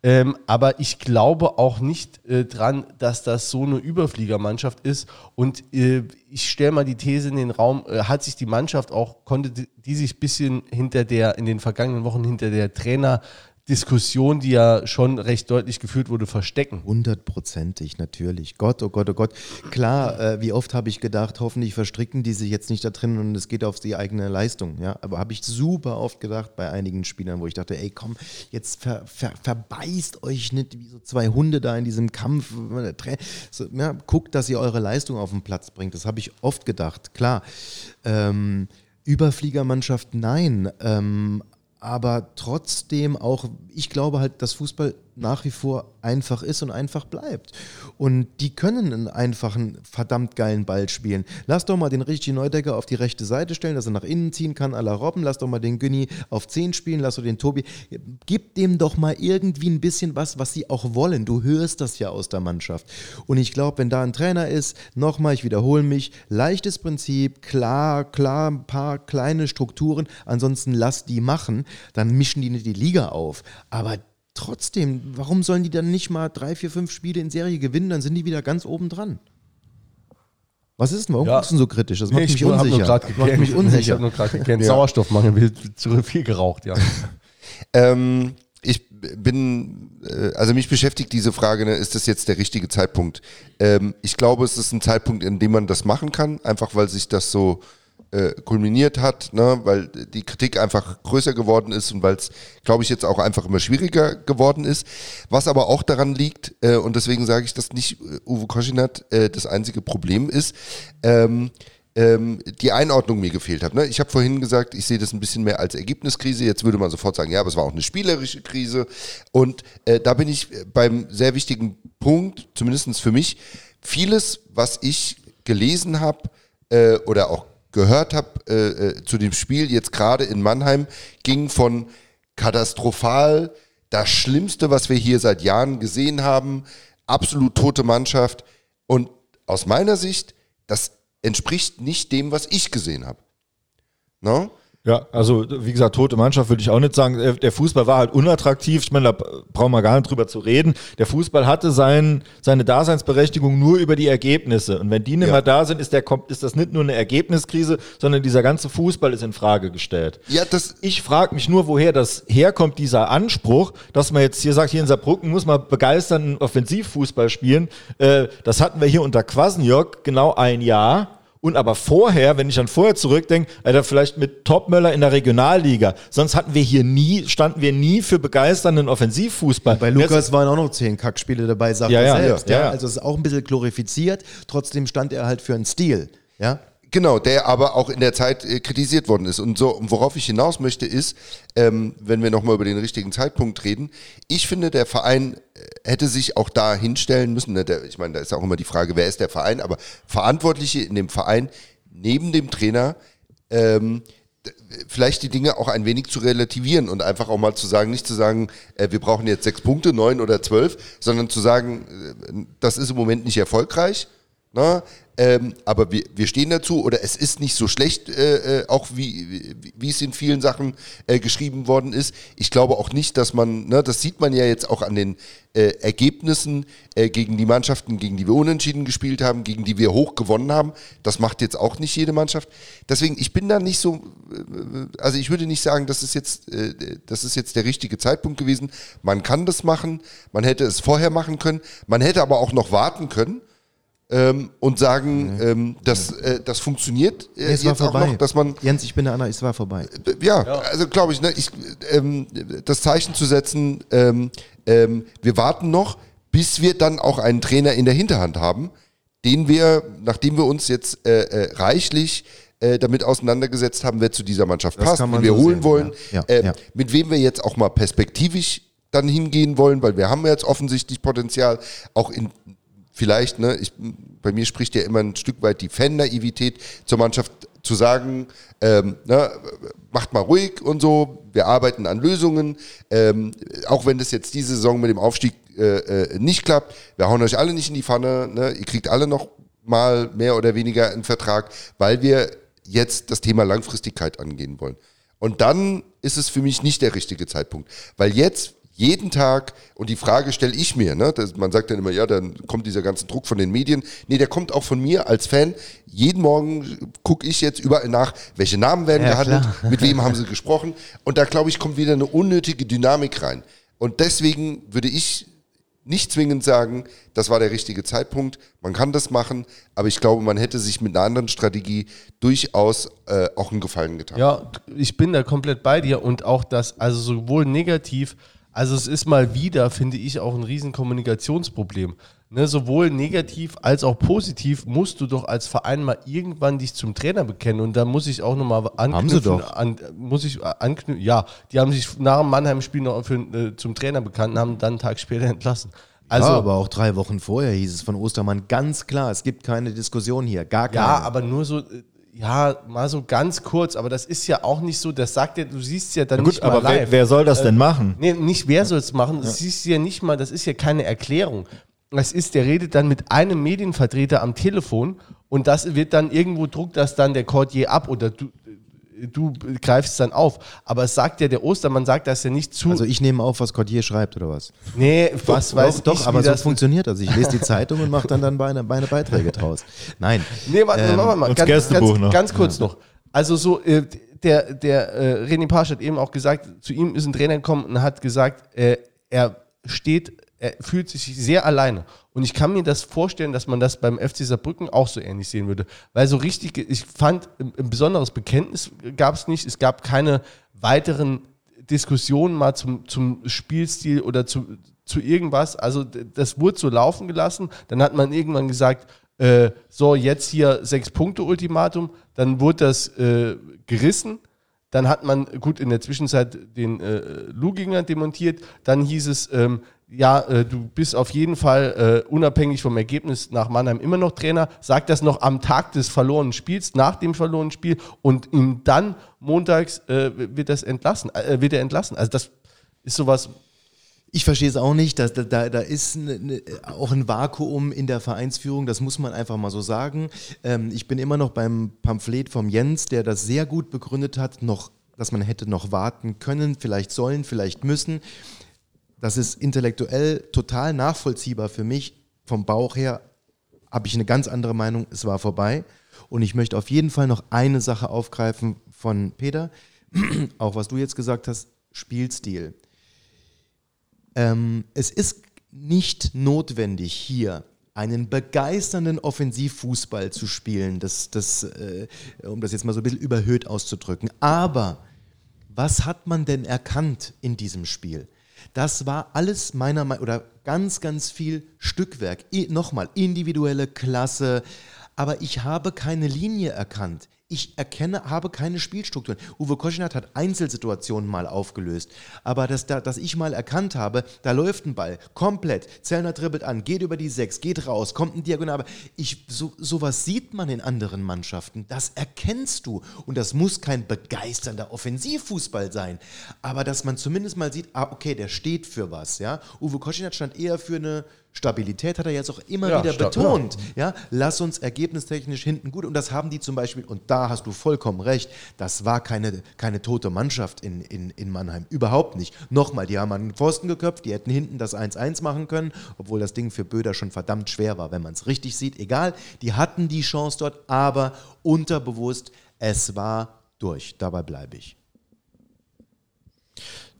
Ähm, aber ich glaube auch nicht äh, dran, dass das so eine Überfliegermannschaft ist. Und äh, ich stelle mal die These in den Raum, äh, hat sich die Mannschaft auch, konnte die, die sich ein bisschen hinter der, in den vergangenen Wochen hinter der Trainer Diskussion, die ja schon recht deutlich geführt wurde, verstecken. Hundertprozentig, natürlich. Gott, oh Gott, oh Gott. Klar, äh, wie oft habe ich gedacht, hoffentlich verstricken die sich jetzt nicht da drin und es geht auf die eigene Leistung. Ja? Aber habe ich super oft gedacht bei einigen Spielern, wo ich dachte, ey komm, jetzt ver, ver, verbeißt euch nicht wie so zwei Hunde da in diesem Kampf. So, ja, guckt, dass ihr eure Leistung auf den Platz bringt. Das habe ich oft gedacht. Klar. Ähm, Überfliegermannschaft, nein. Ähm, aber trotzdem auch, ich glaube halt, dass Fußball nach wie vor einfach ist und einfach bleibt. Und die können einen einfachen, verdammt geilen Ball spielen. Lass doch mal den Richie Neudecker auf die rechte Seite stellen, dass er nach innen ziehen kann, à la Robben. Lass doch mal den Günni auf 10 spielen, lass doch den Tobi. Gib dem doch mal irgendwie ein bisschen was, was sie auch wollen. Du hörst das ja aus der Mannschaft. Und ich glaube, wenn da ein Trainer ist, nochmal, ich wiederhole mich, leichtes Prinzip, klar, klar, ein paar kleine Strukturen, ansonsten lass die machen, dann mischen die nicht die Liga auf. Aber trotzdem, warum sollen die dann nicht mal drei, vier, fünf Spiele in Serie gewinnen? Dann sind die wieder ganz oben dran. Was ist denn? Warum Ja. guckst du so kritisch? Das macht ich mich hab unsicher. Das macht mich Ich unsicher. habe nur gerade gekannt. Sauerstoffmangel, wird zu viel geraucht, ja. [laughs] Ähm, ich bin, äh, also mich beschäftigt diese Frage, ne, ist das jetzt der richtige Zeitpunkt? Ähm, ich glaube, es ist ein Zeitpunkt, in dem man das machen kann, einfach weil sich das so äh, kulminiert hat, ne, weil die Kritik einfach größer geworden ist und weil es, glaube ich, jetzt auch einfach immer schwieriger geworden ist. Was aber auch daran liegt, äh, und deswegen sage ich, dass nicht äh, Uwe Koschinat äh, das einzige Problem ist, ähm, ähm, die Einordnung mir gefehlt hat. Ne? Ich habe vorhin gesagt, ich sehe das ein bisschen mehr als Ergebniskrise. Jetzt würde man sofort sagen, ja, aber es war auch eine spielerische Krise. Und äh, da bin ich beim sehr wichtigen Punkt, zumindest für mich, vieles, was ich gelesen habe äh, oder auch gehört habe äh, äh, zu dem Spiel jetzt gerade in Mannheim, ging von katastrophal, das Schlimmste, was wir hier seit Jahren gesehen haben, absolut tote Mannschaft. Und aus meiner Sicht, das entspricht nicht dem, was ich gesehen habe. No? Ja, also wie gesagt, tote Mannschaft würde ich auch nicht sagen. Der- Der Fußball war halt unattraktiv. Ich meine, da brauchen wir gar nicht drüber zu reden. Der Fußball hatte sein, seine Daseinsberechtigung nur über die Ergebnisse. Und wenn die nicht Ja. mehr da sind, ist, der, kommt- ist das nicht nur eine Ergebniskrise, sondern dieser ganze Fußball ist in Frage gestellt. Ja, das, Ich frage mich nur, woher das herkommt, dieser Anspruch, dass man jetzt hier sagt, hier in Saarbrücken muss man begeisternden Offensivfußball spielen. Äh, das hatten wir hier unter Kwasniok genau ein Jahr. Und aber vorher, wenn ich an vorher zurückdenke, Alter, vielleicht mit Topmöller in der Regionalliga. Sonst hatten wir hier nie, standen wir nie für begeisternden Offensivfußball. Bei Lukas waren auch noch zehn Kackspiele dabei, sagt Ja, er ja, selbst. ja, Ja, ja. Also es ist auch ein bisschen glorifiziert. Trotzdem stand er halt für einen Stil. Ja? Genau, der aber auch in der Zeit äh, kritisiert worden ist. Und so, worauf ich hinaus möchte, ist, ähm, wenn wir nochmal über den richtigen Zeitpunkt reden, ich finde, der Verein äh, hätte sich auch da hinstellen müssen. Ne? Der, ich meine, da ist auch immer die Frage, wer ist der Verein, aber Verantwortliche in dem Verein neben dem Trainer ähm, vielleicht die Dinge auch ein wenig zu relativieren und einfach auch mal zu sagen, nicht zu sagen, äh, wir brauchen jetzt sechs Punkte, neun oder zwölf, sondern zu sagen, äh, das ist im Moment nicht erfolgreich. Ne? Ähm, aber wir, wir stehen dazu oder es ist nicht so schlecht, äh, äh, auch wie, wie, wie es in vielen Sachen äh, geschrieben worden ist. Ich glaube auch nicht, dass man, ne, das sieht man ja jetzt auch an den äh, Ergebnissen äh, gegen die Mannschaften, gegen die wir unentschieden gespielt haben, gegen die wir hoch gewonnen haben. Das macht jetzt auch nicht jede Mannschaft. Deswegen, ich bin da nicht so, äh, also ich würde nicht sagen, das ist jetzt, äh, das ist jetzt der richtige Zeitpunkt gewesen. Man kann das machen, man hätte es vorher machen können, man hätte aber auch noch warten können ähm, und sagen, ähm, dass äh, das funktioniert äh, Es war jetzt auch vorbei. noch, dass man Jens, ich bin der Anna, es war vorbei. äh, ja, also glaube ich, ne, ich ähm, das Zeichen zu setzen, ähm, ähm, wir warten noch, bis wir dann auch einen Trainer in der Hinterhand haben, den wir, nachdem wir uns jetzt äh, äh, reichlich äh, damit auseinandergesetzt haben, wer zu dieser Mannschaft Das passt, wen wir so holen sehen, wollen, ja. Ja, äh, ja. mit wem wir jetzt auch mal perspektivisch dann hingehen wollen, weil wir haben jetzt offensichtlich Potenzial, auch in vielleicht, ne, ich, bei mir spricht ja immer ein Stück weit die Fan-Naivität zur Mannschaft zu sagen, ähm, ne, macht mal ruhig und so, wir arbeiten an Lösungen, ähm, auch wenn das jetzt diese Saison mit dem Aufstieg äh, äh, nicht klappt, wir hauen euch alle nicht in die Pfanne, ne, ihr kriegt alle noch mal mehr oder weniger einen Vertrag, weil wir jetzt das Thema Langfristigkeit angehen wollen. Und dann ist es für mich nicht der richtige Zeitpunkt, weil jetzt jeden Tag, und die Frage stelle ich mir, ne, das, man sagt dann immer, ja, dann kommt dieser ganze Druck von den Medien. Nee, der kommt auch von mir als Fan. Jeden Morgen gucke ich jetzt überall nach, welche Namen werden Ja, gehandelt, klar. mit wem haben sie [laughs] gesprochen. Und da, glaube ich, kommt wieder eine unnötige Dynamik rein. Und deswegen würde ich nicht zwingend sagen, das war der richtige Zeitpunkt. Man kann das machen, aber ich glaube, man hätte sich mit einer anderen Strategie durchaus äh, auch einen Gefallen getan. Ja, ich bin da komplett bei dir und auch das, also sowohl negativ, also es ist mal wieder, finde ich, auch ein riesen Kommunikationsproblem. Ne, sowohl negativ als auch positiv musst du doch als Verein mal irgendwann dich zum Trainer bekennen und da muss ich auch nochmal anknüpfen. sie doch. An, muss ich anknüpfen, ja, die haben sich nach dem Mannheim-Spiel noch für, äh, zum Trainer bekannt und haben dann einen Tag später entlassen. Also, ja, aber auch drei Wochen vorher hieß es von Ostermann ganz klar, es gibt keine Diskussion hier, gar keine. Ja, aber nur so, äh, ja, mal so ganz kurz, aber das ist ja auch nicht so, das sagt ja, du siehst ja dann Gut, nicht mal aber wer, live. wer soll das denn machen? Nee, nicht wer soll es machen, das siehst du ja nicht mal, das ist ja keine Erklärung. Das ist, der redet dann mit einem Medienvertreter am Telefon und das wird dann irgendwo druckt das dann der Cordier ab oder du, du greifst es dann auf. Aber es sagt ja, der Ostermann sagt das ja nicht zu. Also ich nehme auf, was Cordier schreibt oder was? nee, was weiß doch, ich, aber wie so das funktioniert das. Ich lese die Zeitung und mache dann dann meine, meine Beiträge draus. Nein. Nee, warte, Ähm, warte mal, ganz, ganz, noch. ganz kurz noch. Also so, äh, der, der äh, René Pasch hat eben auch gesagt, zu ihm ist ein Trainer gekommen und hat gesagt, äh, er steht, er fühlt sich sehr alleine. Und ich kann mir das vorstellen, dass man das beim FC Saarbrücken auch so ähnlich sehen würde. Weil so richtig, ich fand, ein, besonderes Bekenntnis gab es nicht. Es gab keine weiteren Diskussionen mal zum, zum Spielstil oder zu, zu irgendwas. Also das wurde so laufen gelassen. Dann hat man irgendwann gesagt, äh, so jetzt hier sechs Punkte Ultimatum. Dann wurde das äh, gerissen. Dann hat man gut in der Zwischenzeit den äh, Luginger demontiert. Dann hieß es, ähm, ja, äh, du bist auf jeden Fall äh, unabhängig vom Ergebnis nach Mannheim immer noch Trainer. Sag das noch am Tag des verlorenen Spiels, nach dem verlorenen Spiel und ihm dann montags äh, wird das entlassen, äh, wird er entlassen. Also das ist sowas. Ich verstehe es auch nicht. Da, da, da ist ne, ne, auch ein Vakuum in der Vereinsführung, das muss man einfach mal so sagen. Ähm, ich bin immer noch beim Pamphlet vom Jens, der das sehr gut begründet hat, noch, dass man hätte noch warten können, vielleicht sollen, vielleicht müssen. Das ist intellektuell total nachvollziehbar für mich. Vom Bauch her habe ich eine ganz andere Meinung. Es war vorbei. Und ich möchte auf jeden Fall noch eine Sache aufgreifen von Peter. [clears throat] Auch was du jetzt gesagt hast, Spielstil. Ähm, es ist nicht notwendig, hier einen begeisternden Offensivfußball zu spielen, das, das, äh, um das jetzt mal so ein bisschen überhöht auszudrücken. Aber was hat man denn erkannt in diesem Spiel? Das war alles meiner Meinung oder ganz, ganz viel Stückwerk. I Nochmal, individuelle Klasse. Aber ich habe keine Linie erkannt. Ich erkenne, habe keine Spielstrukturen. Uwe Koschinat hat Einzelsituationen mal aufgelöst. Aber dass, da, dass ich mal erkannt habe, da läuft ein Ball komplett. Zellner dribbelt an, geht über die Sechs, geht raus, kommt ein Diagonal. Ich, so, sowas sieht man in anderen Mannschaften. Das erkennst du. Und das muss kein begeisternder Offensivfußball sein. Aber dass man zumindest mal sieht, ah, okay, der steht für was. Ja? Uwe Koschinat stand eher für eine Stabilität, hat er jetzt auch immer Ja, wieder betont. Ja, lass uns ergebnistechnisch hinten gut. Und das haben die zum Beispiel, und da hast du vollkommen recht, das war keine, keine tote Mannschaft in, in, in Mannheim. Überhaupt nicht. Nochmal, die haben an den Pfosten geköpft, die hätten hinten das 1-1 machen können, obwohl das Ding für Böder schon verdammt schwer war, wenn man es richtig sieht. Egal, die hatten die Chance dort, aber unterbewusst, es war durch. Dabei bleibe ich.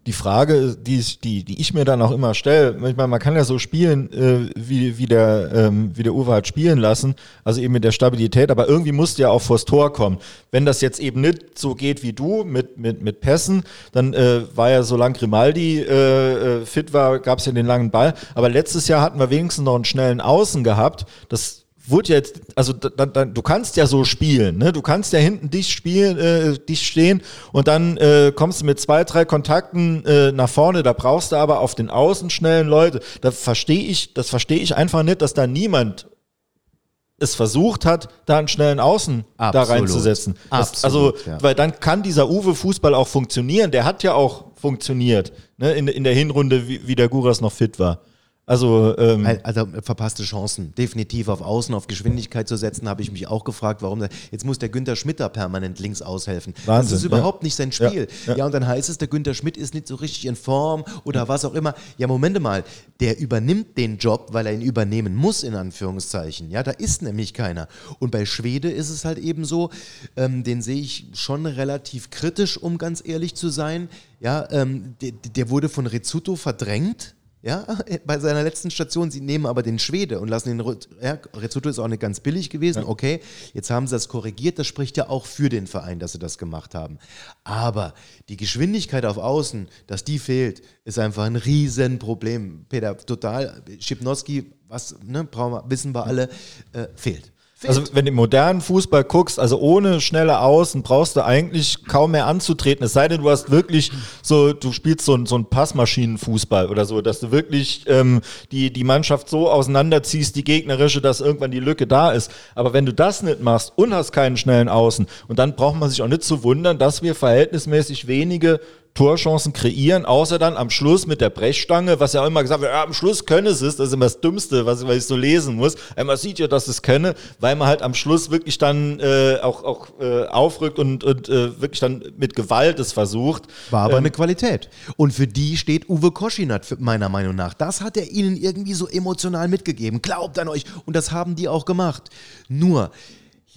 Die Frage, die ich, die, die ich mir dann auch immer stelle, ich meine, man kann ja so spielen, äh, wie, wie, der, ähm, wie der Uwe hat spielen lassen, also eben mit der Stabilität, aber irgendwie musst du ja auch vors Tor kommen. Wenn das jetzt eben nicht so geht wie du mit, mit, mit Pässen, dann äh, war ja, solange Grimaldi äh, äh, fit war, gab es ja den langen Ball, aber letztes Jahr hatten wir wenigstens noch einen schnellen Außen gehabt, das wurde jetzt, also da, da, du kannst ja so spielen, ne? Du kannst ja hinten dich spielen, äh, dich stehen und dann äh, kommst du mit zwei, drei Kontakten äh, nach vorne. Da brauchst du aber auf den Außen schnellen Leute. Da verstehe ich, das verstehe ich einfach nicht, dass da niemand es versucht hat, da einen schnellen Außen da Absolut. reinzusetzen. Das, also, Absolut, ja. weil dann kann dieser Uwe-Fußball auch funktionieren. Der hat ja auch funktioniert, ne? in, in der Hinrunde, wie, wie der Guras noch fit war. Also, ähm, also verpasste Chancen, definitiv auf Außen, auf Geschwindigkeit zu setzen, habe ich mich auch gefragt, warum. Jetzt muss der Günther Schmidt da permanent links aushelfen. Wahnsinn, das ist überhaupt ja. nicht sein Spiel. Ja, Ja, ja. und dann heißt es, der Günther Schmidt ist nicht so richtig in Form oder was auch immer. Ja, Moment mal, der übernimmt den Job, weil er ihn übernehmen muss, in Anführungszeichen. Ja, da ist nämlich keiner. Und bei Schwede ist es halt eben so, ähm, den sehe ich schon relativ kritisch, um ganz ehrlich zu sein. Ja, ähm, der, der wurde von Rizzuto verdrängt. Ja, [laughs] bei seiner letzten Station, sie nehmen aber den Schwede und lassen den, ja, Rizzuto ist auch nicht ganz billig gewesen, okay, jetzt haben sie das korrigiert, das spricht ja auch für den Verein, dass sie das gemacht haben. Aber die Geschwindigkeit auf Außen, dass die fehlt, ist einfach ein Riesenproblem. Peter, total, Schipnowski, was, ne, brauchen wir, wissen wir alle, äh, fehlt. Also wenn du im modernen Fußball guckst, also ohne schnelle Außen brauchst du eigentlich kaum mehr anzutreten. Es sei denn, du hast wirklich so, du spielst so, so einen Passmaschinenfußball oder so, dass du wirklich ähm, die, die Mannschaft so auseinanderziehst, die gegnerische, dass irgendwann die Lücke da ist. Aber wenn du das nicht machst und hast keinen schnellen Außen, und dann braucht man sich auch nicht zu wundern, dass wir verhältnismäßig wenige Torchancen kreieren, außer dann am Schluss mit der Brechstange, was ja immer gesagt wird, ja, am Schluss könne es, das ist immer das Dümmste, was, was ich so lesen muss. Ja, Man sieht ja, dass es könne, weil man halt am Schluss wirklich dann äh, auch, auch äh, aufrückt und, und äh, wirklich dann mit Gewalt es versucht. War Ähm, aber eine Qualität. Und für die steht Uwe Koschinat, meiner Meinung nach. Das hat er ihnen irgendwie so emotional mitgegeben. Glaubt an euch. Und das haben die auch gemacht. Nur,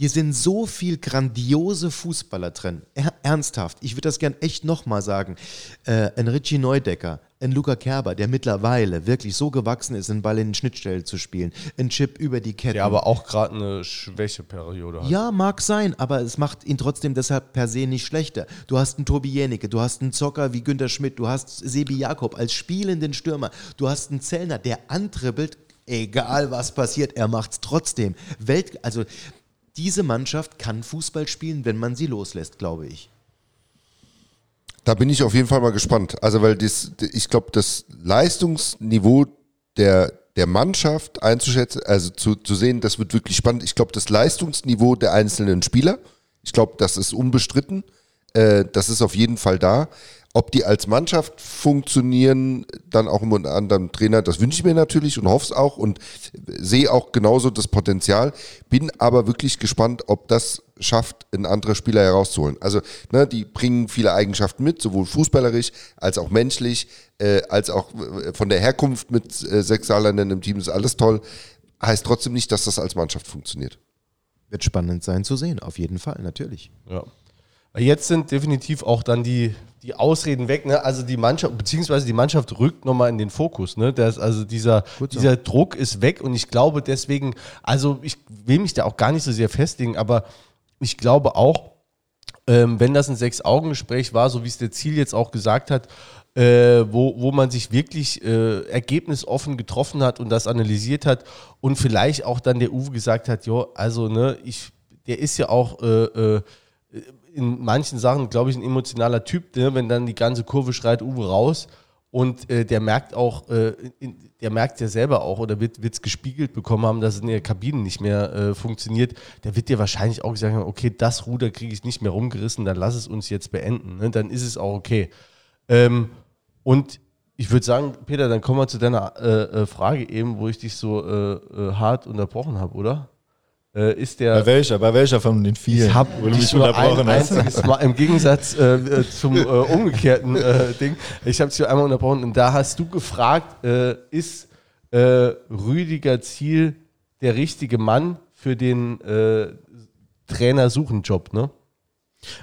hier sind so viel grandiose Fußballer drin. Er, ernsthaft. Ich würde das gern echt nochmal sagen. Äh, ein Richie Neudecker, ein Luca Kerber, der mittlerweile wirklich so gewachsen ist, einen Ball in den Schnittstelle zu spielen. Ein Chip über die Kette. Der aber auch gerade eine Schwächeperiode hat. Ja, mag sein, aber es macht ihn trotzdem deshalb per se nicht schlechter. Du hast einen Tobi Jänicke, du hast einen Zocker wie Günter Schmidt, du hast Sebi Jakob als spielenden Stürmer, du hast einen Zellner, der antribbelt, egal was passiert, er macht's trotzdem. Welt, also diese Mannschaft kann Fußball spielen, wenn man sie loslässt, glaube ich. Da bin ich auf jeden Fall mal gespannt. Also, weil das, ich glaube, das Leistungsniveau der, der Mannschaft einzuschätzen, also zu, zu sehen, das wird wirklich spannend. Ich glaube, das Leistungsniveau der einzelnen Spieler, ich glaube, das ist unbestritten. Äh, das ist auf jeden Fall da. Ob die als Mannschaft funktionieren, dann auch mit einem anderen Trainer, das wünsche ich mir natürlich und hoffe es auch und sehe auch genauso das Potenzial. Bin aber wirklich gespannt, ob das schafft, ein anderer Spieler herauszuholen. Also, ne, die bringen viele Eigenschaften mit, sowohl fußballerisch als auch menschlich, äh, als auch äh, von der Herkunft mit äh, sechs Saarländern im Team ist alles toll. Heißt trotzdem nicht, dass das als Mannschaft funktioniert. Wird spannend sein zu sehen, auf jeden Fall, natürlich. Ja. Jetzt sind definitiv auch dann die, die Ausreden weg. Ne? Also die Mannschaft, beziehungsweise die Mannschaft rückt nochmal in den Fokus. Ne? Das, also dieser, dieser Druck ist weg und ich glaube deswegen, also ich will mich da auch gar nicht so sehr festlegen, aber ich glaube auch, ähm, wenn das ein Sechs-Augen-Gespräch war, so wie es der Ziel jetzt auch gesagt hat, äh, wo, wo man sich wirklich äh, ergebnisoffen getroffen hat und das analysiert hat und vielleicht auch dann der Uwe gesagt hat, jo, also ne, ich, der ist ja auch äh, äh, in manchen Sachen, glaube ich, ein emotionaler Typ, ne? wenn dann die ganze Kurve schreit Uwe raus und äh, der merkt auch, äh, der merkt ja selber auch oder wird es gespiegelt bekommen haben, dass es in der Kabine nicht mehr äh, funktioniert, der wird dir wahrscheinlich auch gesagt haben, okay, das Ruder kriege ich nicht mehr rumgerissen, dann lass es uns jetzt beenden. Ne? Dann ist es auch okay. Ähm, und ich würde sagen, Peter, dann kommen wir zu deiner äh, äh, Frage eben, wo ich dich so äh, hart unterbrochen habe, oder? Äh, ist der Bei welcher? Bei welcher von den vielen? ich habe wo du dich mich nur unterbrochen ein hast. einziges Mal, im Gegensatz äh, äh, zum äh, umgekehrten äh, Ding, ich habe dich nur einmal unterbrochen und da hast du gefragt, äh, ist äh, Rüdiger Ziel der richtige Mann für den äh, Trainer-Suchen-Job, ne?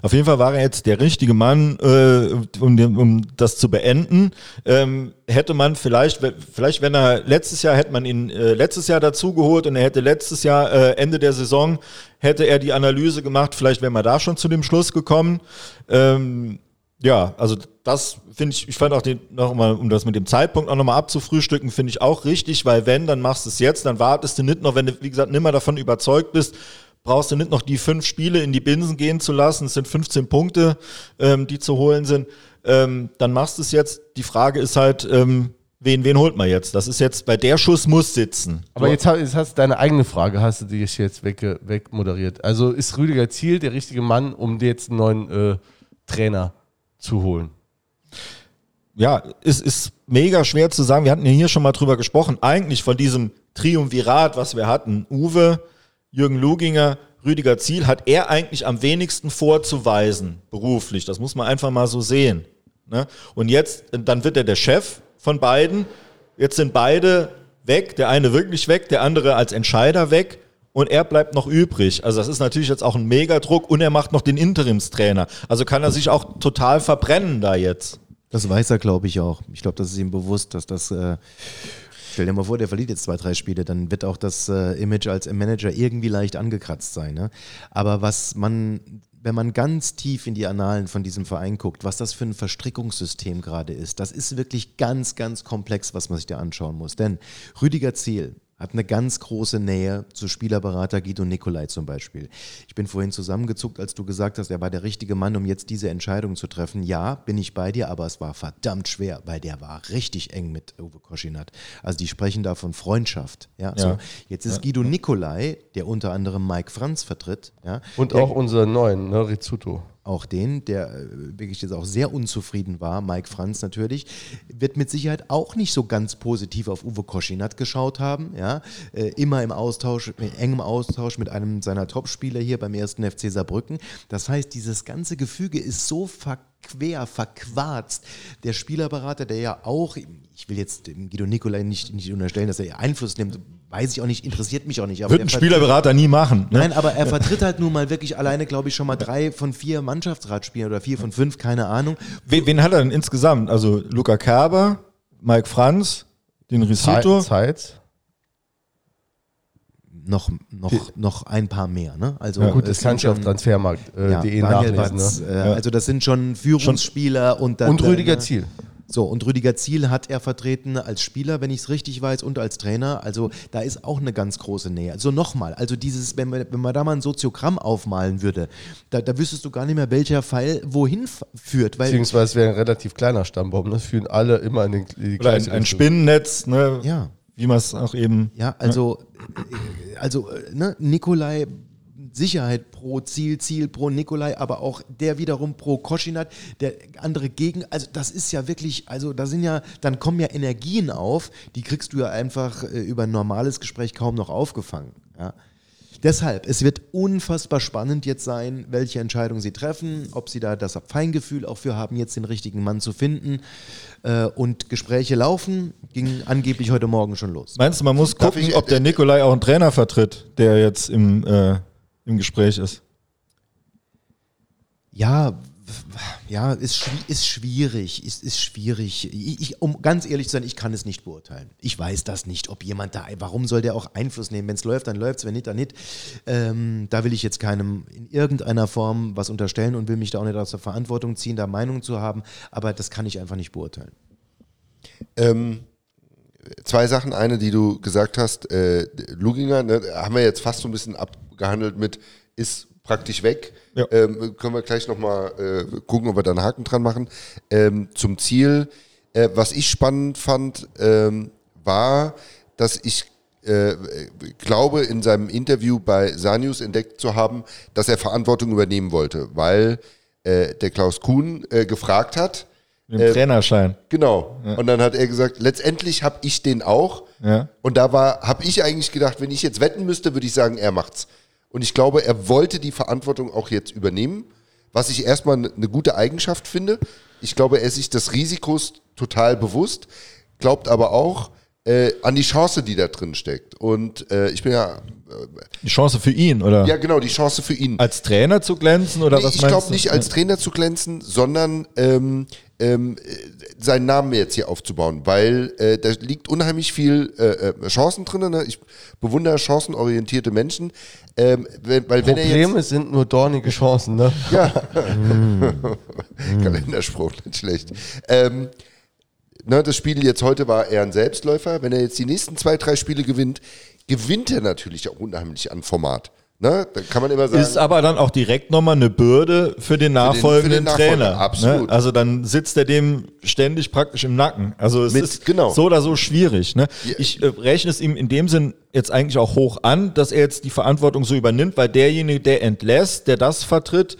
Auf jeden Fall war er jetzt der richtige Mann, äh, um, um das zu beenden. Ähm, hätte man vielleicht, vielleicht wenn er letztes Jahr hätte man ihn äh, letztes Jahr dazugeholt und er hätte letztes Jahr äh, Ende der Saison hätte er die Analyse gemacht, vielleicht wäre man da schon zu dem Schluss gekommen. Ähm, ja, also das finde ich, ich fand auch nochmal, um das mit dem Zeitpunkt auch nochmal abzufrühstücken, finde ich auch richtig, weil wenn, dann machst du es jetzt, dann wartest du nicht noch, wenn du, wie gesagt, nimmer davon überzeugt bist, brauchst du nicht noch die fünf Spiele in die Binsen gehen zu lassen. Es sind 15 Punkte, ähm, die zu holen sind. Ähm, dann machst du es jetzt. Die Frage ist halt, ähm, wen, wen holt man jetzt? Das ist jetzt, bei der Schuss muss sitzen. Aber jetzt, jetzt hast du deine eigene Frage, hast du die jetzt weg, wegmoderiert. Also ist Rüdiger Ziel der richtige Mann, um dir jetzt einen neuen äh, Trainer zu holen? ja, es ist mega schwer zu sagen. Wir hatten ja hier schon mal drüber gesprochen. Eigentlich von diesem Triumvirat, was wir hatten, Uwe, Jürgen Luginger, Rüdiger Ziel, hat er eigentlich am wenigsten vorzuweisen beruflich. Das muss man einfach mal so sehen. Ne? Und jetzt, dann wird er der Chef von beiden. Jetzt sind beide weg, der eine wirklich weg, der andere als Entscheider weg und er bleibt noch übrig. Also das ist natürlich jetzt auch ein Megadruck und er macht noch den Interimstrainer. Also kann er sich auch total verbrennen da jetzt. Das weiß er, glaube ich, auch. Ich glaube, das ist ihm bewusst, dass das. Äh, stell dir mal vor, der verliert jetzt zwei, drei Spiele, dann wird auch das äh, Image als Manager irgendwie leicht angekratzt sein. Ne? Aber was man wenn man ganz tief in die Annalen von diesem Verein guckt, was das für ein Verstrickungssystem gerade ist, das ist wirklich ganz, ganz komplex, was man sich da anschauen muss. Denn Rüdiger Ziel, hat eine ganz große Nähe zu Spielerberater Guido Nicolai zum Beispiel. Ich bin vorhin zusammengezuckt, als du gesagt hast, er war der richtige Mann, um jetzt diese Entscheidung zu treffen. Ja, bin ich bei dir, aber es war verdammt schwer, weil der war richtig eng mit Uwe Koschinat. Also die sprechen da von Freundschaft. Ja, ja. So, jetzt ist ja. Guido Nicolai, der unter anderem Mike Franz vertritt. Ja, Und auch unseren neuen, ne, Rizzuto auch den, der äh, wirklich jetzt auch sehr unzufrieden war, Mike Franz natürlich, wird mit Sicherheit auch nicht so ganz positiv auf Uwe Koschinat geschaut haben. Ja? Äh, immer im Austausch, in engem Austausch mit einem seiner Topspieler hier beim ersten FC Saarbrücken. Das heißt, dieses ganze Gefüge ist so verkehrt quer, verquarzt. Der Spielerberater, der ja auch, ich will jetzt Guido Nicolai nicht, nicht unterstellen, dass er Einfluss nimmt, weiß ich auch nicht, interessiert mich auch nicht. Wird ein Spielerberater nie machen. Ne? Nein, aber er vertritt halt nun mal wirklich alleine, glaube ich, schon mal drei von vier Mannschaftsratspielern oder vier von fünf, keine Ahnung. Wen, wen hat er denn insgesamt? Also Luca Kerber, Mike Franz, den Risito. Zeit noch, noch, noch ein paar mehr. Ne? Also, ja, gut, das kann schon auf Transfermarkt.de äh, ja, e nachlesen. ne? äh, ja. Also das sind schon Führungsspieler schon. und, dann, und Rüdiger Ziel. So, und Rüdiger Ziel hat er vertreten als Spieler, wenn ich es richtig weiß, und als Trainer. Also da ist auch eine ganz große Nähe. Also nochmal, also dieses, wenn man, wenn man da mal ein Soziogramm aufmalen würde, da, da wüsstest du gar nicht mehr, welcher Pfeil wohin führt. Weil Beziehungsweise es wäre ein relativ kleiner Stammbaum. Das führen alle immer in den die Oder ein, ein Spinnennetz, ne? Ja wie man es auch eben. Ja, also, ne? also ne, Nikolai, Sicherheit pro Ziel, Ziel pro Nikolai, aber auch der wiederum pro Koschinat, der andere gegen, also das ist ja wirklich, also da sind ja, dann kommen ja Energien auf, die kriegst du ja einfach äh, über ein normales Gespräch kaum noch aufgefangen. Ja. Deshalb, es wird unfassbar spannend jetzt sein, welche Entscheidung sie treffen, ob sie da das Feingefühl auch für haben, jetzt den richtigen Mann zu finden. Äh, und Gespräche laufen, ging angeblich heute Morgen schon los. Meinst du, man muss gucken, ich, ob der Nikolai auch einen Trainer vertritt, der jetzt im, äh, im Gespräch ist? Ja, ja, ist, ist schwierig, ist, ist schwierig. Ich, um ganz ehrlich zu sein, ich kann es nicht beurteilen. Ich weiß das nicht, ob jemand da, warum soll der auch Einfluss nehmen? Wenn es läuft, dann läuft es, wenn nicht, dann nicht. Ähm, da will ich jetzt keinem in irgendeiner Form was unterstellen und will mich da auch nicht aus der Verantwortung ziehen, da Meinung zu haben, aber das kann ich einfach nicht beurteilen. Ähm, zwei Sachen. Eine, die du gesagt hast, äh, Luginger, ne, haben wir jetzt fast so ein bisschen abgehandelt mit, ist praktisch weg. Ja. Ähm, können wir gleich nochmal äh, gucken, ob wir da einen Haken dran machen. Ähm, zum Ziel, äh, was ich spannend fand, ähm, war, dass ich äh, glaube, in seinem Interview bei Sanius entdeckt zu haben, dass er Verantwortung übernehmen wollte, weil äh, der Klaus Kuhn äh, gefragt hat. Den äh, Trainerschein. Genau. Ja. Und dann hat er gesagt, letztendlich habe ich den auch. Ja. Und da war, habe ich eigentlich gedacht, wenn ich jetzt wetten müsste, würde ich sagen, er macht's. Und ich glaube, er wollte die Verantwortung auch jetzt übernehmen, was ich erstmal eine gute Eigenschaft finde. Ich glaube, er ist sich des Risikos total bewusst, glaubt aber auch äh, an die Chance, die da drin steckt. Und äh, ich bin ja. Äh, die Chance für ihn, oder? Ja, genau, die Chance für ihn. Als Trainer zu glänzen, oder nee, was ich glaube nicht als Trainer zu glänzen, sondern ähm, ähm, seinen Namen jetzt hier aufzubauen, weil äh, da liegt unheimlich viel äh, äh Chancen drin. Ne? Ich bewundere chancenorientierte Menschen. Ähm, wenn, weil Probleme wenn er jetzt, sind nur dornige Chancen, ne? [laughs] Ja. Kalenderspruch, nicht schlecht. Ähm, ne, das Spiel jetzt heute war eher ein Selbstläufer. Wenn er jetzt die nächsten zwei, drei Spiele gewinnt, gewinnt er natürlich auch unheimlich an Format. Ne? Da kann man immer sagen. Ist aber dann auch direkt nochmal eine Bürde für den nachfolgenden für den, für den Trainer. Ne? Absolut. Ne? Also dann sitzt er dem ständig praktisch im Nacken. Also es Mit, ist genau. so oder so schwierig. Ne? Ich äh, rechne es ihm in dem Sinn jetzt eigentlich auch hoch an, dass er jetzt die Verantwortung so übernimmt, weil derjenige, der entlässt, der das vertritt,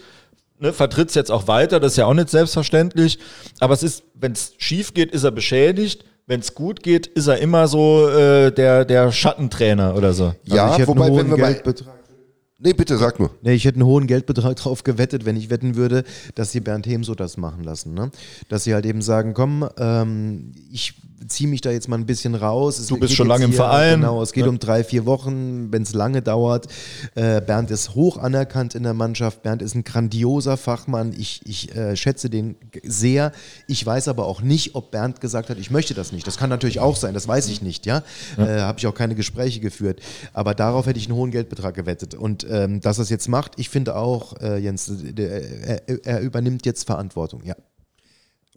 ne, vertritt es jetzt auch weiter, das ist ja auch nicht selbstverständlich. Aber es ist, wenn es schief geht, ist er beschädigt. Wenn es gut geht, ist er immer so äh, der, der Schattentrainer oder so. Ja, Also wobei, wenn wir mal. Nee, bitte, sag nur. Nee, ich hätte einen hohen Geldbetrag drauf gewettet, wenn ich wetten würde, dass sie Bernd Hehm so das machen lassen. Ne? Dass sie halt eben sagen, komm, ähm, ich ziehe mich da jetzt mal ein bisschen raus. Es Du bist schon lange im Verein. Genau, es geht Ja. um drei, vier Wochen, wenn es lange dauert. Äh, Bernd ist hoch anerkannt in der Mannschaft. Bernd ist ein grandioser Fachmann. Ich, ich äh, schätze den sehr. Ich weiß aber auch nicht, ob Bernd gesagt hat, ich möchte das nicht. Das kann natürlich auch sein, das weiß ich nicht. Ja, Äh, habe ich auch keine Gespräche geführt. Aber darauf hätte ich einen hohen Geldbetrag gewettet. Und ähm, dass er es jetzt macht, ich finde auch, äh, Jens, der, er, er übernimmt jetzt Verantwortung. Ja.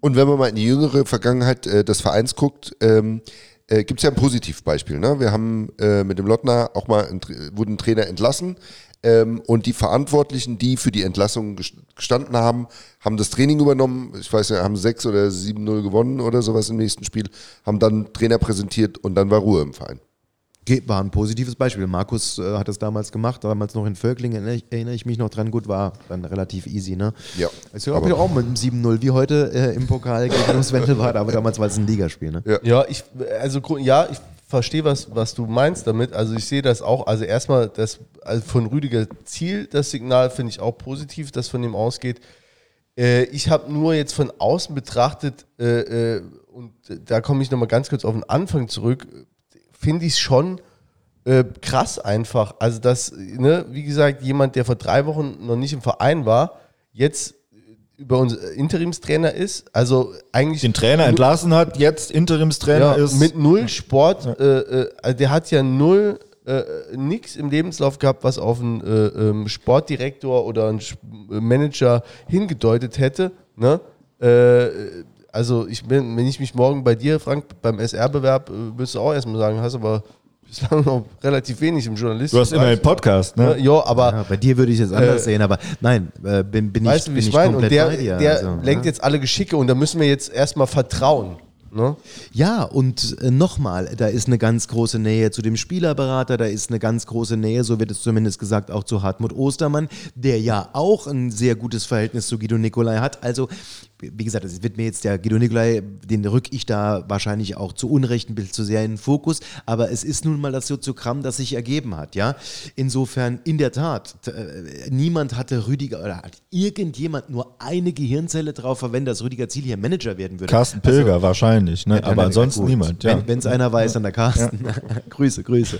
Und wenn man mal in die jüngere Vergangenheit äh, des Vereins guckt, ähm, äh, gibt es ja ein Positivbeispiel. Ne? Wir haben äh, mit dem Lottner auch mal ein, wurde ein Trainer entlassen ähm, und die Verantwortlichen, die für die Entlassung ges- gestanden haben, haben das Training übernommen. Ich weiß ja, haben 6 oder 7-0 gewonnen oder sowas im nächsten Spiel, haben dann Trainer präsentiert und dann war Ruhe im Verein. War ein positives Beispiel. Markus äh, hat das damals gemacht, damals noch in Völkling, erinnere ich, erinnere ich mich noch dran. Gut, war dann relativ easy, ne? Ja, aber- aber auch mit einem 7-0 wie heute äh, im Pokal gegen Loswendelbad, [laughs] aber damals war es ein Ligaspiel, ne? Ja. Ja, ich, also ja, ich verstehe, was, was du meinst damit. Also ich sehe das auch. Also erstmal das also von Rüdiger Ziel, das Signal finde ich auch positiv, das von ihm ausgeht. Äh, ich habe nur jetzt von außen betrachtet, äh, äh, und da komme ich nochmal ganz kurz auf den Anfang zurück, finde ich es schon äh, krass einfach. Also, dass, ne, wie gesagt, jemand, der vor drei Wochen noch nicht im Verein war, jetzt über uns Interimstrainer ist. Also eigentlich. Den Trainer entlassen hat, jetzt Interimstrainer ja, ist. mit null Sport. Äh, äh, also der hat ja null. Äh, nix im Lebenslauf gehabt, was auf einen äh, ähm, Sportdirektor oder einen Manager hingedeutet hätte. Ne? Äh, also ich bin, wenn ich mich morgen bei dir, Frank, beim SR-Bewerb, äh, wirst du auch erstmal sagen, hast aber bislang noch relativ wenig im Journalismus. du hast immer einen Podcast, ne? Ja, aber Ja, bei dir würde ich es jetzt anders Äh, sehen, aber nein, äh, bin, bin weißt ich, du, wie ich meine? Und komplett der, bei dir. der also, lenkt ja. jetzt alle Geschicke und da müssen wir jetzt erstmal vertrauen. Ne? Ja, und äh, nochmal, da ist eine ganz große Nähe zu dem Spielerberater, da ist eine ganz große Nähe, so wird es zumindest gesagt, auch zu Hartmut Ostermann, der ja auch ein sehr gutes Verhältnis zu Guido Nicolai hat. Also, wie gesagt, es wird mir jetzt der Guido Nicolai, den rück ich da wahrscheinlich auch zu Unrecht ein bisschen zu sehr in den Fokus, aber es ist nun mal das Soziogramm, das sich ergeben hat, ja. Insofern, in der Tat, äh, niemand hatte Rüdiger, oder hat irgendjemand nur eine Gehirnzelle drauf verwendet, dass Rüdiger Ziel hier Manager werden würde. Carsten Pilger wahrscheinlich, ne? Also aber ansonsten niemand. Ja. Wenn es einer weiß, dann der Carsten. [laughs] Grüße, Grüße.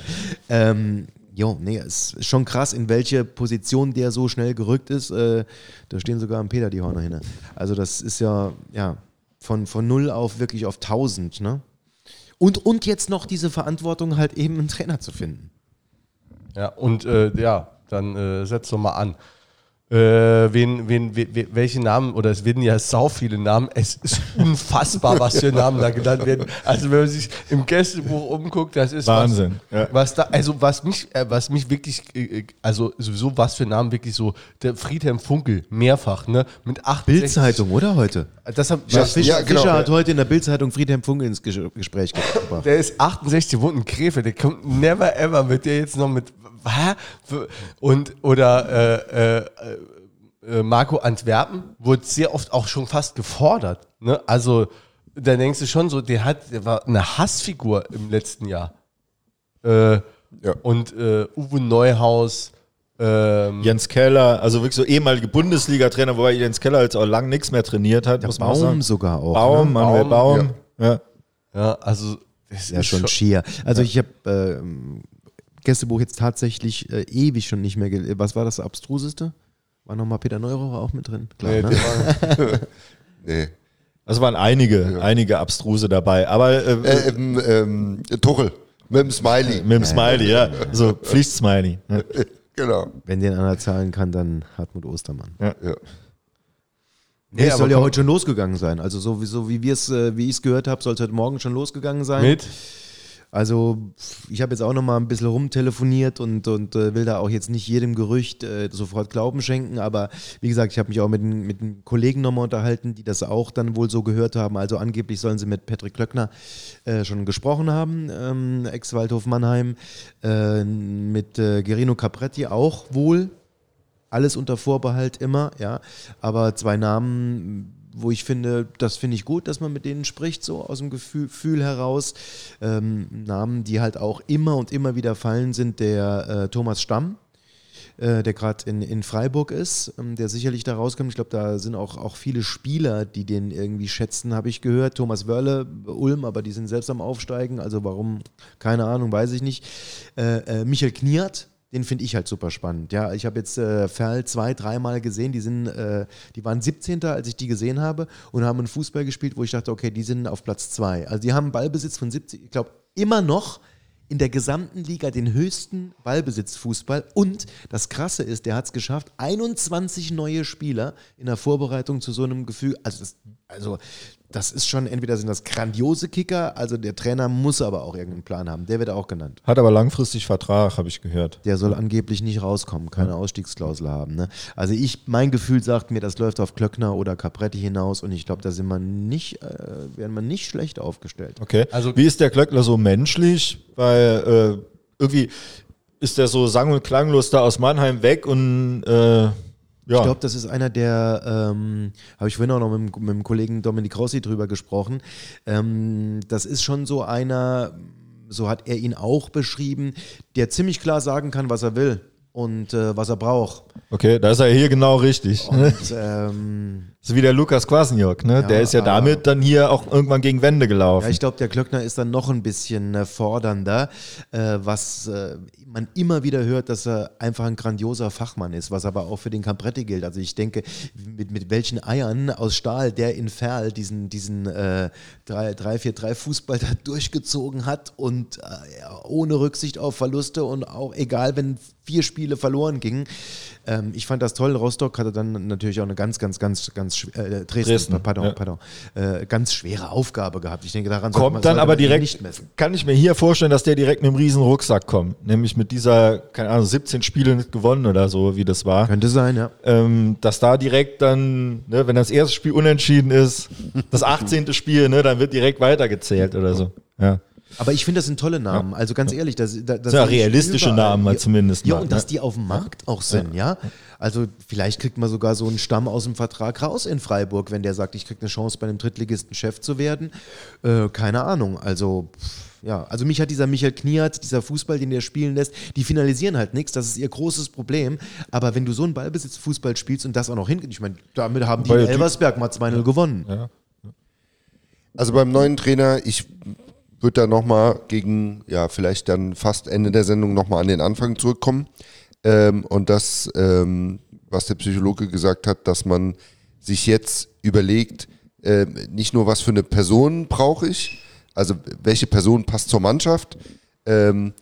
Ähm, jo, nee, es ist schon krass, in welche Position der so schnell gerückt ist. Äh, da stehen sogar am Peter die Horner hin. Also das ist ja, ja, von, von null auf wirklich auf 1000, ne? Und, und jetzt noch diese Verantwortung, halt eben einen Trainer zu finden. Ja, und äh, ja, dann äh, setz doch mal an. Äh, wen, wen, we, we, welche Namen, oder es werden ja sau viele Namen, es ist unfassbar, was für Namen da genannt werden. Also wenn man sich im Gästebuch umguckt, das ist Wahnsinn, Was, ja. was da, also was mich, äh, was mich wirklich, äh, also sowieso was für Namen wirklich so, der Friedhelm Funkel, mehrfach, ne, mit 68. Bildzeitung, oder heute? Das hab, Ja, das, Fischer, ja, genau. Fischer hat heute in der Bildzeitung Friedhelm Funkel ins Ges Gespräch gebracht. Der ist 68 wohnt in Krefeld, der kommt never ever mit dir jetzt noch mit hä? und oder äh, äh, äh, Marco Antwerpen wurde sehr oft auch schon fast gefordert. Ne? Also da denkst du schon so, der hat, der war eine Hassfigur im letzten Jahr. Äh, Ja. Und äh, Uwe Neuhaus. Ähm, Jens Keller, also wirklich so ehemalige Bundesliga-Trainer, wobei Jens Keller jetzt auch lang nichts mehr trainiert hat, muss man auch Baum sagen. sogar auch. Baum, ne? Manuel Baum, Baum. Ja. ja, also das Ja, ist schon schier. Also ich habe ähm, Gästebuch jetzt tatsächlich äh, ewig schon nicht mehr gelesen. Was war das Abstruseste? War nochmal Peter Neurohrer auch mit drin? Klar, Nee, ne? war- [laughs] Nee. Also waren einige, einige Abstruse dabei, aber äh, Äh, ähm, ähm, Tuchel mit dem Smiley. mit dem Smiley, ja. So Pflichtsmiley. Ja. [laughs] Genau. Wenn den einer zahlen kann, dann Hartmut Ostermann. Ja. Nee, es soll ja heute schon losgegangen sein. Also so wie, so wie wir es, äh, wie ich es gehört habe, soll es heute Morgen schon losgegangen sein. mit Also ich habe jetzt auch noch mal ein bisschen rumtelefoniert und, und äh, will da auch jetzt nicht jedem Gerücht äh, sofort Glauben schenken, aber wie gesagt, ich habe mich auch mit, mit den Kollegen nochmal unterhalten, die das auch dann wohl so gehört haben. Also angeblich sollen sie mit Patrick Klöckner äh, schon gesprochen haben, ähm, Ex-Waldhof Mannheim, äh, mit äh, Gerino Capretti auch wohl. alles unter Vorbehalt immer, ja. Aber zwei Namen, wo ich finde, das finde ich gut, dass man mit denen spricht, so aus dem Gefühl, heraus. Ähm, Namen, die halt auch immer und immer wieder fallen, sind der äh, Thomas Stamm, äh, der gerade in, in Freiburg ist, ähm, der sicherlich da rauskommt. Ich glaube, da sind auch, auch viele Spieler, die den irgendwie schätzen, habe ich gehört. Thomas Wörle, Ulm, aber die sind selbst am Aufsteigen, also warum, keine Ahnung, weiß ich nicht. Äh, äh, Michael Kniert, den finde ich halt super spannend. Ja, ich habe jetzt äh, Ferl zwei, dreimal gesehen. Die sind, äh, die waren 17. als ich die gesehen habe und haben einen Fußball gespielt, wo ich dachte, okay, die sind auf Platz zwei. Also die haben Ballbesitz von 70, ich glaube immer noch in der gesamten Liga den höchsten Ballbesitzfußball. Und das Krasse ist, der hat es geschafft, 21 neue Spieler in der Vorbereitung zu so einem Gefühl. Also das, also das ist schon, entweder sind das grandiose Kicker, also der Trainer muss aber auch irgendeinen Plan haben. Der wird auch genannt. Hat aber langfristig Vertrag, habe ich gehört. Der soll angeblich nicht rauskommen, keine ja. Ausstiegsklausel haben. Ne? Also ich, mein Gefühl sagt mir, das läuft auf Klöckner oder Capretti hinaus und ich glaube, da sind wir nicht, äh, werden wir nicht schlecht aufgestellt. Okay. Also wie ist der Klöckner so menschlich? Weil äh, irgendwie ist der so sang- und klanglos da aus Mannheim weg und äh, ja. Ich glaube, das ist einer der, ähm, habe ich vorhin auch noch mit, mit, dem Kollegen Dominik Rossi drüber gesprochen. Ähm, das ist schon so einer, so hat er ihn auch beschrieben, der ziemlich klar sagen kann, was er will und äh, was er braucht. Okay, da ist er hier genau richtig. Und, [laughs] ähm, so wie der Lukas Kwasniok, ne? Ja, der ist ja damit dann hier auch irgendwann gegen Wände gelaufen. Ja, ich glaube, der Klöckner ist dann noch ein bisschen äh, fordernder, äh, was äh, man immer wieder hört, dass er einfach ein grandioser Fachmann ist, was aber auch für den Campretti gilt. Also ich denke, mit, mit welchen Eiern aus Stahl der in Ferl diesen, diesen äh, 3-4-3 Fußball da durchgezogen hat und äh, ohne Rücksicht auf Verluste und auch egal, wenn vier Spiele verloren gingen. Ähm, ich fand das toll. Rostock hatte dann natürlich auch eine ganz, ganz, ganz, ganz äh, Dresden, Dresden, pardon, ja. pardon, äh, ganz schwere Aufgabe gehabt. Ich denke, daran kommt man, dann aber direkt nicht messen. Kann ich mir hier vorstellen, dass der direkt mit einem riesen Rucksack kommt, nämlich mit dieser, keine Ahnung, 17 Spiele nicht gewonnen oder so, wie das war. Könnte sein, ja. Ähm, dass da direkt dann, ne, wenn das erste Spiel unentschieden ist, das 18. Spiel, ne, dann wird direkt weitergezählt oder so. Ja. Aber ich finde, das sind tolle Namen. Ja. Also ganz ehrlich, das, das, das sind ja realistische überall. Namen mal zumindest. Ja, mal, und dass die auf dem Markt auch sind, ja. Also vielleicht kriegt man sogar so einen Stamm aus dem Vertrag raus in Freiburg, wenn der sagt, ich kriege eine Chance, bei einem Drittligisten Chef zu werden. Äh, keine Ahnung. Also ja, also mich hat dieser Michael Kniat, dieser Fußball, den der spielen lässt, die finalisieren halt nichts, das ist ihr großes Problem. Aber wenn du so einen Ballbesitz-Fußball spielst und das auch noch hin, ich meine, damit haben die in Elversberg mal 2-0 gewonnen. Ja. Also beim neuen Trainer, ich würde da nochmal gegen, ja, vielleicht dann fast Ende der Sendung nochmal an den Anfang zurückkommen. Ähm, und das, ähm, was der Psychologe gesagt hat, dass man sich jetzt überlegt, äh, nicht nur, was für eine Person brauche ich, also welche Person passt zur Mannschaft, ähm,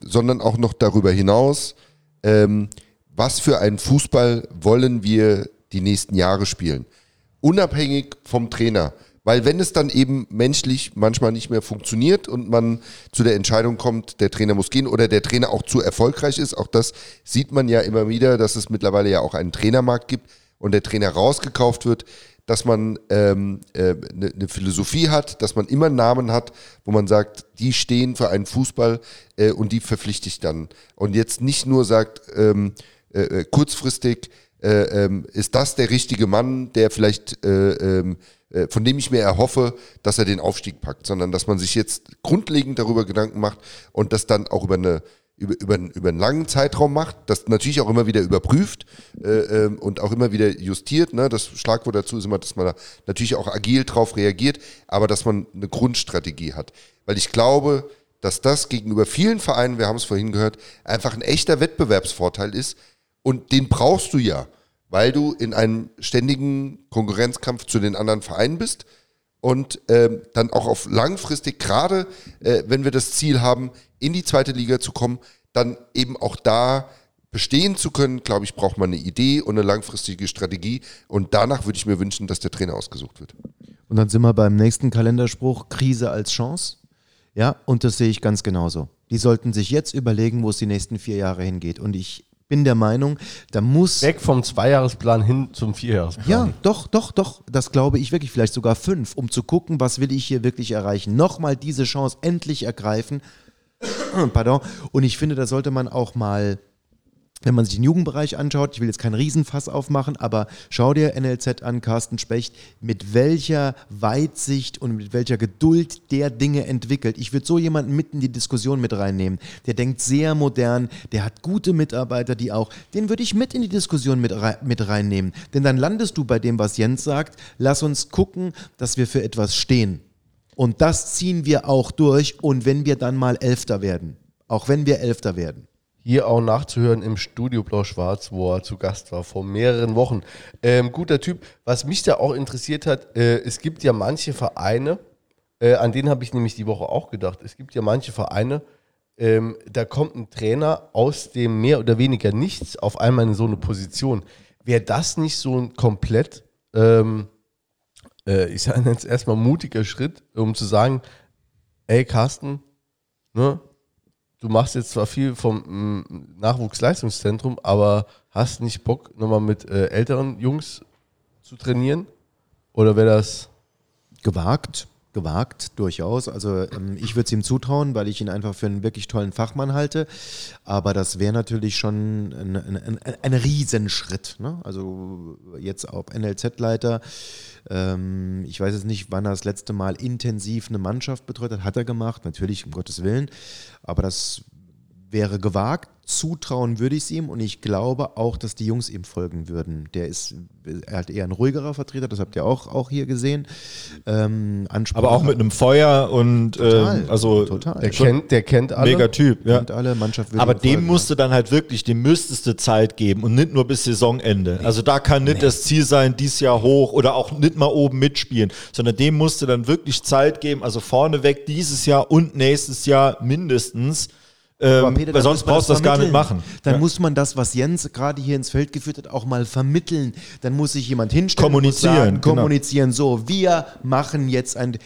sondern auch noch darüber hinaus, ähm, was für einen Fußball wollen wir die nächsten Jahre spielen. Unabhängig vom Trainer. Weil wenn es dann eben menschlich manchmal nicht mehr funktioniert und man zu der Entscheidung kommt, der Trainer muss gehen oder der Trainer auch zu erfolgreich ist, auch das sieht man ja immer wieder, dass es mittlerweile ja auch einen Trainermarkt gibt und der Trainer rausgekauft wird, dass man eine ähm, äh, ne, ne Philosophie hat, dass man immer Namen hat, wo man sagt, die stehen für einen Fußball äh, und die verpflichte ich dann. Und jetzt nicht nur sagt, ähm, äh, äh kurzfristig äh, ähm, ist das der richtige Mann, der vielleicht äh, ähm, äh, von dem ich mir erhoffe, dass er den Aufstieg packt, sondern dass man sich jetzt grundlegend darüber Gedanken macht und das dann auch über eine über, über, über einen langen Zeitraum macht, das natürlich auch immer wieder überprüft äh, ähm, und auch immer wieder justiert. Ne? Das Schlagwort dazu ist immer, dass man da natürlich auch agil drauf reagiert, aber dass man eine Grundstrategie hat. Weil ich glaube, dass das gegenüber vielen Vereinen, wir haben es vorhin gehört, einfach ein echter Wettbewerbsvorteil ist und den brauchst du ja weil du in einem ständigen Konkurrenzkampf zu den anderen Vereinen bist und ähm, dann auch auf langfristig, gerade äh, wenn wir das Ziel haben, in die zweite Liga zu kommen, dann eben auch da bestehen zu können, glaube ich, braucht man eine Idee und eine langfristige Strategie. Und danach würde ich mir wünschen, dass der Trainer ausgesucht wird. Und dann sind wir beim nächsten Kalenderspruch, Krise als Chance. Ja, und das sehe ich ganz genauso. Die sollten sich jetzt überlegen, wo es die nächsten vier Jahre hingeht. Und ich bin der Meinung, da muss. Weg vom Zweijahresplan hin zum Vierjahresplan. Ja, doch, doch, doch. Das glaube ich wirklich. Vielleicht sogar fünf, um zu gucken, was will ich hier wirklich erreichen. Nochmal diese Chance endlich ergreifen. [clears throat] Pardon. Und ich finde, da sollte man auch mal wenn man sich den Jugendbereich anschaut, ich will jetzt keinen Riesenfass aufmachen, aber schau dir NLZ an, Carsten Specht, mit welcher Weitsicht und mit welcher Geduld der Dinge entwickelt. Ich würde so jemanden mitten in die Diskussion mit reinnehmen. Der denkt sehr modern, der hat gute Mitarbeiter, die auch, den würde ich mit in die Diskussion mit, mit reinnehmen. Denn dann landest du bei dem, was Jens sagt, lass uns gucken, dass wir für etwas stehen. Und das ziehen wir auch durch und wenn wir dann mal Elfter werden, auch wenn wir Elfter werden hier auch nachzuhören im Studio Blau-Schwarz, wo er zu Gast war vor mehreren Wochen. Ähm, guter Typ. Was mich da auch interessiert hat, äh, es gibt ja manche Vereine, äh, an denen habe ich nämlich die Woche auch gedacht, es gibt ja manche Vereine, ähm, da kommt ein Trainer aus dem mehr oder weniger nichts auf einmal in so eine Position. Wäre das nicht so ein komplett, ähm, äh, ich sage jetzt erstmal mutiger Schritt, um zu sagen, ey Carsten, ne, du machst jetzt zwar viel vom mm, Nachwuchsleistungszentrum, aber hast nicht Bock, nochmal mit äh, älteren Jungs zu trainieren? Oder wäre das gewagt? Gewagt, durchaus. Also ähm, ich würde es ihm zutrauen, weil ich ihn einfach für einen wirklich tollen Fachmann halte. Aber das wäre natürlich schon ein, ein, ein, ein Riesenschritt. Ne? Also jetzt auch NLZ-Leiter. Ähm, ich weiß jetzt nicht, wann er das letzte Mal intensiv eine Mannschaft betreut hat. Hat er gemacht, natürlich, um Gottes Willen. Aber das wäre gewagt. Zutrauen würde ich es ihm und ich glaube auch, dass die Jungs ihm folgen würden. Der ist, er hat eher ein ruhigerer Vertreter, das habt ihr auch, auch hier gesehen. Ähm, Aber auch mit einem Feuer und total, äh, also total. Der, kennt, der kennt alle. Mega Typ, ja. Kennt alle, Mannschaft Aber dem folgen, musste dann halt wirklich, dem müsstest du Zeit geben und nicht nur bis Saisonende. Nee. Also da kann nicht nee. das Ziel sein, dieses Jahr hoch oder auch nicht mal oben mitspielen, sondern dem musste dann wirklich Zeit geben, also vorneweg dieses Jahr und nächstes Jahr mindestens ähm, Peter, weil sonst brauchst du das gar nicht machen. Dann ja. muss man das, was Jens gerade hier ins Feld geführt hat, auch mal vermitteln. Dann muss sich jemand hinstellen. Kommunizieren. Sagen, genau. kommunizieren. So, wir machen jetzt ein.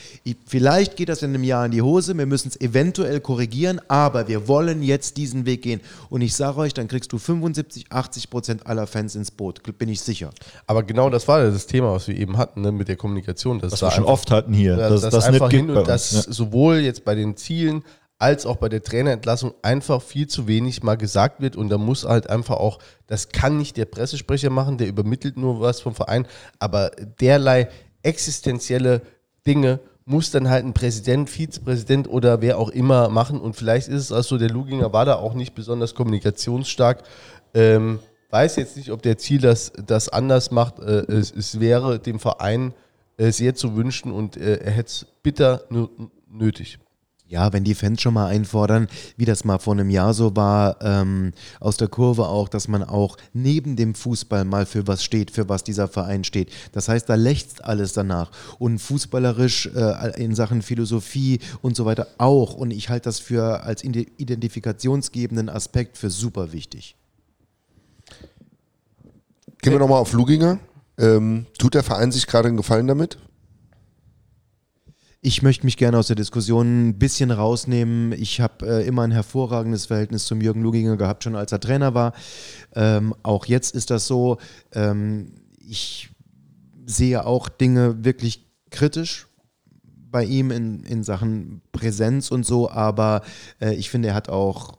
Vielleicht geht das in einem Jahr in die Hose. Wir müssen es eventuell korrigieren, aber wir wollen jetzt diesen Weg gehen. Und ich sage euch, dann kriegst du 75, 80 Prozent aller Fans ins Boot. Bin ich sicher. Aber genau das war das Thema, was wir eben hatten ne, mit der Kommunikation. Das was wir schon oft hatten hier. Das, das, das einfach hin und das ja. sowohl jetzt bei den Zielen als auch bei der Trainerentlassung einfach viel zu wenig mal gesagt wird. Und da muss halt einfach auch, das kann nicht der Pressesprecher machen, der übermittelt nur was vom Verein, aber derlei existenzielle Dinge muss dann halt ein Präsident, Vizepräsident oder wer auch immer machen. Und vielleicht ist es also, der Luginger war da auch nicht besonders kommunikationsstark, ähm, weiß jetzt nicht, ob der Ziel das, das anders macht, äh, es, es, wäre dem Verein äh, sehr zu wünschen und äh, er hätte es bitter nötig. Ja, wenn die Fans schon mal einfordern, wie das mal vor einem Jahr so war, ähm, aus der Kurve auch, dass man auch neben dem Fußball mal für was steht, für was dieser Verein steht. Das heißt, da lächzt alles danach. Und fußballerisch äh, in Sachen Philosophie und so weiter auch. Und ich halte das für als identifikationsgebenden Aspekt für super wichtig. Gehen wir nochmal auf Luginger. Ähm, tut der Verein sich gerade einen Gefallen damit? Ich möchte mich gerne aus der Diskussion ein bisschen rausnehmen. Ich habe äh, immer ein hervorragendes Verhältnis zum Jürgen Luginger gehabt, schon als er Trainer war. Ähm, auch jetzt ist das so. Ähm, ich sehe auch Dinge wirklich kritisch bei ihm in, in Sachen Präsenz und so, aber äh, ich finde, er hat auch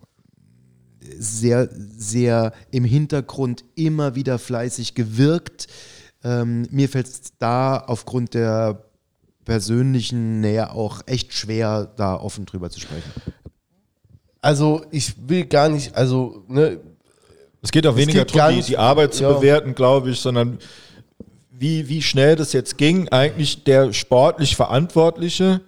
sehr, sehr im Hintergrund immer wieder fleißig gewirkt. Ähm, mir fällt es da aufgrund der persönlichen Nähe auch echt schwer, da offen drüber zu sprechen. Also ich will gar nicht, also ne, es geht auch weniger darum, die, die, Arbeit zu ja. bewerten, glaube ich, sondern wie, wie schnell das jetzt ging, eigentlich der sportlich Verantwortliche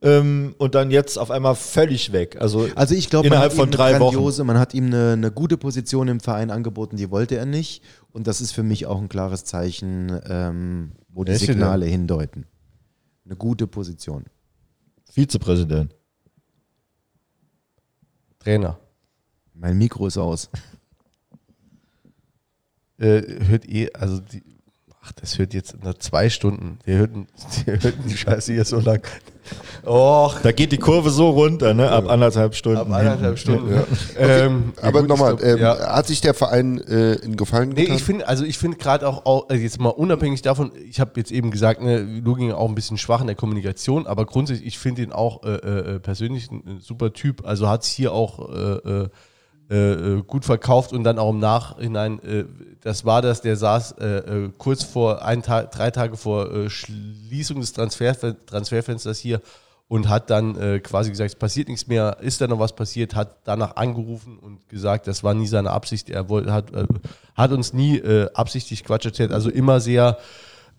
ähm, und dann jetzt auf einmal völlig weg. Also, also ich glaube, innerhalb von drei Wochen. Man hat ihm eine, eine, gute Position im Verein angeboten, die wollte er nicht. Und das ist für mich auch ein klares Zeichen, ähm, wo die Signale hindeuten eine gute Position. Vizepräsident. Trainer. Mein Mikro ist aus. äh, hört eh, also die, ach, das hört jetzt nach zwei Stunden. Wir hörten, [laughs] wir hörten die Scheiße hier so lang. Och. Da geht die Kurve so runter, ne? Ab anderthalb Stunden. Ab anderthalb Stunden. Ja. Okay, ähm, aber nochmal, ähm, ja. hat sich der Verein äh, in Gefallen getan? Nee, ich finde, also ich finde gerade auch, auch, also jetzt mal unabhängig davon, ich habe jetzt eben gesagt, ne, Luging auch ein bisschen schwach in der Kommunikation, aber grundsätzlich, ich finde ihn auch äh, äh, persönlich ein, ein, super Typ. Also hat es hier auch äh, äh, gut verkauft und dann auch im Nachhinein, äh, das war das, der saß äh, äh, kurz vor, ein Tag, drei Tage vor Schließung des Transfer, Transferfensters hier und hat dann quasi gesagt, es passiert nichts mehr, ist da noch was passiert, hat danach angerufen und gesagt, das war nie seine Absicht, er wollte, hat, hat uns nie absichtlich Quatsch erzählt, also immer sehr,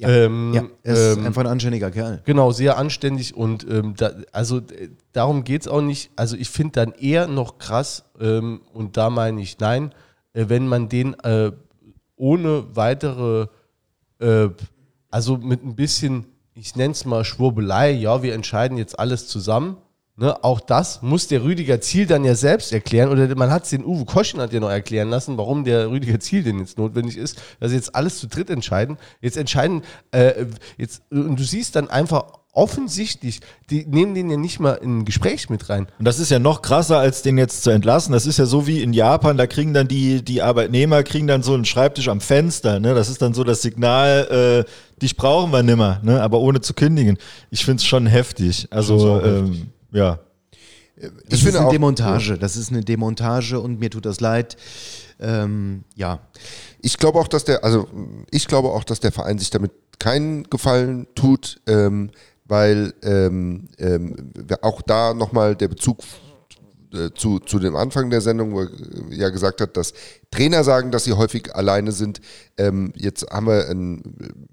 Ja, ähm, ja, er ist ähm, einfach ein anständiger Kerl. Genau, sehr anständig und ähm, da, also äh, darum geht es auch nicht. Also ich finde dann eher noch krass, ähm, und da meine ich nein, äh, wenn man den äh, ohne weitere, äh, also mit ein bisschen, ich nenne es mal Schwurbelei, ja, wir entscheiden jetzt alles zusammen. Ne, auch das muss der Rüdiger Ziel dann ja selbst erklären. Oder man hat es den Uwe Koschen hat ja noch erklären lassen, warum der Rüdiger Ziel denn jetzt notwendig ist, dass jetzt alles zu dritt entscheiden. Jetzt entscheiden, äh, jetzt, und du siehst dann einfach offensichtlich, die nehmen den ja nicht mal in ein Gespräch mit rein. Und das ist ja noch krasser, als den jetzt zu entlassen. Das ist ja so wie in Japan, da kriegen dann die, die Arbeitnehmer, kriegen dann so einen Schreibtisch am Fenster. Ne? Das ist dann so das Signal, äh, dich brauchen wir nimmer, ne? aber ohne zu kündigen. Ich finde es schon heftig. Also, ähm, ja. Das Ich ist eine Demontage. Das ist eine Demontage und mir tut das leid. Ähm, ja, Ich glaube auch, dass der, also ich glaube auch, dass der Verein sich damit keinen Gefallen tut, ähm, weil ähm, ähm, auch da nochmal der Bezug äh, zu, zu dem Anfang der Sendung, wo er ja gesagt hat, dass Trainer sagen, dass sie häufig alleine sind. Ähm, jetzt haben wir ein,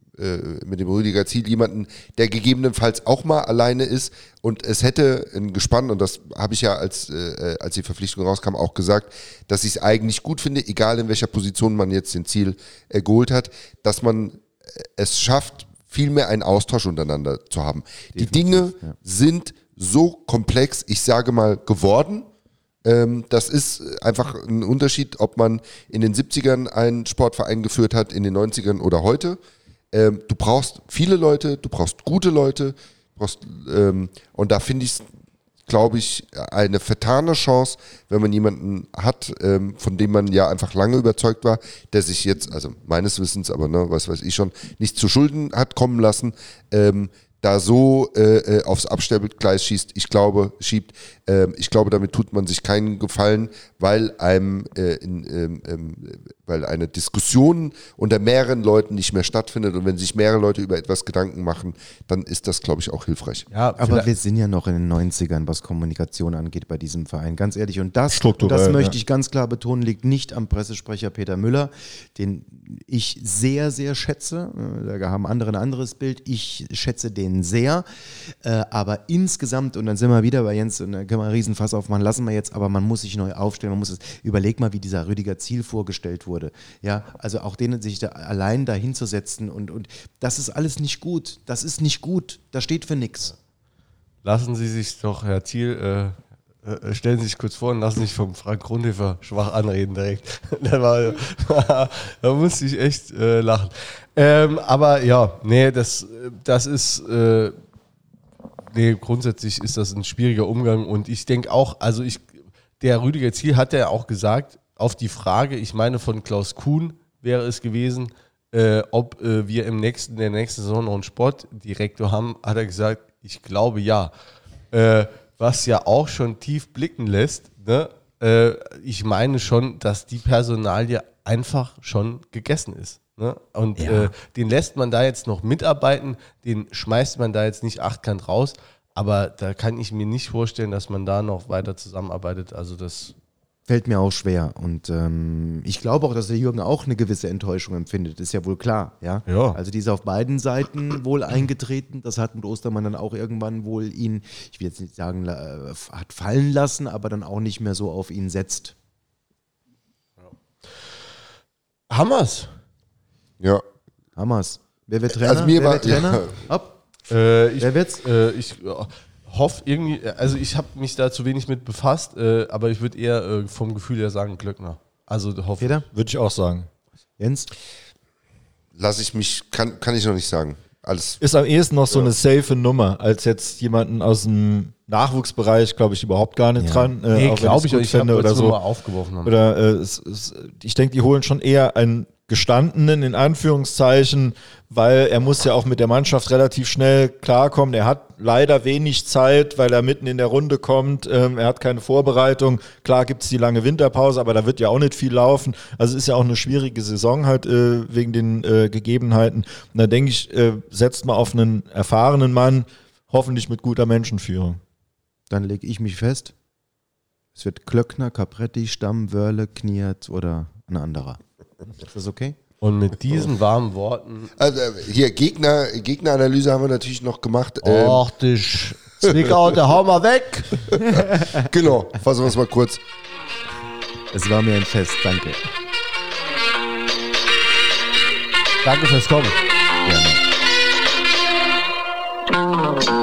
mit dem Rüdiger Ziel jemanden, der gegebenenfalls auch mal alleine ist und es hätte ein Gespann, und das habe ich ja als, äh, als die Verpflichtung rauskam auch gesagt, dass ich es eigentlich gut finde, egal in welcher Position man jetzt den Ziel äh, geholt hat, dass man äh, es schafft, viel mehr einen Austausch untereinander zu haben. die Dinge sind so komplex, ich sage mal, geworden. Ähm, das ist einfach ein Unterschied, ob man in den 70ern einen Sportverein geführt hat, in den 90ern oder heute. Ähm, du brauchst viele Leute, du brauchst gute Leute, brauchst, ähm, und da finde ich es, glaube ich, eine vertane Chance, wenn man jemanden hat, ähm, von dem man ja einfach lange überzeugt war, der sich jetzt, also meines Wissens, aber ne, was weiß ich schon, nicht zu Schulden hat kommen lassen, ähm, da so äh, äh, aufs Abstellgleis schießt, ich glaube, schiebt, ähm, ich glaube, damit tut man sich keinen Gefallen, weil einem äh, in, ähm, ähm, weil eine Diskussion unter mehreren Leuten nicht mehr stattfindet und wenn sich mehrere Leute über etwas Gedanken machen, dann ist das, glaube ich, auch hilfreich. Ja, aber wir sind ja noch in den 90ern, was Kommunikation angeht bei diesem Verein. Ganz ehrlich. Und das, und das möchte ja. ich ganz klar betonen, liegt nicht am Pressesprecher Peter Müller, den ich sehr, sehr schätze. Äh, Da haben andere ein anderes Bild. Ich schätze den sehr. Äh, Aber insgesamt, und dann sind wir wieder bei Jens, und da können wir einen Riesenfass aufmachen, lassen wir jetzt, aber man muss sich neu aufstellen. Man muss es, überleg mal, wie dieser Rüdiger Ziel vorgestellt wurde. Ja, also auch denen sich da allein da hinzusetzen und, und das ist alles nicht gut. Das ist nicht gut. Das steht für nichts. Lassen Sie sich doch, Herr äh, äh, stellen Sie sich kurz vor und lassen sich vom Frank Grundhöfer schwach anreden direkt. [laughs] da, war, [laughs] da musste ich echt äh, lachen. Ähm, aber ja, nee, das, äh, das ist, äh, nee, grundsätzlich ist das ein schwieriger Umgang und ich denke auch, also ich, der Rüdiger Ziel hat ja auch gesagt, auf die Frage, ich meine von Klaus Kuhn wäre es gewesen, äh, ob äh, wir im nächsten, der nächsten Saison noch einen Sportdirektor haben, hat er gesagt, ich glaube ja. Äh, was ja auch schon tief blicken lässt, ne? äh, ich meine schon, dass die Personalie einfach schon gegessen ist. Ne? Und Ja. äh, den lässt man da jetzt noch mitarbeiten, den schmeißt man da jetzt nicht achtkant raus, aber da kann ich mir nicht vorstellen, dass man da noch weiter zusammenarbeitet. Also das Fällt mir auch schwer. Und ähm, ich glaube auch, dass der Jürgen auch eine gewisse Enttäuschung empfindet. Ist ja wohl klar. Ja? Ja. Also die ist auf beiden Seiten wohl eingetreten. Das hat mit Ostermann dann auch irgendwann wohl ihn, ich will jetzt nicht sagen, äh, hat fallen lassen, aber dann auch nicht mehr so auf ihn setzt. Hammers. Ja. Hammers. Wer wird Trainer? Also mir Wer war- wird Trainer? ja. Ab. Äh, ich Wer wird's? Äh, ich hoffe irgendwie, also ich habe mich da zu wenig mit befasst, äh, aber ich würde eher äh, vom Gefühl her sagen Glöckner. Also hoffe Peter? Würde ich auch sagen. Jens? Lass ich mich, kann, kann ich noch nicht sagen. Alles. Ist am ehesten noch so eine safe Nummer, als jetzt jemanden aus dem Nachwuchsbereich, glaube ich, überhaupt gar nicht Ja. dran. Äh, Nee, glaube ich, ich habe fände oder oder so. mal aufgeworfen. Haben. Oder äh, es, es, ich denke, die holen schon eher einen gestandenen, in Anführungszeichen, weil er muss ja auch mit der Mannschaft relativ schnell klarkommen. Er hat leider wenig Zeit, weil er mitten in der Runde kommt. Ähm, er hat keine Vorbereitung. Klar gibt es die lange Winterpause, aber da wird ja auch nicht viel laufen. Also es ist ja auch eine schwierige Saison halt äh, wegen den äh, Gegebenheiten. Und da denke ich, äh, setzt mal auf einen erfahrenen Mann, hoffentlich mit guter Menschenführung. Dann lege ich mich fest. Es wird Klöckner, Capretti, Stamm, Wörle, Kniert oder ein anderer. Ist das okay? Und mit diesen warmen Worten. Also äh, hier Gegner, Gegneranalyse haben wir natürlich noch gemacht. Ähm, Och, dich. Zwickau, der hau mal weg. [laughs] Genau, fassen wir es mal kurz. Es war mir ein Fest, danke. Danke fürs Kommen. Gerne.